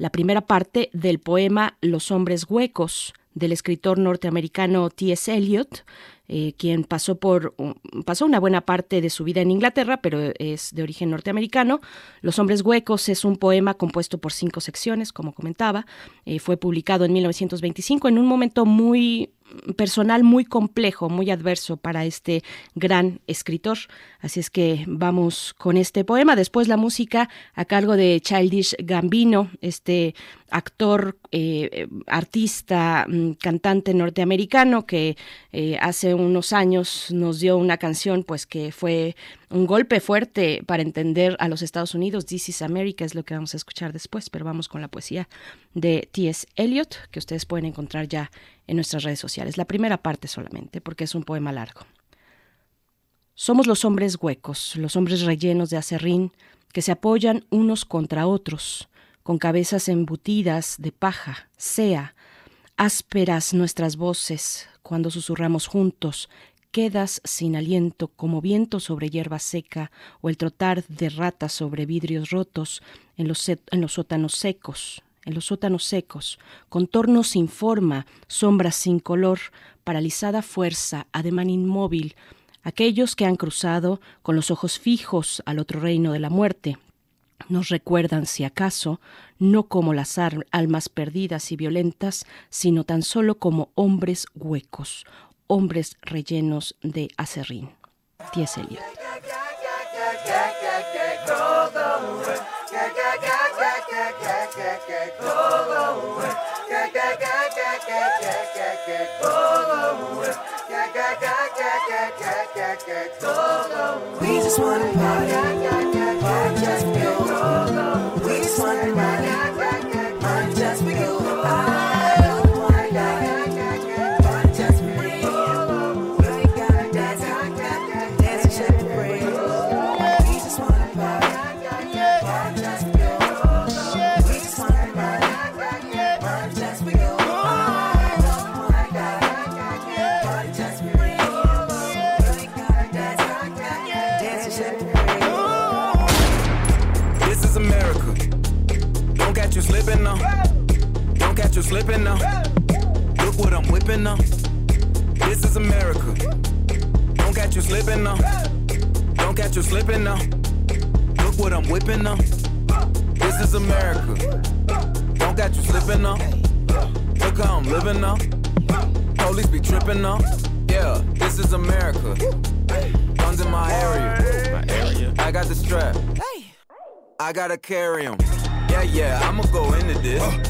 la primera parte del poema Los hombres huecos del escritor norteamericano T.S. Eliot, eh, quien pasó por pasó una buena parte de su vida en Inglaterra, pero es de origen norteamericano. Los hombres huecos es un poema compuesto por cinco secciones, como comentaba. Eh, fue publicado en 1925 en un momento muy personal muy complejo, muy adverso para este gran escritor. Así es que vamos con este poema. Después la música a cargo de Childish Gambino, este actor, eh, artista, mm, cantante norteamericano que eh, hace unos años nos dio una canción pues que fue un golpe fuerte para entender a los Estados Unidos. This is America es lo que vamos a escuchar después, pero vamos con la poesía de T.S. Eliot que ustedes pueden encontrar ya en nuestras redes sociales. La primera parte solamente, porque es un poema largo. Somos los hombres huecos, los hombres rellenos de acerrín, que se apoyan unos contra otros, con cabezas embutidas de paja, sea, ásperas nuestras voces, cuando susurramos juntos, quedas sin aliento como viento sobre hierba seca o el trotar de ratas sobre vidrios rotos en los, en los sótanos secos, en los sótanos secos, contornos sin forma, sombras sin color, paralizada fuerza, ademán inmóvil, aquellos que han cruzado con los ojos fijos al otro reino de la muerte, nos recuerdan, si acaso, no como las almas perdidas y violentas, sino tan solo como hombres huecos, hombres rellenos de acerrín. Slipping now. Look what I'm whipping now. This is America. Don't catch you slipping now. Don't catch you slipping now. Look what I'm whipping now. This is America. Don't catch you slipping now. Look how I'm living now. Police be tripping now. Yeah, this is America. Guns in my area. I got the strap. I gotta carry 'em. Yeah, yeah, I'ma go into this.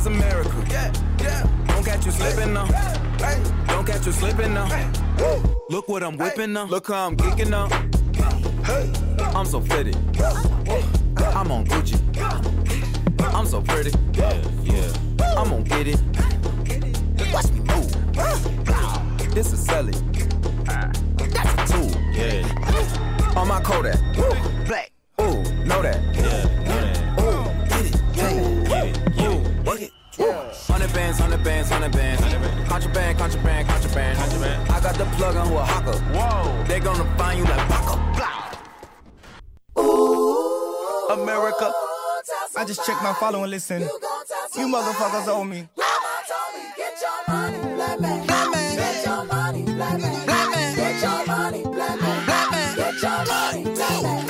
Is America. Don't catch you slipping now. Don't catch you slipping now. Look what I'm whipping now. Look how I'm geeking now. I'm so fitted. I'm on Gucci. I'm so pretty. Yeah, yeah. I'm gonna get it. Watch me move. This is selling. That's a tool. Yeah. On my Kodak. The plug on who a hawker. Whoa. They gonna find you like Paco. Ooh, America. I just checked my follow and listen. You motherfuckers owe me. You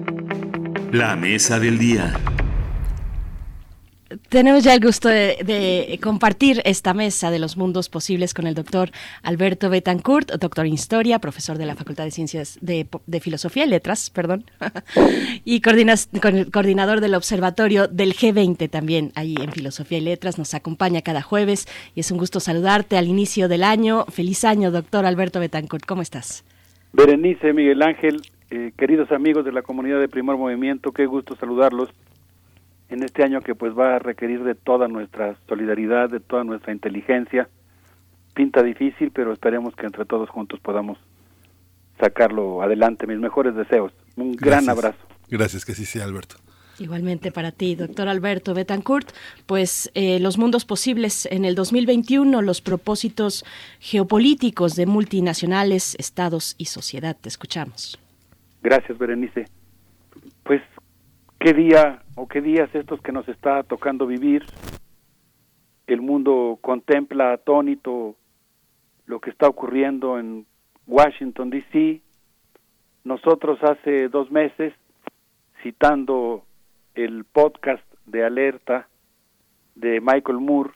La mesa del día. Tenemos ya el gusto de, de compartir esta mesa de los mundos posibles con el doctor Alberto Betancourt, doctor en Historia, profesor de la Facultad de Ciencias de, de Filosofía y Letras, perdón, y coordinador del Observatorio del G20 también, ahí en Filosofía y Letras. Nos acompaña cada jueves y es un gusto saludarte al inicio del año. Feliz año, doctor Alberto Betancourt. ¿Cómo estás? Berenice, Miguel Ángel, eh, queridos amigos de la comunidad de Primer Movimiento, qué gusto saludarlos en este año que pues va a requerir de toda nuestra solidaridad, de toda nuestra inteligencia. Pinta difícil, pero esperemos que entre todos juntos podamos sacarlo adelante. Mis mejores deseos. Un gran abrazo. Gracias, que así sea, Alberto. Igualmente para ti, doctor Alberto Betancourt, pues eh, los mundos posibles en el 2021, los propósitos geopolíticos de multinacionales, estados y sociedad. Te escuchamos. Gracias, Berenice. Pues, ¿qué día o qué días estos que nos está tocando vivir? El mundo contempla atónito lo que está ocurriendo en Washington, D.C. Nosotros hace dos meses, citando el podcast de alerta de Michael Moore,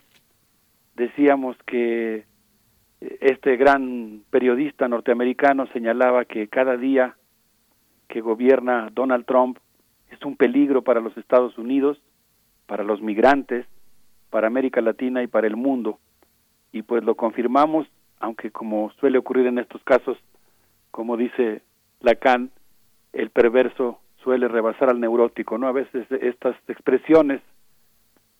decíamos que este gran periodista norteamericano señalaba que cada día que gobierna Donald Trump es un peligro para los Estados Unidos, para los migrantes, para América Latina y para el mundo. Y pues lo confirmamos, aunque como suele ocurrir en estos casos, como dice Lacan, el perverso suele rebasar al neurótico, ¿no? A veces estas expresiones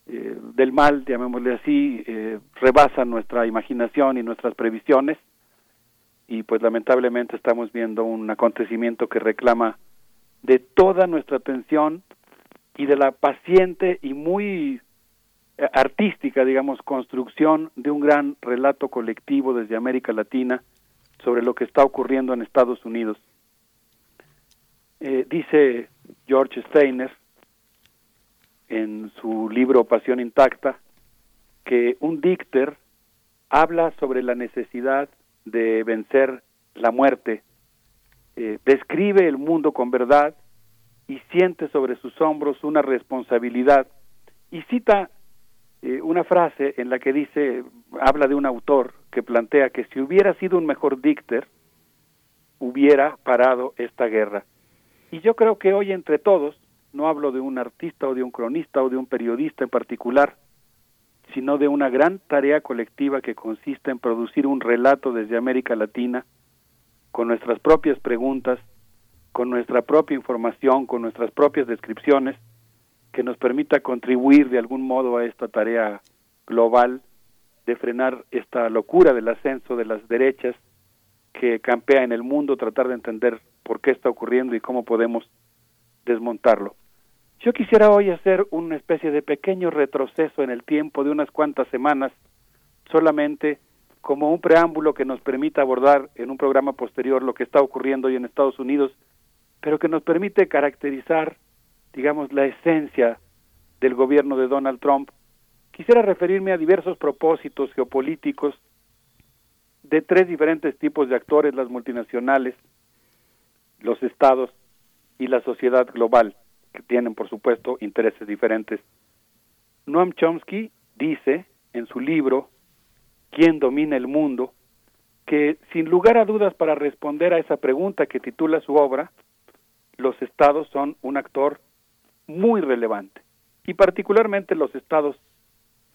eh, del mal, llamémosle así, eh, rebasan nuestra imaginación y nuestras previsiones y pues lamentablemente estamos viendo un acontecimiento que reclama de toda nuestra atención y de la paciente y muy eh, artística, digamos, construcción de un gran relato colectivo desde América Latina sobre lo que está ocurriendo en Estados Unidos. Eh, dice George Steiner en su libro Pasión Intacta que un dícter habla sobre la necesidad de vencer la muerte, eh, describe el mundo con verdad y siente sobre sus hombros una responsabilidad y cita eh, una frase en la que dice, habla de un autor que plantea que si hubiera sido un mejor dicter, hubiera parado esta guerra. Y yo creo que hoy entre todos, no hablo de un artista o de un cronista o de un periodista en particular, sino de una gran tarea colectiva que consiste en producir un relato desde América Latina, con nuestras propias preguntas, con nuestra propia información, con nuestras propias descripciones, que nos permita contribuir de algún modo a esta tarea global de frenar esta locura del ascenso de las derechas que campea en el mundo, tratar de entender por qué está ocurriendo y cómo podemos desmontarlo. Yo quisiera hoy hacer una especie de pequeño retroceso en el tiempo de unas cuantas semanas, solamente como un preámbulo que nos permita abordar en un programa posterior lo que está ocurriendo hoy en Estados Unidos, pero que nos permite caracterizar, digamos, la esencia del gobierno de Donald Trump. Quisiera referirme a diversos propósitos geopolíticos de tres diferentes tipos de actores, las multinacionales, los estados y la sociedad global, que tienen, por supuesto, intereses diferentes. Noam Chomsky dice en su libro ¿Quién domina el mundo? que sin lugar a dudas para responder a esa pregunta que titula su obra, los estados son un actor muy relevante y particularmente los estados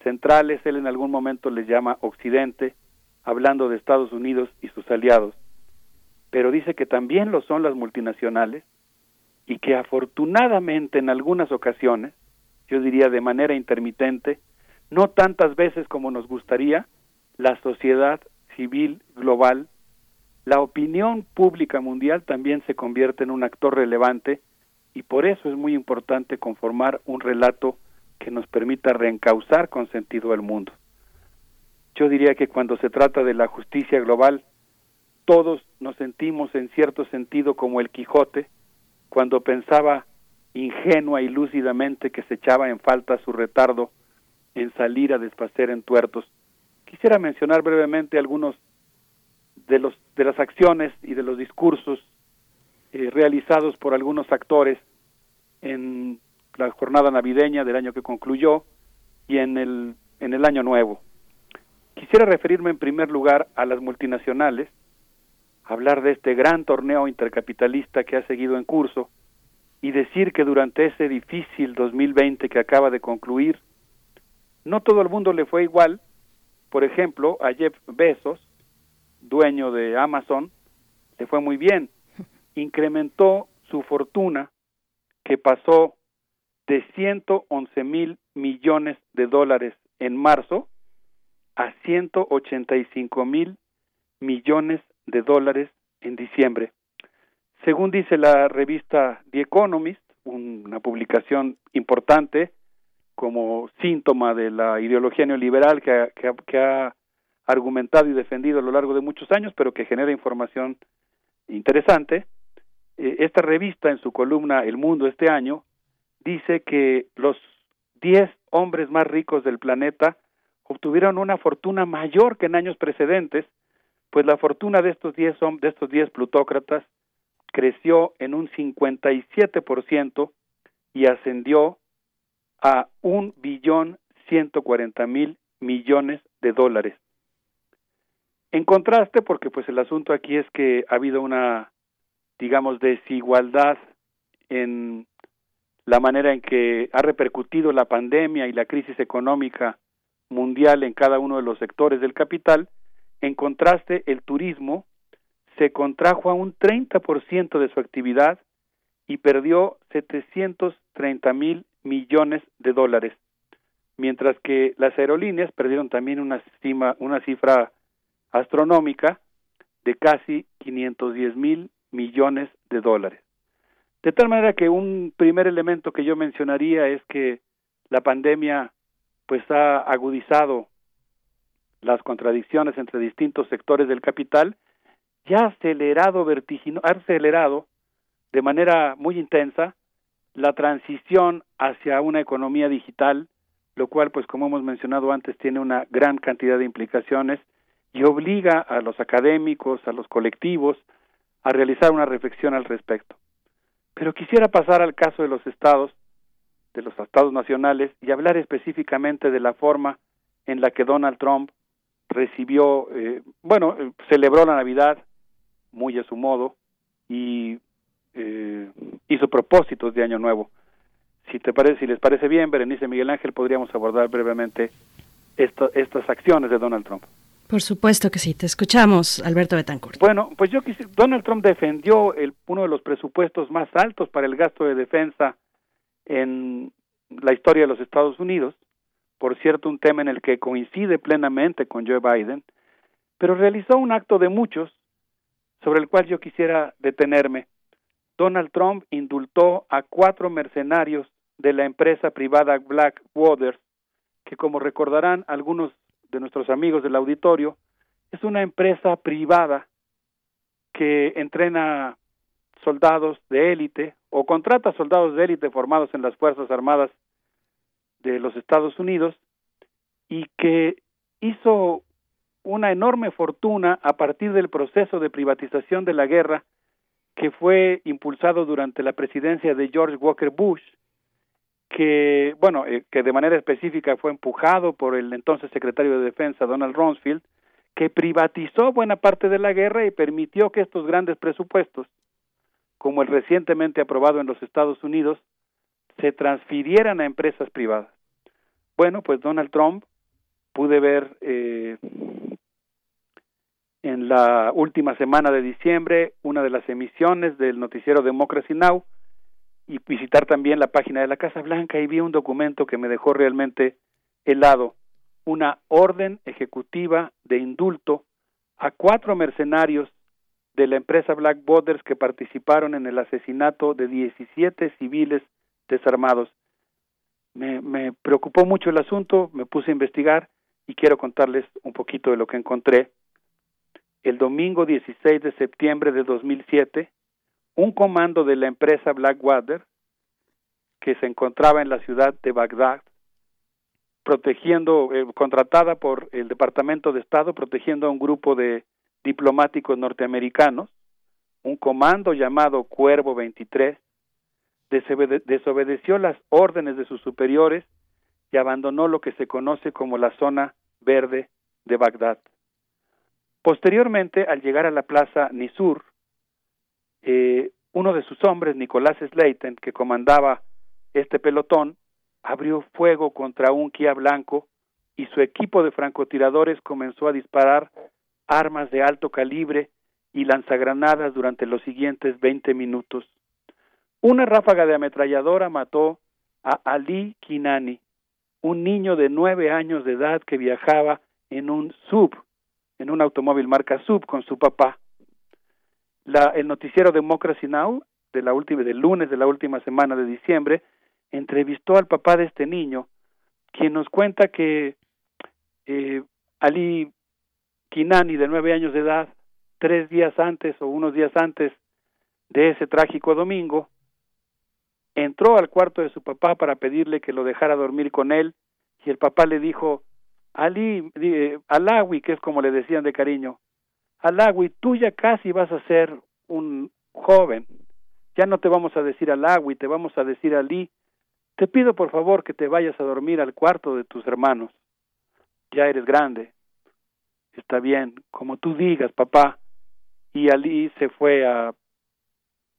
centrales, él en algún momento les llama Occidente, hablando de Estados Unidos y sus aliados, pero dice que también lo son las multinacionales y que afortunadamente en algunas ocasiones, yo diría de manera intermitente, no tantas veces como nos gustaría, la sociedad civil global, la opinión pública mundial también se convierte en un actor relevante y por eso es muy importante conformar un relato que nos permita reencauzar con sentido el mundo. Yo diría que cuando se trata de la justicia global, todos nos sentimos en cierto sentido como el Quijote, cuando pensaba ingenua y lúcidamente que se echaba en falta su retardo en salir a desfacer en tuertos. Quisiera mencionar brevemente algunos de los de las acciones y de los discursos eh, realizados por algunos actores en la jornada navideña del año que concluyó y en el en el año nuevo. Quisiera referirme en primer lugar a las multinacionales, hablar de este gran torneo intercapitalista que ha seguido en curso y decir que durante ese difícil 2020 que acaba de concluir, no todo el mundo le fue igual. Por ejemplo, a Jeff Bezos, dueño de Amazon, le fue muy bien. Incrementó su fortuna que pasó de 111 mil millones de dólares en marzo a 185 mil millones de dólares en diciembre. Según dice la revista The Economist, una publicación importante como síntoma de la ideología neoliberal que ha, que, ha, argumentado y defendido a lo largo de muchos años, pero que genera información interesante. Eh, esta revista, en su columna El Mundo este año, dice que los 10 hombres más ricos del planeta obtuvieron una fortuna mayor que en años precedentes, pues la fortuna de estos 10 de estos 10 plutócratas creció en un 57% y ascendió a un billón 140 mil millones de dólares. En contraste, porque pues el asunto aquí es que ha habido una, digamos, desigualdad en la manera en que ha repercutido la pandemia y la crisis económica mundial en cada uno de los sectores del capital, en contraste el turismo se contrajo a un 30% de su actividad y perdió 730 mil millones de dólares, mientras que las aerolíneas perdieron también una, una cifra astronómica de casi 510 mil millones de dólares. De tal manera que un primer elemento que yo mencionaría es que la pandemia pues ha agudizado las contradicciones entre distintos sectores del capital y ha acelerado vertigino, acelerado de manera muy intensa la transición hacia una economía digital, lo cual pues como hemos mencionado antes tiene una gran cantidad de implicaciones y obliga a los académicos, a los colectivos a realizar una reflexión al respecto. Pero quisiera pasar al caso de los estados de los estados nacionales y hablar específicamente de la forma en la que Donald Trump recibió, eh, bueno, eh, celebró la Navidad muy a su modo y eh, hizo propósitos de Año Nuevo. Si te parece, si les parece bien, Berenice Miguel Ángel, podríamos abordar brevemente estas acciones de Donald Trump. Por supuesto que sí, te escuchamos, Alberto Betancourt. Bueno, pues yo quisiera, Donald Trump defendió el, uno de los presupuestos más altos para el gasto de defensa en la historia de los Estados Unidos, por cierto, un tema en el que coincide plenamente con Joe Biden, pero realizó un acto de muchos sobre el cual yo quisiera detenerme. Donald Trump indultó a cuatro mercenarios de la empresa privada Blackwater, que como recordarán algunos de nuestros amigos del auditorio, es una empresa privada que entrena soldados de élite o contrata soldados de élite formados en las Fuerzas Armadas de los Estados Unidos y que hizo una enorme fortuna a partir del proceso de privatización de la guerra que fue impulsado durante la presidencia de George Walker Bush que, bueno, eh, que de manera específica fue empujado por el entonces secretario de Defensa, Donald Rumsfeld, que privatizó buena parte de la guerra y permitió que estos grandes presupuestos, como el recientemente aprobado en los Estados Unidos, se transfirieran a empresas privadas. Bueno, pues Donald Trump pude ver eh, en la última semana de diciembre una de las emisiones del noticiero Democracy Now, y visitar también la página de la Casa Blanca y vi un documento que me dejó realmente helado, una orden ejecutiva de indulto a cuatro mercenarios de la empresa Black Borders que participaron en el asesinato de 17 civiles desarmados. Me, preocupó mucho el asunto, me puse a investigar y quiero contarles un poquito de lo que encontré. El domingo 16 de septiembre de 2007, un comando de la empresa Blackwater, que se encontraba en la ciudad de Bagdad, protegiendo, eh, contratada por el Departamento de Estado, protegiendo a un grupo de diplomáticos norteamericanos, un comando llamado Cuervo 23, desobedeció las órdenes de sus superiores y abandonó lo que se conoce como la zona verde de Bagdad. Posteriormente, al llegar a la plaza Nisur, eh, uno de sus hombres, Nicolás Slayton, que comandaba este pelotón, abrió fuego contra un Kia blanco y su equipo de francotiradores comenzó a disparar armas de alto calibre y lanzagranadas durante los siguientes 20 minutos. Una ráfaga de ametralladora mató a Ali Kinani, un niño de nueve años de edad que viajaba en un sub, en un automóvil marca sub con su papá el noticiero Democracy Now! de la última, del lunes de la última semana de diciembre entrevistó al papá de este niño, quien nos cuenta que eh, Ali Kinani, de nueve años de edad, tres días antes o unos días antes de ese trágico domingo, entró al cuarto de su papá para pedirle que lo dejara dormir con él y el papá le dijo, Ali, eh, Alawi, que es como le decían de cariño, Alagui, tú ya casi vas a ser un joven. Ya no te vamos a decir Alagui, te vamos a decir Ali. Te pido por favor que te vayas a dormir al cuarto de tus hermanos. Ya eres grande. Está bien, como tú digas, papá. Y Ali se fue a,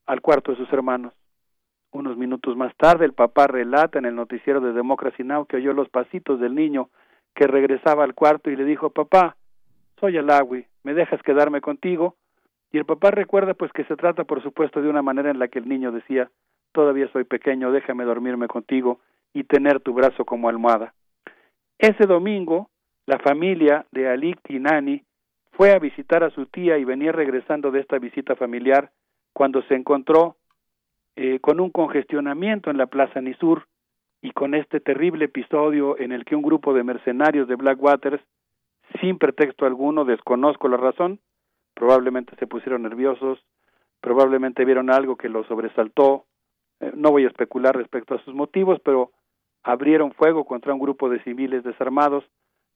al cuarto de sus hermanos. Unos minutos más tarde, el papá relata en el noticiero de Democracy Now que oyó los pasitos del niño que regresaba al cuarto y le dijo, papá, soy Alawi, ¿me dejas quedarme contigo? Y el papá recuerda pues que se trata por supuesto de una manera en la que el niño decía, todavía soy pequeño, déjame dormirme contigo y tener tu brazo como almohada. Ese domingo, la familia de Ali Kinani fue a visitar a su tía y venía regresando de esta visita familiar cuando se encontró eh, con un congestionamiento en la Plaza Nisur y con este terrible episodio en el que un grupo de mercenarios de Blackwaters sin pretexto alguno, desconozco la razón, probablemente se pusieron nerviosos, probablemente vieron algo que los sobresaltó, eh, no voy a especular respecto a sus motivos, pero abrieron fuego contra un grupo de civiles desarmados,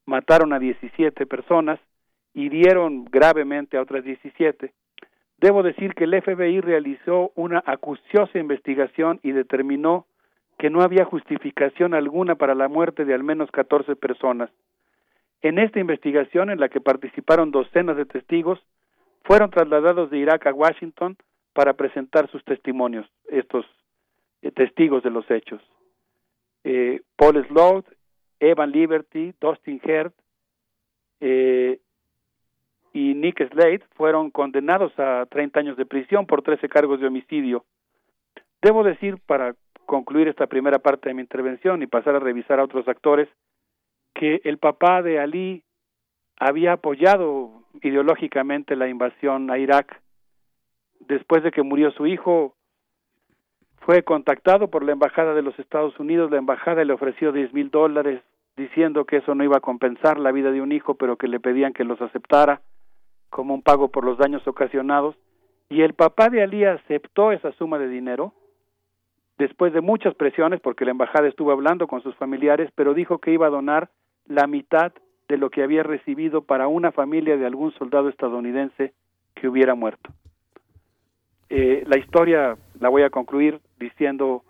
mataron a 17 personas, hirieron gravemente a otras 17. Debo decir que el FBI realizó una acuciosa investigación y determinó que no había justificación alguna para la muerte de al menos 14 personas. En esta investigación, en la que participaron docenas de testigos, fueron trasladados de Irak a Washington para presentar sus testimonios, estos eh, testigos de los hechos. Eh, Paul Sloat, Evan Liberty, Dustin Herd eh, y Nick Slade fueron condenados a 30 años de prisión por 13 cargos de homicidio. Debo decir, para concluir esta primera parte de mi intervención y pasar a revisar a otros actores, que el papá de Ali había apoyado ideológicamente la invasión a Irak. Después de que murió su hijo, fue contactado por la Embajada de los Estados Unidos. La Embajada le ofreció 10 mil dólares diciendo que eso no iba a compensar la vida de un hijo, pero que le pedían que los aceptara como un pago por los daños ocasionados. Y el papá de Ali aceptó esa suma de dinero después de muchas presiones, porque la embajada estuvo hablando con sus familiares, pero dijo que iba a donar la mitad de lo que había recibido para una familia de algún soldado estadounidense que hubiera muerto. Eh, la historia la voy a concluir diciendo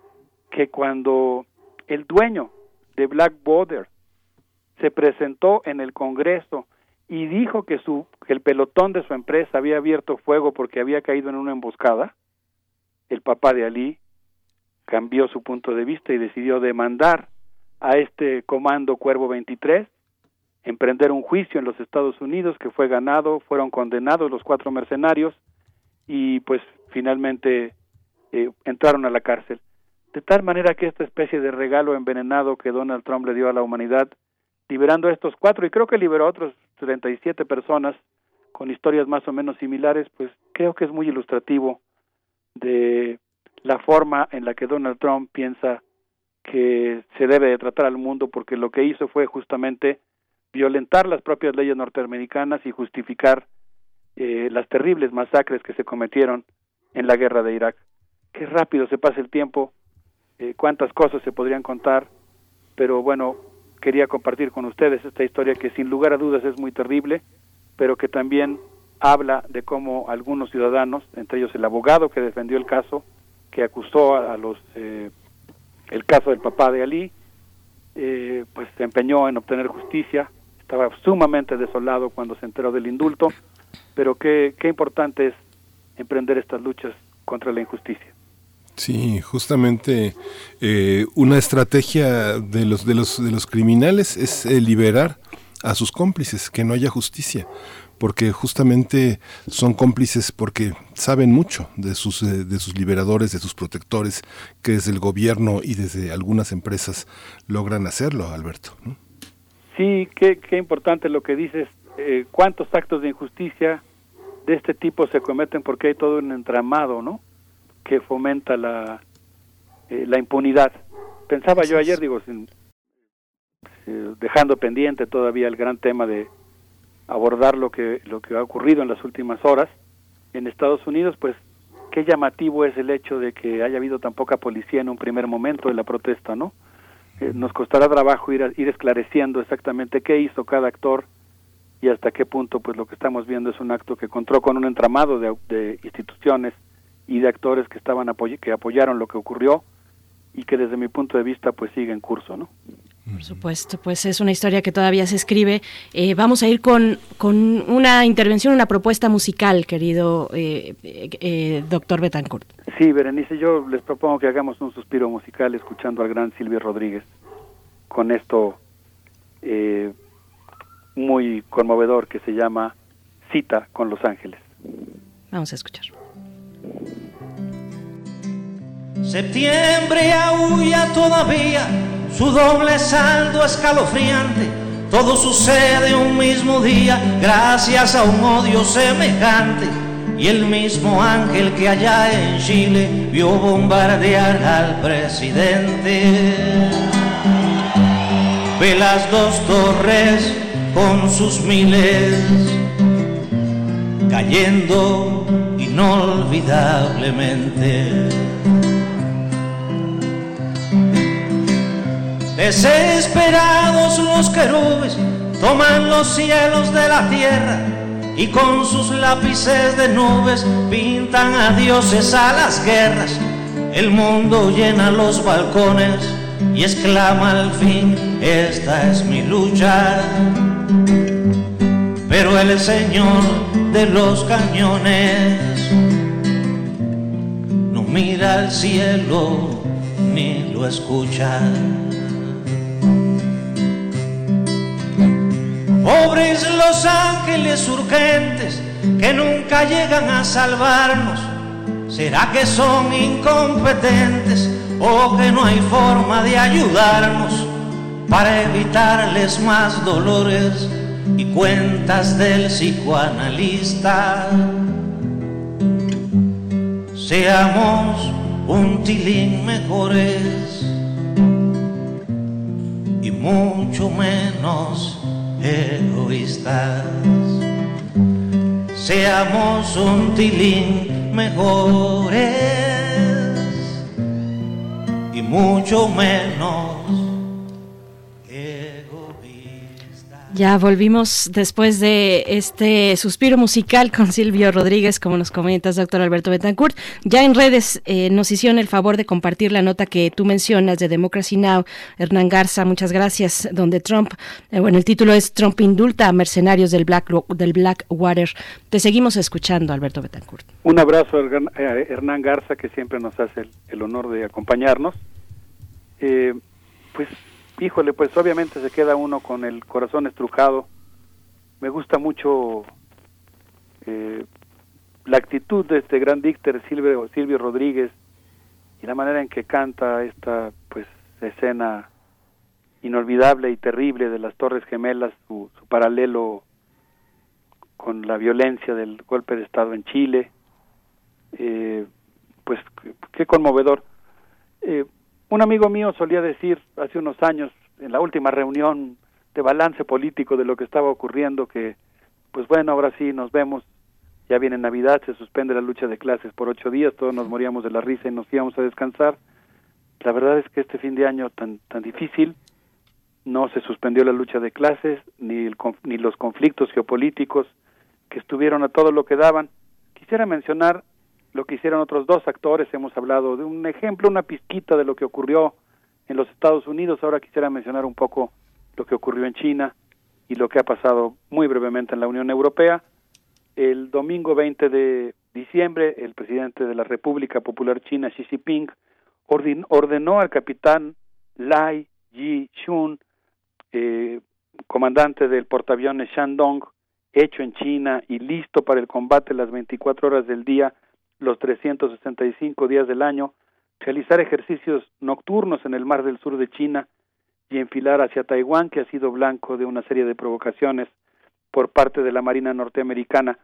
que cuando el dueño de Black Border se presentó en el Congreso y dijo que, su, que el pelotón de su empresa había abierto fuego porque había caído en una emboscada, el papá de Ali cambió su punto de vista y decidió demandar a este comando Cuervo 23, emprender un juicio en los Estados Unidos que fue ganado, fueron condenados los cuatro mercenarios y pues finalmente eh, entraron a la cárcel. De tal manera que esta especie de regalo envenenado que Donald Trump le dio a la humanidad, liberando a estos cuatro y creo que liberó a otros 37 personas con historias más o menos similares, pues creo que es muy ilustrativo de la forma en la que Donald Trump piensa que se debe de tratar al mundo porque lo que hizo fue justamente violentar las propias leyes norteamericanas y justificar eh, las terribles masacres que se cometieron en la guerra de Irak. Qué rápido se pasa el tiempo, eh, cuántas cosas se podrían contar, pero bueno, quería compartir con ustedes esta historia que sin lugar a dudas es muy terrible, pero que también habla de cómo algunos ciudadanos, entre ellos el abogado que defendió el caso, que acusó a, los eh, el caso del papá de Ali, eh, pues se empeñó en obtener justicia, estaba sumamente desolado cuando se enteró del indulto, pero qué, qué importante es emprender estas luchas contra la injusticia. Sí, justamente eh, una estrategia de los de los de los criminales es liberar a sus cómplices, que no haya justicia porque justamente son cómplices porque saben mucho de sus, eh, de sus liberadores, de sus protectores, que desde el gobierno y desde algunas empresas logran hacerlo, Alberto. Sí, qué, qué importante lo que dices. Eh, ¿Cuántos actos de injusticia de este tipo se cometen porque hay todo un entramado, ¿no? Que fomenta la, eh, la impunidad. Pensaba yo ayer, digo, sin, dejando pendiente todavía el gran tema de abordar lo que lo que ha ocurrido en las últimas horas en Estados Unidos, pues qué llamativo es el hecho de que haya habido tan poca policía en un primer momento de la protesta, ¿no? Eh, nos costará trabajo ir ir esclareciendo exactamente qué hizo cada actor y hasta qué punto pues lo que estamos viendo es un acto que contó con un entramado de, de instituciones y de actores que estaban que apoyaron lo que ocurrió y que desde mi punto de vista pues sigue en curso, ¿no? Por supuesto, pues es una historia que todavía se escribe. Eh, vamos a ir con, con, una intervención, una propuesta musical, querido eh, eh, doctor Betancourt. Sí, Berenice, yo les propongo que hagamos un suspiro musical escuchando al gran Silvio Rodríguez con esto muy conmovedor que se llama Cita con Los Ángeles. Vamos a escuchar. Septiembre aúlla todavía su doble saldo escalofriante. Todo sucede un mismo día gracias a un odio semejante. Y el mismo ángel que allá en Chile vio bombardear al presidente. Ve las dos torres con sus miles cayendo inolvidablemente. Desesperados los querubes toman los cielos de la tierra y con sus lápices de nubes pintan a dioses a las guerras. el mundo llena los balcones y exclama al fin, esta es mi lucha. Pero el Señor de los cañones no mira al cielo ni lo escucha. Pobres los ángeles urgentes que nunca llegan a salvarnos. ¿Será que son incompetentes o que no hay forma de ayudarnos para evitarles más dolores y cuentas del psicoanalista? Seamos un tilín mejores y mucho menos egoístas. Seamos un tilín mejores y mucho menos Ya volvimos después de este suspiro musical con Silvio Rodríguez, como nos comentas, doctor Alberto Betancourt. Ya en redes eh, nos hicieron el favor de compartir la nota que tú mencionas de Democracy Now, Hernán Garza, muchas gracias, donde Trump, eh, bueno, el título es Trump indulta a mercenarios del, Black, del Blackwater. Te seguimos escuchando, Alberto Betancourt. Un abrazo a eh, Hernán Garza, que siempre nos hace el, el honor de acompañarnos. pues híjole, pues obviamente se queda uno con el corazón estrujado. Me gusta mucho eh, la actitud de este gran dícter Silvio, Rodríguez y la manera en que canta esta pues escena inolvidable y terrible de las Torres Gemelas, su, paralelo con la violencia del golpe de Estado en Chile. Eh, pues qué conmovedor. Eh, un amigo mío solía decir hace unos años, en la última reunión de balance político de lo que estaba ocurriendo, que, pues bueno, ahora sí nos vemos, ya viene Navidad, se suspende la lucha de clases por ocho días, todos nos moríamos de la risa y nos íbamos a descansar. La verdad es que este fin de año tan, tan difícil, no se suspendió la lucha de clases, ni, el, ni los conflictos geopolíticos que estuvieron a todo lo que daban. Quisiera mencionar lo que hicieron otros dos actores, hemos hablado de un ejemplo, una pizquita de lo que ocurrió en los Estados Unidos, ahora quisiera mencionar un poco lo que ocurrió en China y lo que ha pasado muy brevemente en la Unión Europea. El domingo 20 de diciembre, el presidente de la República Popular China, Xi Jinping, ordenó al capitán Lai Ji-shun, eh, comandante del portaaviones Shandong, hecho en China y listo para el combate las 24 horas del día, los 365 días del año, realizar ejercicios nocturnos en el mar del sur de China y enfilar hacia Taiwán, que ha sido blanco de una serie de provocaciones por parte de la Marina norteamericana.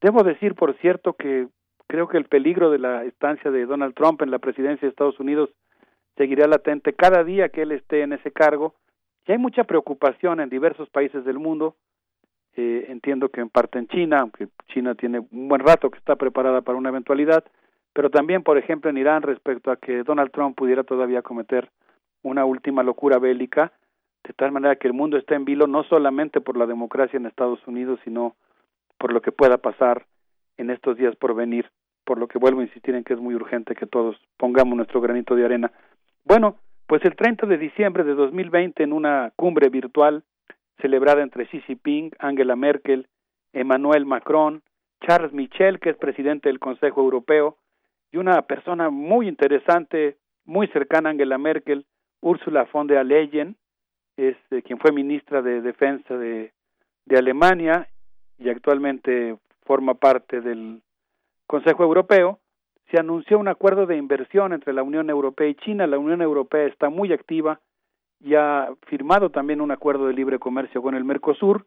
Debo decir, por cierto, que creo que el peligro de la estancia de Donald Trump en la presidencia de Estados Unidos seguirá latente cada día que él esté en ese cargo. Y hay mucha preocupación en diversos países del mundo eh, entiendo que en parte en China, aunque China tiene un buen rato que está preparada para una eventualidad, pero también, por ejemplo, en Irán respecto a que Donald Trump pudiera todavía cometer una última locura bélica, de tal manera que el mundo está en vilo no solamente por la democracia en Estados Unidos, sino por lo que pueda pasar en estos días por venir, por lo que vuelvo a insistir en que es muy urgente que todos pongamos nuestro granito de arena. Bueno, pues el 30 de diciembre de 2020 en una cumbre virtual celebrada entre Xi Jinping, Angela Merkel, Emmanuel Macron, Charles Michel, que es presidente del Consejo Europeo, y una persona muy interesante, muy cercana a Angela Merkel, Ursula von der Leyen, es, eh, quien fue ministra de Defensa de, de Alemania y actualmente forma parte del Consejo Europeo, se anunció un acuerdo de inversión entre la Unión Europea y China. La Unión Europea está muy activa y ha firmado también un acuerdo de libre comercio con el Mercosur.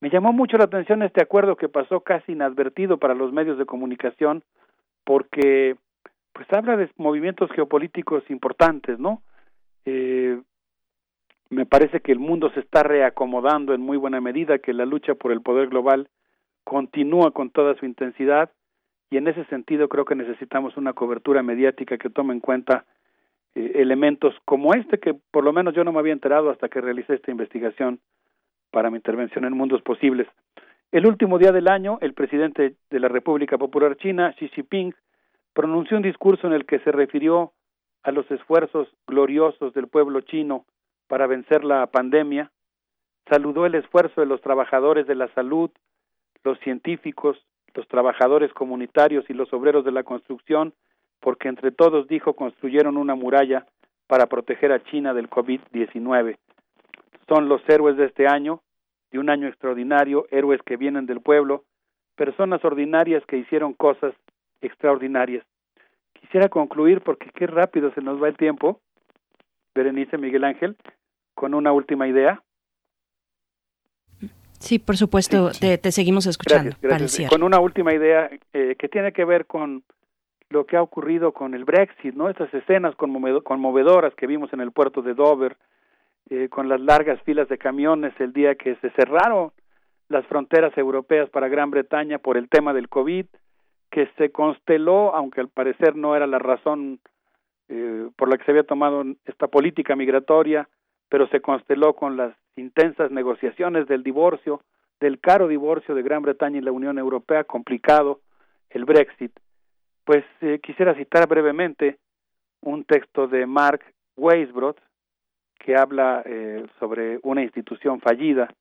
Me llamó mucho la atención este acuerdo que pasó casi inadvertido para los medios de comunicación porque pues habla de movimientos geopolíticos importantes, ¿no? Eh, me parece que el mundo se está reacomodando en muy buena medida, que la lucha por el poder global continúa con toda su intensidad y en ese sentido creo que necesitamos una cobertura mediática que tome en cuenta eh, elementos como este que por lo menos yo no me había enterado hasta que realicé esta investigación para mi intervención en Mundos Posibles. El último día del año, el presidente de la República Popular China, Xi Jinping, pronunció un discurso en el que se refirió a los esfuerzos gloriosos del pueblo chino para vencer la pandemia, saludó el esfuerzo de los trabajadores de la salud, los científicos, los trabajadores comunitarios y los obreros de la construcción, porque entre todos, dijo, construyeron una muralla para proteger a China del COVID-19. Son los héroes de este año, de un año extraordinario, héroes que vienen del pueblo, personas ordinarias que hicieron cosas extraordinarias. Quisiera concluir, porque qué rápido se nos va el tiempo, Berenice Miguel Ángel, con una última idea. Sí, por supuesto, Te, seguimos escuchando. Con una última idea eh, que tiene que ver con lo que ha ocurrido con el Brexit, ¿no? Estas escenas conmovedoras que vimos en el puerto de Dover, eh, con las largas filas de camiones el día que se cerraron las fronteras europeas para Gran Bretaña por el tema del COVID, que se consteló, aunque al parecer no era la razón eh, por la que se había tomado esta política migratoria, pero se consteló con las intensas negociaciones del divorcio, del caro divorcio de Gran Bretaña y la Unión Europea, complicado, el Brexit. Pues eh, quisiera citar brevemente un texto de Mark Weisbrot que habla eh, sobre una institución fallida,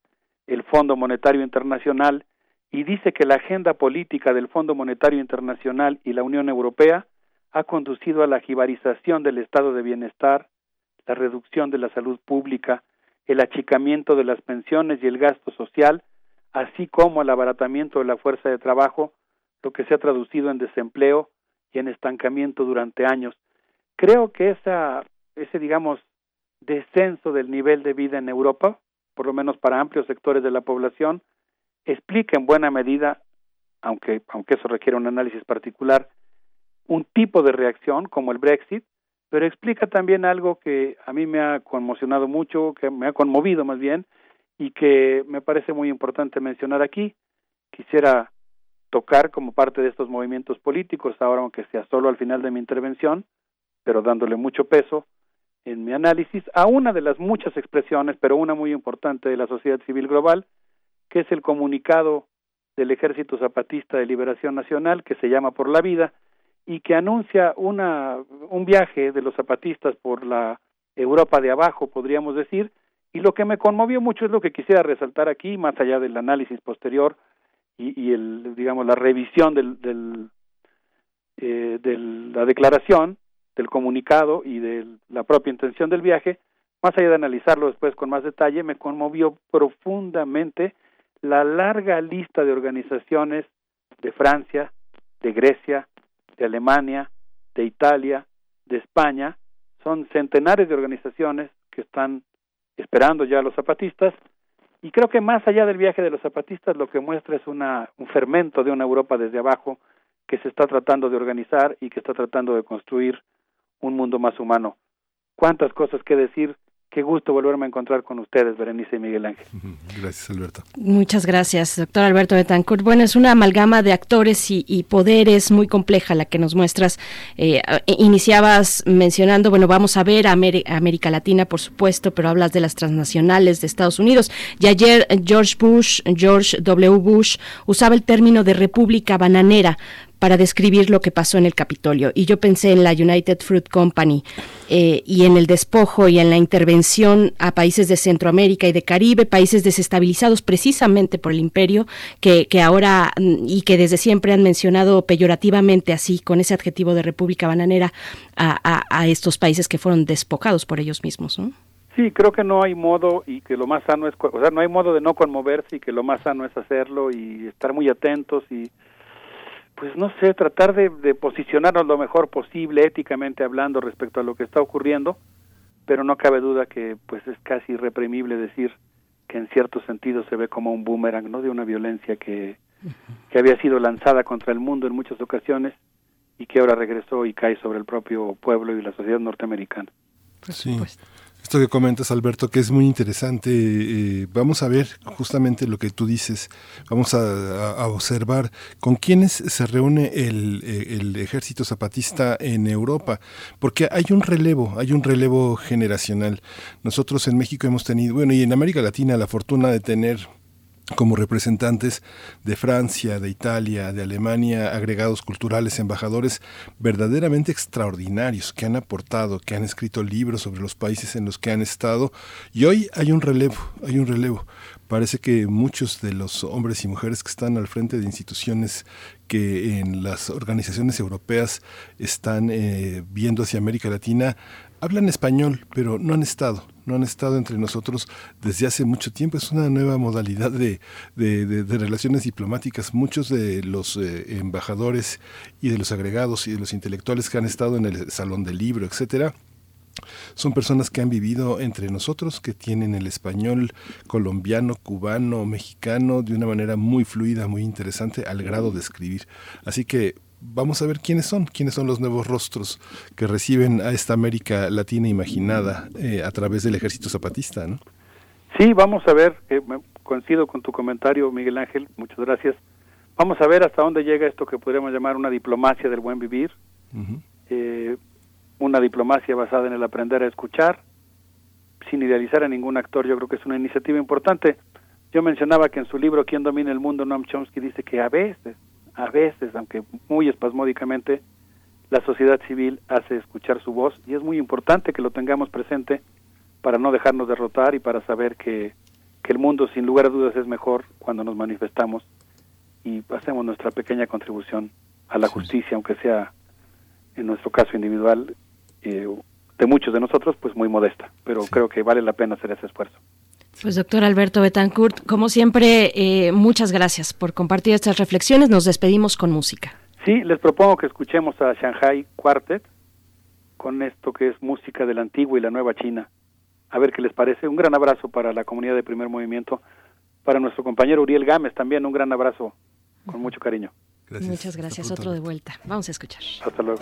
el Fondo Monetario Internacional, y dice que la agenda política del Fondo Monetario Internacional y la Unión Europea ha conducido a la jibarización del estado de bienestar, la reducción de la salud pública, el achicamiento de las pensiones y el gasto social, así como al abaratamiento de la fuerza de trabajo, lo que se ha traducido en desempleo en estancamiento durante años. Creo que esa, ese, digamos, descenso del nivel de vida en Europa, por lo menos para amplios sectores de la población, explica en buena medida, aunque, aunque eso requiere un análisis particular, un tipo de reacción como el Brexit, pero explica también algo que a mí me ha conmocionado mucho, que me ha conmovido más bien, y que me parece muy importante mencionar aquí. Quisiera tocar como parte de estos movimientos políticos, ahora aunque sea solo al final de mi intervención, pero dándole mucho peso en mi análisis, a una de las muchas expresiones, pero una muy importante de la sociedad civil global, que es el comunicado del Ejército Zapatista de Liberación Nacional, que se llama Por la Vida, y que anuncia una, un viaje de los zapatistas por la Europa de abajo, podríamos decir, y lo que me conmovió mucho es lo que quisiera resaltar aquí, más allá del análisis posterior y, y el, digamos, la revisión del, del, eh, de la declaración, del comunicado y de la propia intención del viaje, más allá de analizarlo después con más detalle, me conmovió profundamente la larga lista de organizaciones de Francia, de Grecia, de Alemania, de Italia, de España, son centenares de organizaciones que están esperando ya a los zapatistas y creo que más allá del viaje de los zapatistas lo que muestra es una, un fermento de una Europa desde abajo que se está tratando de organizar y que está tratando de construir un mundo más humano. Cuántas cosas que decir Qué gusto volverme a encontrar con ustedes, Berenice y Miguel Ángel. Gracias, Alberto. Muchas gracias, doctor Alberto Betancourt. Bueno, es una amalgama de actores y, poderes muy compleja la que nos muestras. Eh, iniciabas mencionando, bueno, vamos a ver a América Latina, por supuesto, pero hablas de las transnacionales de Estados Unidos. Y ayer George Bush, George W. Bush, usaba el término de república bananera para describir lo que pasó en el Capitolio. Y yo pensé en la United Fruit Company eh, y en el despojo y en la intervención a países de Centroamérica y de Caribe, países desestabilizados precisamente por el imperio, que, que ahora mm, y que desde siempre han mencionado peyorativamente así, con ese adjetivo de República Bananera, a, a, estos países que fueron despojados por ellos mismos. Sí, creo que no hay modo y que lo más sano es, o sea, no hay modo de no conmoverse y que lo más sano es hacerlo y estar muy atentos y pues no sé, tratar de, posicionarnos lo mejor posible éticamente hablando respecto a lo que está ocurriendo, pero no cabe duda que pues es casi irreprimible decir que en cierto sentido se ve como un boomerang, ¿no? De una violencia que, que había sido lanzada contra el mundo en muchas ocasiones y que ahora regresó y cae sobre el propio pueblo y la sociedad norteamericana. Sí. Esto que comentas, Alberto, que es muy interesante. Eh, vamos a ver justamente lo que tú dices. Vamos a, observar con quiénes se reúne el, eh, el, ejército zapatista en Europa, porque hay un relevo, hay un relevo generacional. Nosotros en México hemos tenido, bueno, y en América Latina la fortuna de tener como representantes de Francia, de Italia, de Alemania, agregados culturales, embajadores verdaderamente extraordinarios que han aportado, que han escrito libros sobre los países en los que han estado y hoy hay un relevo, hay un relevo. Parece que muchos de los hombres y mujeres que están al frente de instituciones que en las organizaciones europeas están eh, viendo hacia América Latina hablan español, pero no han estado, no han estado entre nosotros desde hace mucho tiempo. Es una nueva modalidad de, de, relaciones diplomáticas. Muchos de los eh, embajadores y de los agregados y de los intelectuales que han estado en el Salón del Libro, etcétera, son personas que han vivido entre nosotros, que tienen el español colombiano, cubano, mexicano de una manera muy fluida, muy interesante, al grado de escribir. Así que vamos a ver quiénes son, quiénes son los nuevos rostros que reciben a esta América Latina imaginada eh, a través del ejército zapatista, ¿no? Sí, vamos a ver, eh, coincido con tu comentario, Miguel Ángel, muchas gracias. Vamos a ver hasta dónde llega esto que podríamos llamar una diplomacia del buen vivir, eh, una diplomacia basada en el aprender a escuchar, sin idealizar a ningún actor, yo creo que es una iniciativa importante. Yo mencionaba que en su libro ¿Quién domina el mundo? Noam Chomsky dice que a veces a veces, aunque muy espasmódicamente, la sociedad civil hace escuchar su voz y es muy importante que lo tengamos presente para no dejarnos derrotar y para saber que, que el mundo sin lugar a dudas es mejor cuando nos manifestamos y hacemos nuestra pequeña contribución a la justicia, aunque sea en nuestro caso individual, eh, de muchos de nosotros, pues muy modesta, pero creo que vale la pena hacer ese esfuerzo. Pues doctor Alberto Betancourt, como siempre, eh, muchas gracias por compartir estas reflexiones. Nos despedimos con música. Sí, les propongo que escuchemos a Shanghai Quartet con esto que es música de la antigua y la nueva China. A ver qué les parece. Un gran abrazo para la comunidad de primer movimiento, para nuestro compañero Uriel Gámez también un gran abrazo con mucho cariño. Muchas gracias. Otro de vuelta. Vamos a escuchar. Hasta luego.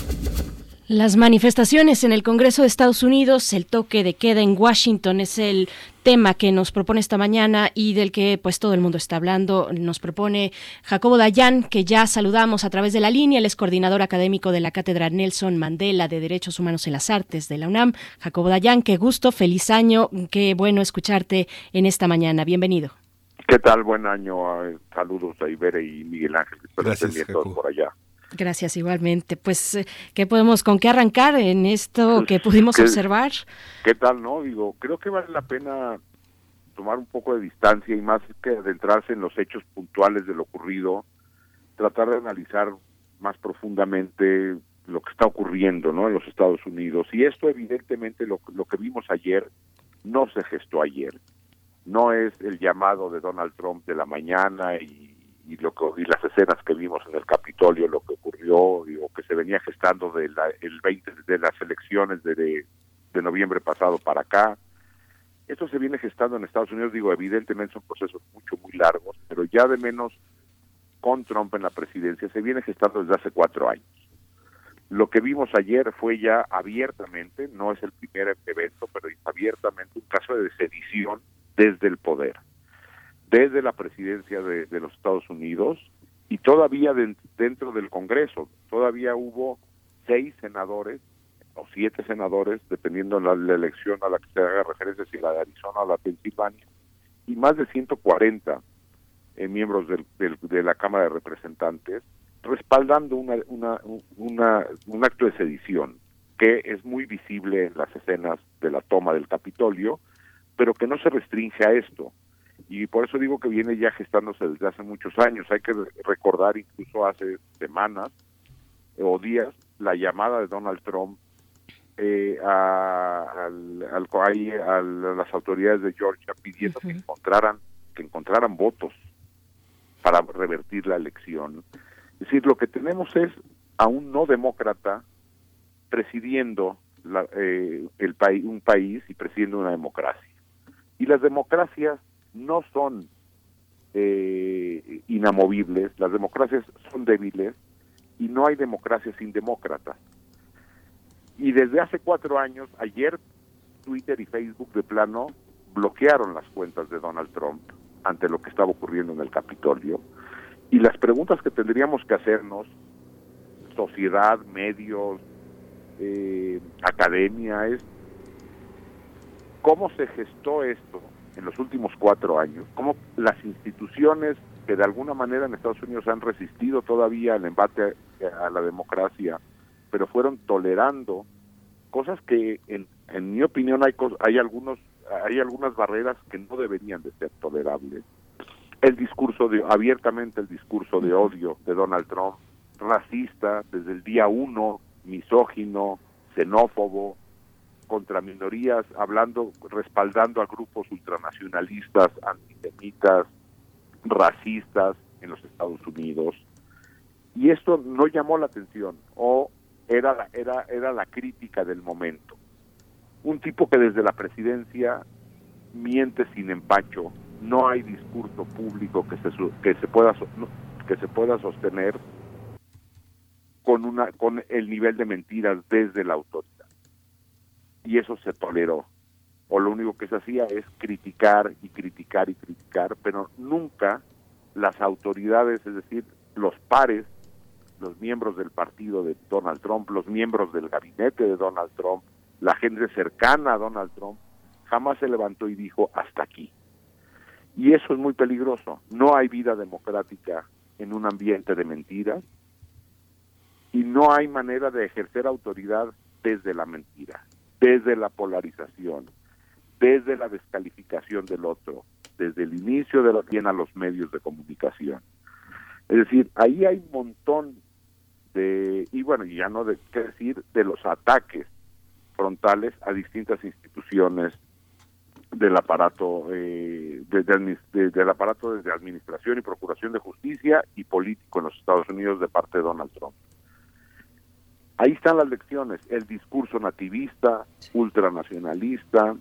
Las manifestaciones en el Congreso de Estados Unidos, el toque de queda en Washington es el tema que nos propone esta mañana y del que pues todo el mundo está hablando. Nos propone Jacobo Dayan, que ya saludamos a través de la línea, él es coordinador académico de la Cátedra Nelson Mandela de Derechos Humanos en las Artes de la UNAM. Jacobo Dayan, qué gusto, feliz año, qué bueno escucharte en esta mañana. Bienvenido. ¿Qué tal? Buen año. Saludos a Ibere y Miguel Ángel. Gracias, por allá. Gracias igualmente. Pues, eh, ¿qué podemos, con qué arrancar en esto que pudimos observar? ¿Qué tal, no? Digo, creo que vale la pena tomar un poco de distancia y más que adentrarse en los hechos puntuales de lo ocurrido, tratar de analizar más profundamente lo que está ocurriendo, ¿no? En los Estados Unidos. Y esto, evidentemente, lo, lo que vimos ayer no se gestó ayer. No es el llamado de Donald Trump de la mañana y y lo que y las escenas que vimos en el Capitolio, lo que ocurrió y, o que se venía gestando de la, el 20 de las elecciones de, de, noviembre pasado para acá, esto se viene gestando en Estados Unidos, digo, evidentemente son procesos mucho, muy largos, pero ya de menos con Trump en la presidencia se viene gestando desde hace cuatro años. Lo que vimos ayer fue ya abiertamente, no es el primer evento, pero abiertamente un caso de sedición desde el poder, desde la presidencia de, los Estados Unidos y todavía de- dentro del Congreso. Todavía hubo seis senadores o siete senadores, dependiendo de la, la elección a la que se haga referencia, si la de Arizona o la de Pensilvania, y más de 140 eh, miembros del- del- de la Cámara de Representantes respaldando una, una, una- un acto de sedición que es muy visible en las escenas de la toma del Capitolio, pero que no se restringe a esto. Y por eso digo que viene ya gestándose desde hace muchos años. Hay que re- recordar incluso hace semanas o días la llamada de Donald Trump eh, a, al- al- a las autoridades de Georgia pidiendo que encontraran que encontraran votos para revertir la elección. Es decir, lo que tenemos es a un no demócrata presidiendo la- eh, el país, un país y presidiendo una democracia. Y las democracias no son eh, inamovibles, las democracias son débiles y no hay democracia sin demócratas. Y desde hace cuatro años, ayer Twitter y Facebook de plano bloquearon las cuentas de Donald Trump ante lo que estaba ocurriendo en el Capitolio. Y las preguntas que tendríamos que hacernos, sociedad, medios, eh, academia, es cómo se gestó esto en los últimos cuatro años, cómo las instituciones que de alguna manera en Estados Unidos han resistido todavía el embate a, a la democracia, pero fueron tolerando cosas que en, en mi opinión hay hay algunos hay algunas barreras que no deberían de ser tolerables. El discurso de abiertamente el discurso de odio de Donald Trump racista desde el día uno misógino xenófobo contra minorías hablando respaldando a grupos ultranacionalistas antisemitas racistas en los Estados Unidos. Y esto no llamó la atención o era la, era era la crítica del momento. Un tipo que desde la presidencia miente sin empacho no hay discurso público que se que se pueda que se pueda sostener con una con el nivel de mentiras desde la autoridad y eso se toleró o lo único que se hacía es criticar y criticar y criticar pero nunca las autoridades es decir los pares los miembros del partido de Donald Trump, los miembros del gabinete de Donald Trump, la gente cercana a Donald Trump, jamás se levantó y dijo hasta aquí. Y eso es muy peligroso. No hay vida democrática en un ambiente de mentiras y no hay manera de ejercer autoridad desde la mentira, desde la polarización, desde la descalificación del otro, desde el inicio de lo bien a los medios de comunicación. Es decir, ahí hay un montón de, y bueno, ya no de qué decir, de los ataques frontales a distintas instituciones del aparato eh, de- de de- del aparato desde administración y procuración de justicia y político en los Estados Unidos de parte de Donald Trump. Ahí están las lecciones, el discurso nativista, ultranacionalista,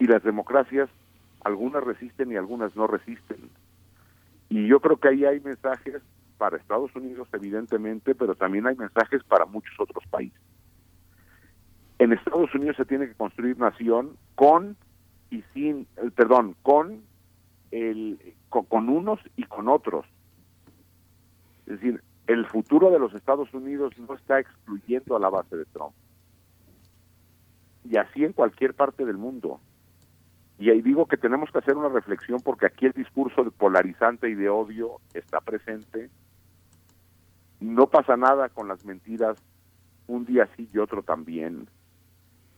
y las democracias, algunas resisten y algunas no resisten. Y yo creo que ahí hay mensajes para Estados Unidos, evidentemente, pero también hay mensajes para muchos otros países. En Estados Unidos se tiene que construir nación con y sin, eh, perdón, con el con, con unos y con otros. Es decir, el futuro de los Estados Unidos no está excluyendo a la base de Trump. Y así en cualquier parte del mundo. Y ahí digo que tenemos que hacer una reflexión porque aquí el discurso polarizante y de odio está presente. No pasa nada con las mentiras un día sí y otro también.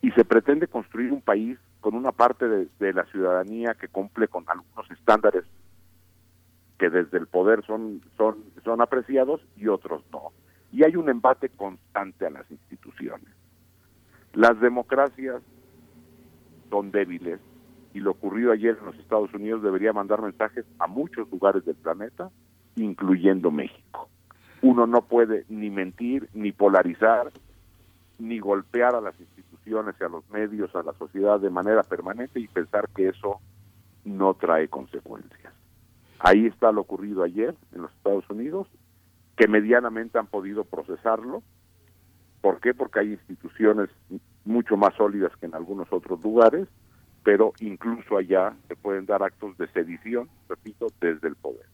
Y se pretende construir un país con una parte de la ciudadanía que cumple con algunos estándares que desde el poder son, son, son apreciados y otros no. Y hay un embate constante a las instituciones. Las democracias son débiles y lo ocurrido ayer en los Estados Unidos debería mandar mensajes a muchos lugares del planeta, incluyendo México. Uno no puede ni mentir, ni polarizar, ni golpear a las instituciones instituciones, a los medios, a la sociedad de manera permanente y pensar que eso no trae consecuencias. Ahí está lo ocurrido ayer en los Estados Unidos, que medianamente han podido procesarlo. ¿Por qué? Porque hay instituciones mucho más sólidas que en algunos otros lugares, pero incluso allá se pueden dar actos de sedición, repito, desde el poder.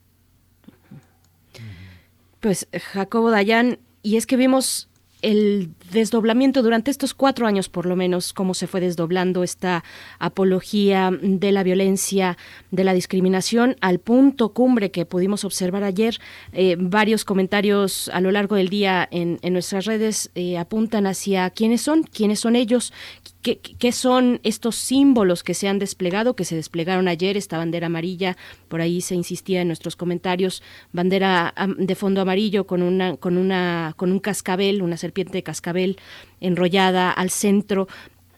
Pues Jacobo Dayan, y es que vimos el desdoblamiento durante estos cuatro años, por lo menos, cómo se fue desdoblando esta apología de la violencia, de la discriminación, al punto cumbre que pudimos observar ayer. Eh, varios comentarios a lo largo del día en, nuestras redes eh, apuntan hacia quiénes son, quiénes son ellos, ¿Qué, ¿Qué, son estos símbolos que se han desplegado, que se desplegaron ayer? Esta bandera amarilla, por ahí se insistía en nuestros comentarios, bandera de fondo amarillo con una, con una, con un cascabel, una serpiente de cascabel enrollada al centro.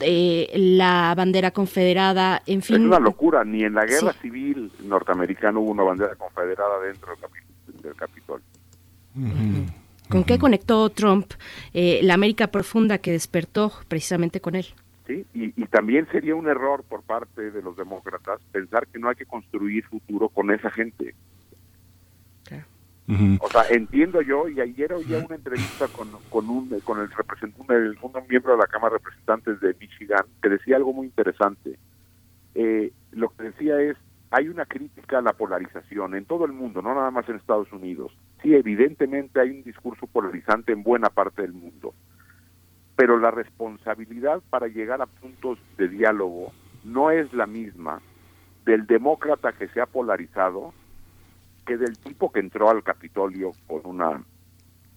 Eh, la bandera confederada, en fin. Es una locura, ni en la guerra sí. civil norteamericana hubo una bandera confederada dentro del, -huh. ¿Con qué conectó Trump eh, la América profunda que despertó precisamente con él? ¿sí? Y, y, también sería un error por parte de los demócratas pensar que no hay que construir futuro con esa gente. Uh -huh. O sea, entiendo yo, y ayer oía una entrevista con, con, un, con el representante, un, miembro de la Cámara de Representantes de Michigan, que decía algo muy interesante. Eh, lo que decía es, hay una crítica a la polarización en todo el mundo, no nada más en Estados Unidos. Sí, evidentemente hay un discurso polarizante en buena parte del mundo pero la responsabilidad para llegar a puntos de diálogo no es la misma del demócrata que se ha polarizado que del tipo que entró al Capitolio con una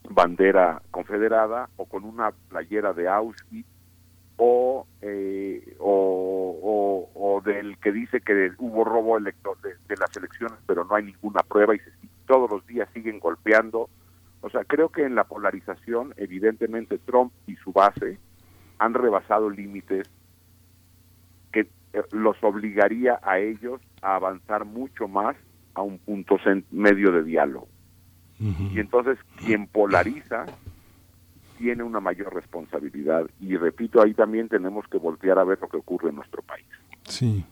bandera confederada o con una playera de Auschwitz o, eh, o, del que dice que hubo robo elector de, de, las elecciones pero no hay ninguna prueba y se, todos los días siguen golpeando. O sea, creo que en la polarización, evidentemente Trump y su base han rebasado límites que eh, los obligaría a ellos a avanzar mucho más a un punto medio de diálogo. Uh -huh. Y entonces quien polariza tiene una mayor responsabilidad. Y repito, ahí también tenemos que voltear a ver lo que ocurre en nuestro país. Sí.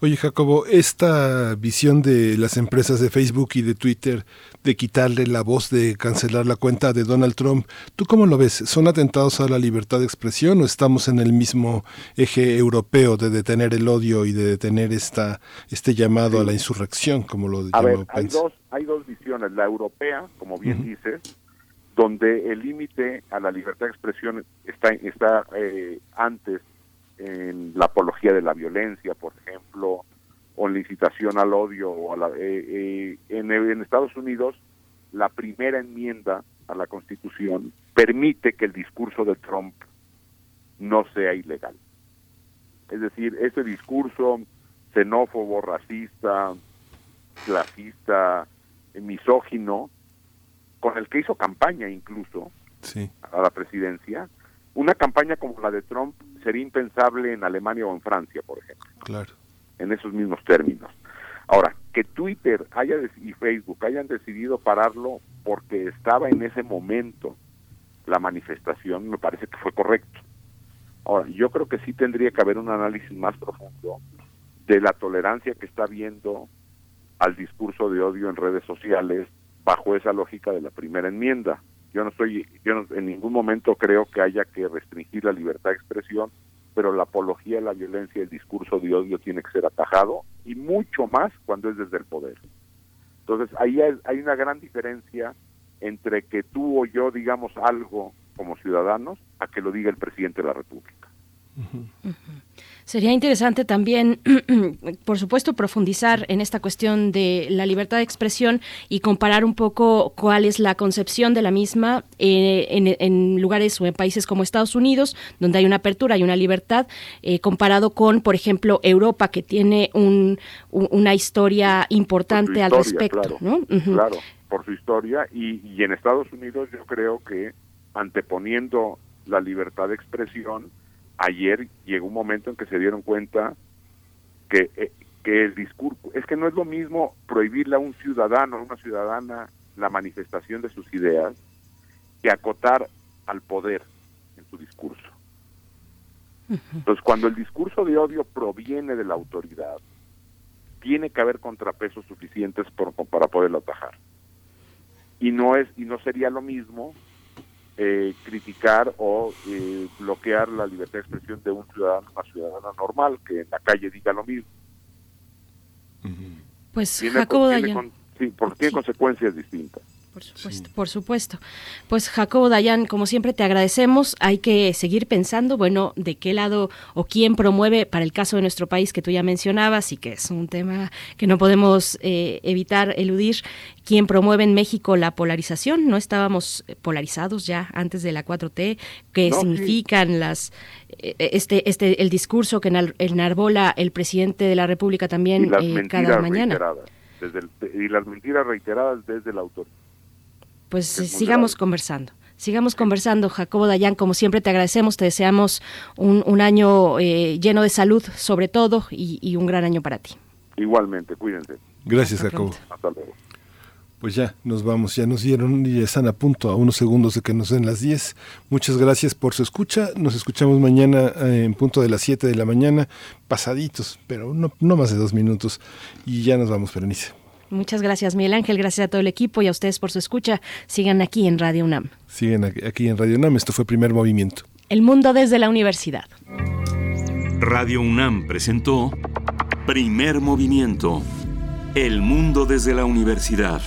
Oye, Jacobo, esta visión de las empresas de Facebook y de Twitter de quitarle la voz, de cancelar la cuenta de Donald Trump, ¿tú cómo lo ves? ¿Son atentados a la libertad de expresión o estamos en el mismo eje europeo de detener el odio y de detener esta este llamado sí. a la insurrección, como lo a ver, hay dos, hay dos visiones. La europea, como bien uh -huh. dices, donde el límite a la libertad de expresión está, está eh, antes en la apología de la violencia, por ejemplo, o incitación al odio. O a la, eh, eh, en, en, Estados Unidos, la primera enmienda a la Constitución permite que el discurso de Trump no sea ilegal. Es decir, ese discurso xenófobo, racista, clasista, misógino, con el que hizo campaña incluso sí. a la presidencia, una campaña como la de Trump sería impensable en Alemania o en Francia, por ejemplo. Claro. En esos mismos términos. Ahora, que Twitter haya y Facebook hayan decidido pararlo porque estaba en ese momento la manifestación, me parece que fue correcto. Ahora, yo creo que sí tendría que haber un análisis más profundo de la tolerancia que está habiendo al discurso de odio en redes sociales bajo esa lógica de la primera enmienda yo no estoy yo no, en ningún momento creo que haya que restringir la libertad de expresión pero la apología de la violencia y el discurso de odio tiene que ser atajado y mucho más cuando es desde el poder entonces ahí hay, hay una gran diferencia entre que tú o yo digamos algo como ciudadanos a que lo diga el presidente de la república uh -huh. Uh -huh. Sería interesante también, por supuesto, profundizar en esta cuestión de la libertad de expresión y comparar un poco cuál es la concepción de la misma eh, en, en, lugares o en países como Estados Unidos, donde hay una apertura y una libertad, eh, comparado con, por ejemplo, Europa, que tiene un, un, una historia importante historia, al respecto. Claro, ¿no? Uh -huh. claro, por su historia. Y, y en Estados Unidos yo creo que anteponiendo la libertad de expresión, ayer llegó un momento en que se dieron cuenta que, eh, que el discurso, es que no es lo mismo prohibirle a un ciudadano, a una ciudadana, la manifestación de sus ideas, que acotar al poder en su discurso. Entonces, cuando el discurso de odio proviene de la autoridad, tiene que haber contrapesos suficientes por, para poderlo atajar. Y no es y no sería lo mismo eh, criticar o eh, bloquear la libertad de expresión de un ciudadano, una ciudadana normal que en la calle diga lo mismo. Pues Tiene- Jacobo tiene Dayan. con- sí, porque tiene consecuencias distintas. Por supuesto, por supuesto. Pues Jacobo Dayan, como siempre te agradecemos. Hay que seguir pensando, bueno, de qué lado o quién promueve para el caso de nuestro país que tú ya mencionabas y que es un tema que no podemos eh, evitar eludir. ¿Quién promueve en México la polarización? No estábamos eh, polarizados ya antes de la 4T. ¿Qué No, sí. significan las eh, este este el discurso que enarbola el presidente de la República Y también las eh, cada mañana? reiteradas. Desde el- y las mentiras reiteradas desde la autoridad. Pues muy sigamos conversando. Sigamos conversando, Jacobo Dayan, como siempre te agradecemos, te deseamos un, un año eh, lleno de salud sobre todo y, y un gran año para ti. Igualmente, cuídense. Gracias, Hasta Jacobo. Hasta luego. Pues ya, nos vamos, ya nos dieron y ya están a punto, a unos segundos de que nos den las 10. Muchas gracias por su escucha. Nos escuchamos mañana eh, en punto de las 7 de la mañana, pasaditos, pero no, no más de dos minutos. Y ya nos vamos, Berenice. Muchas gracias, Miguel Ángel, gracias a todo el equipo y a ustedes por su escucha. Sigan aquí en Radio UNAM. Siguen aquí en Radio Nam, esto fue Primer Movimiento. El mundo desde la universidad. Radio UNAM presentó Primer Movimiento. El mundo desde la universidad.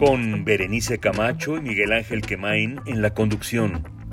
Con Berenice Camacho y Miguel Ángel Quemain en la conducción,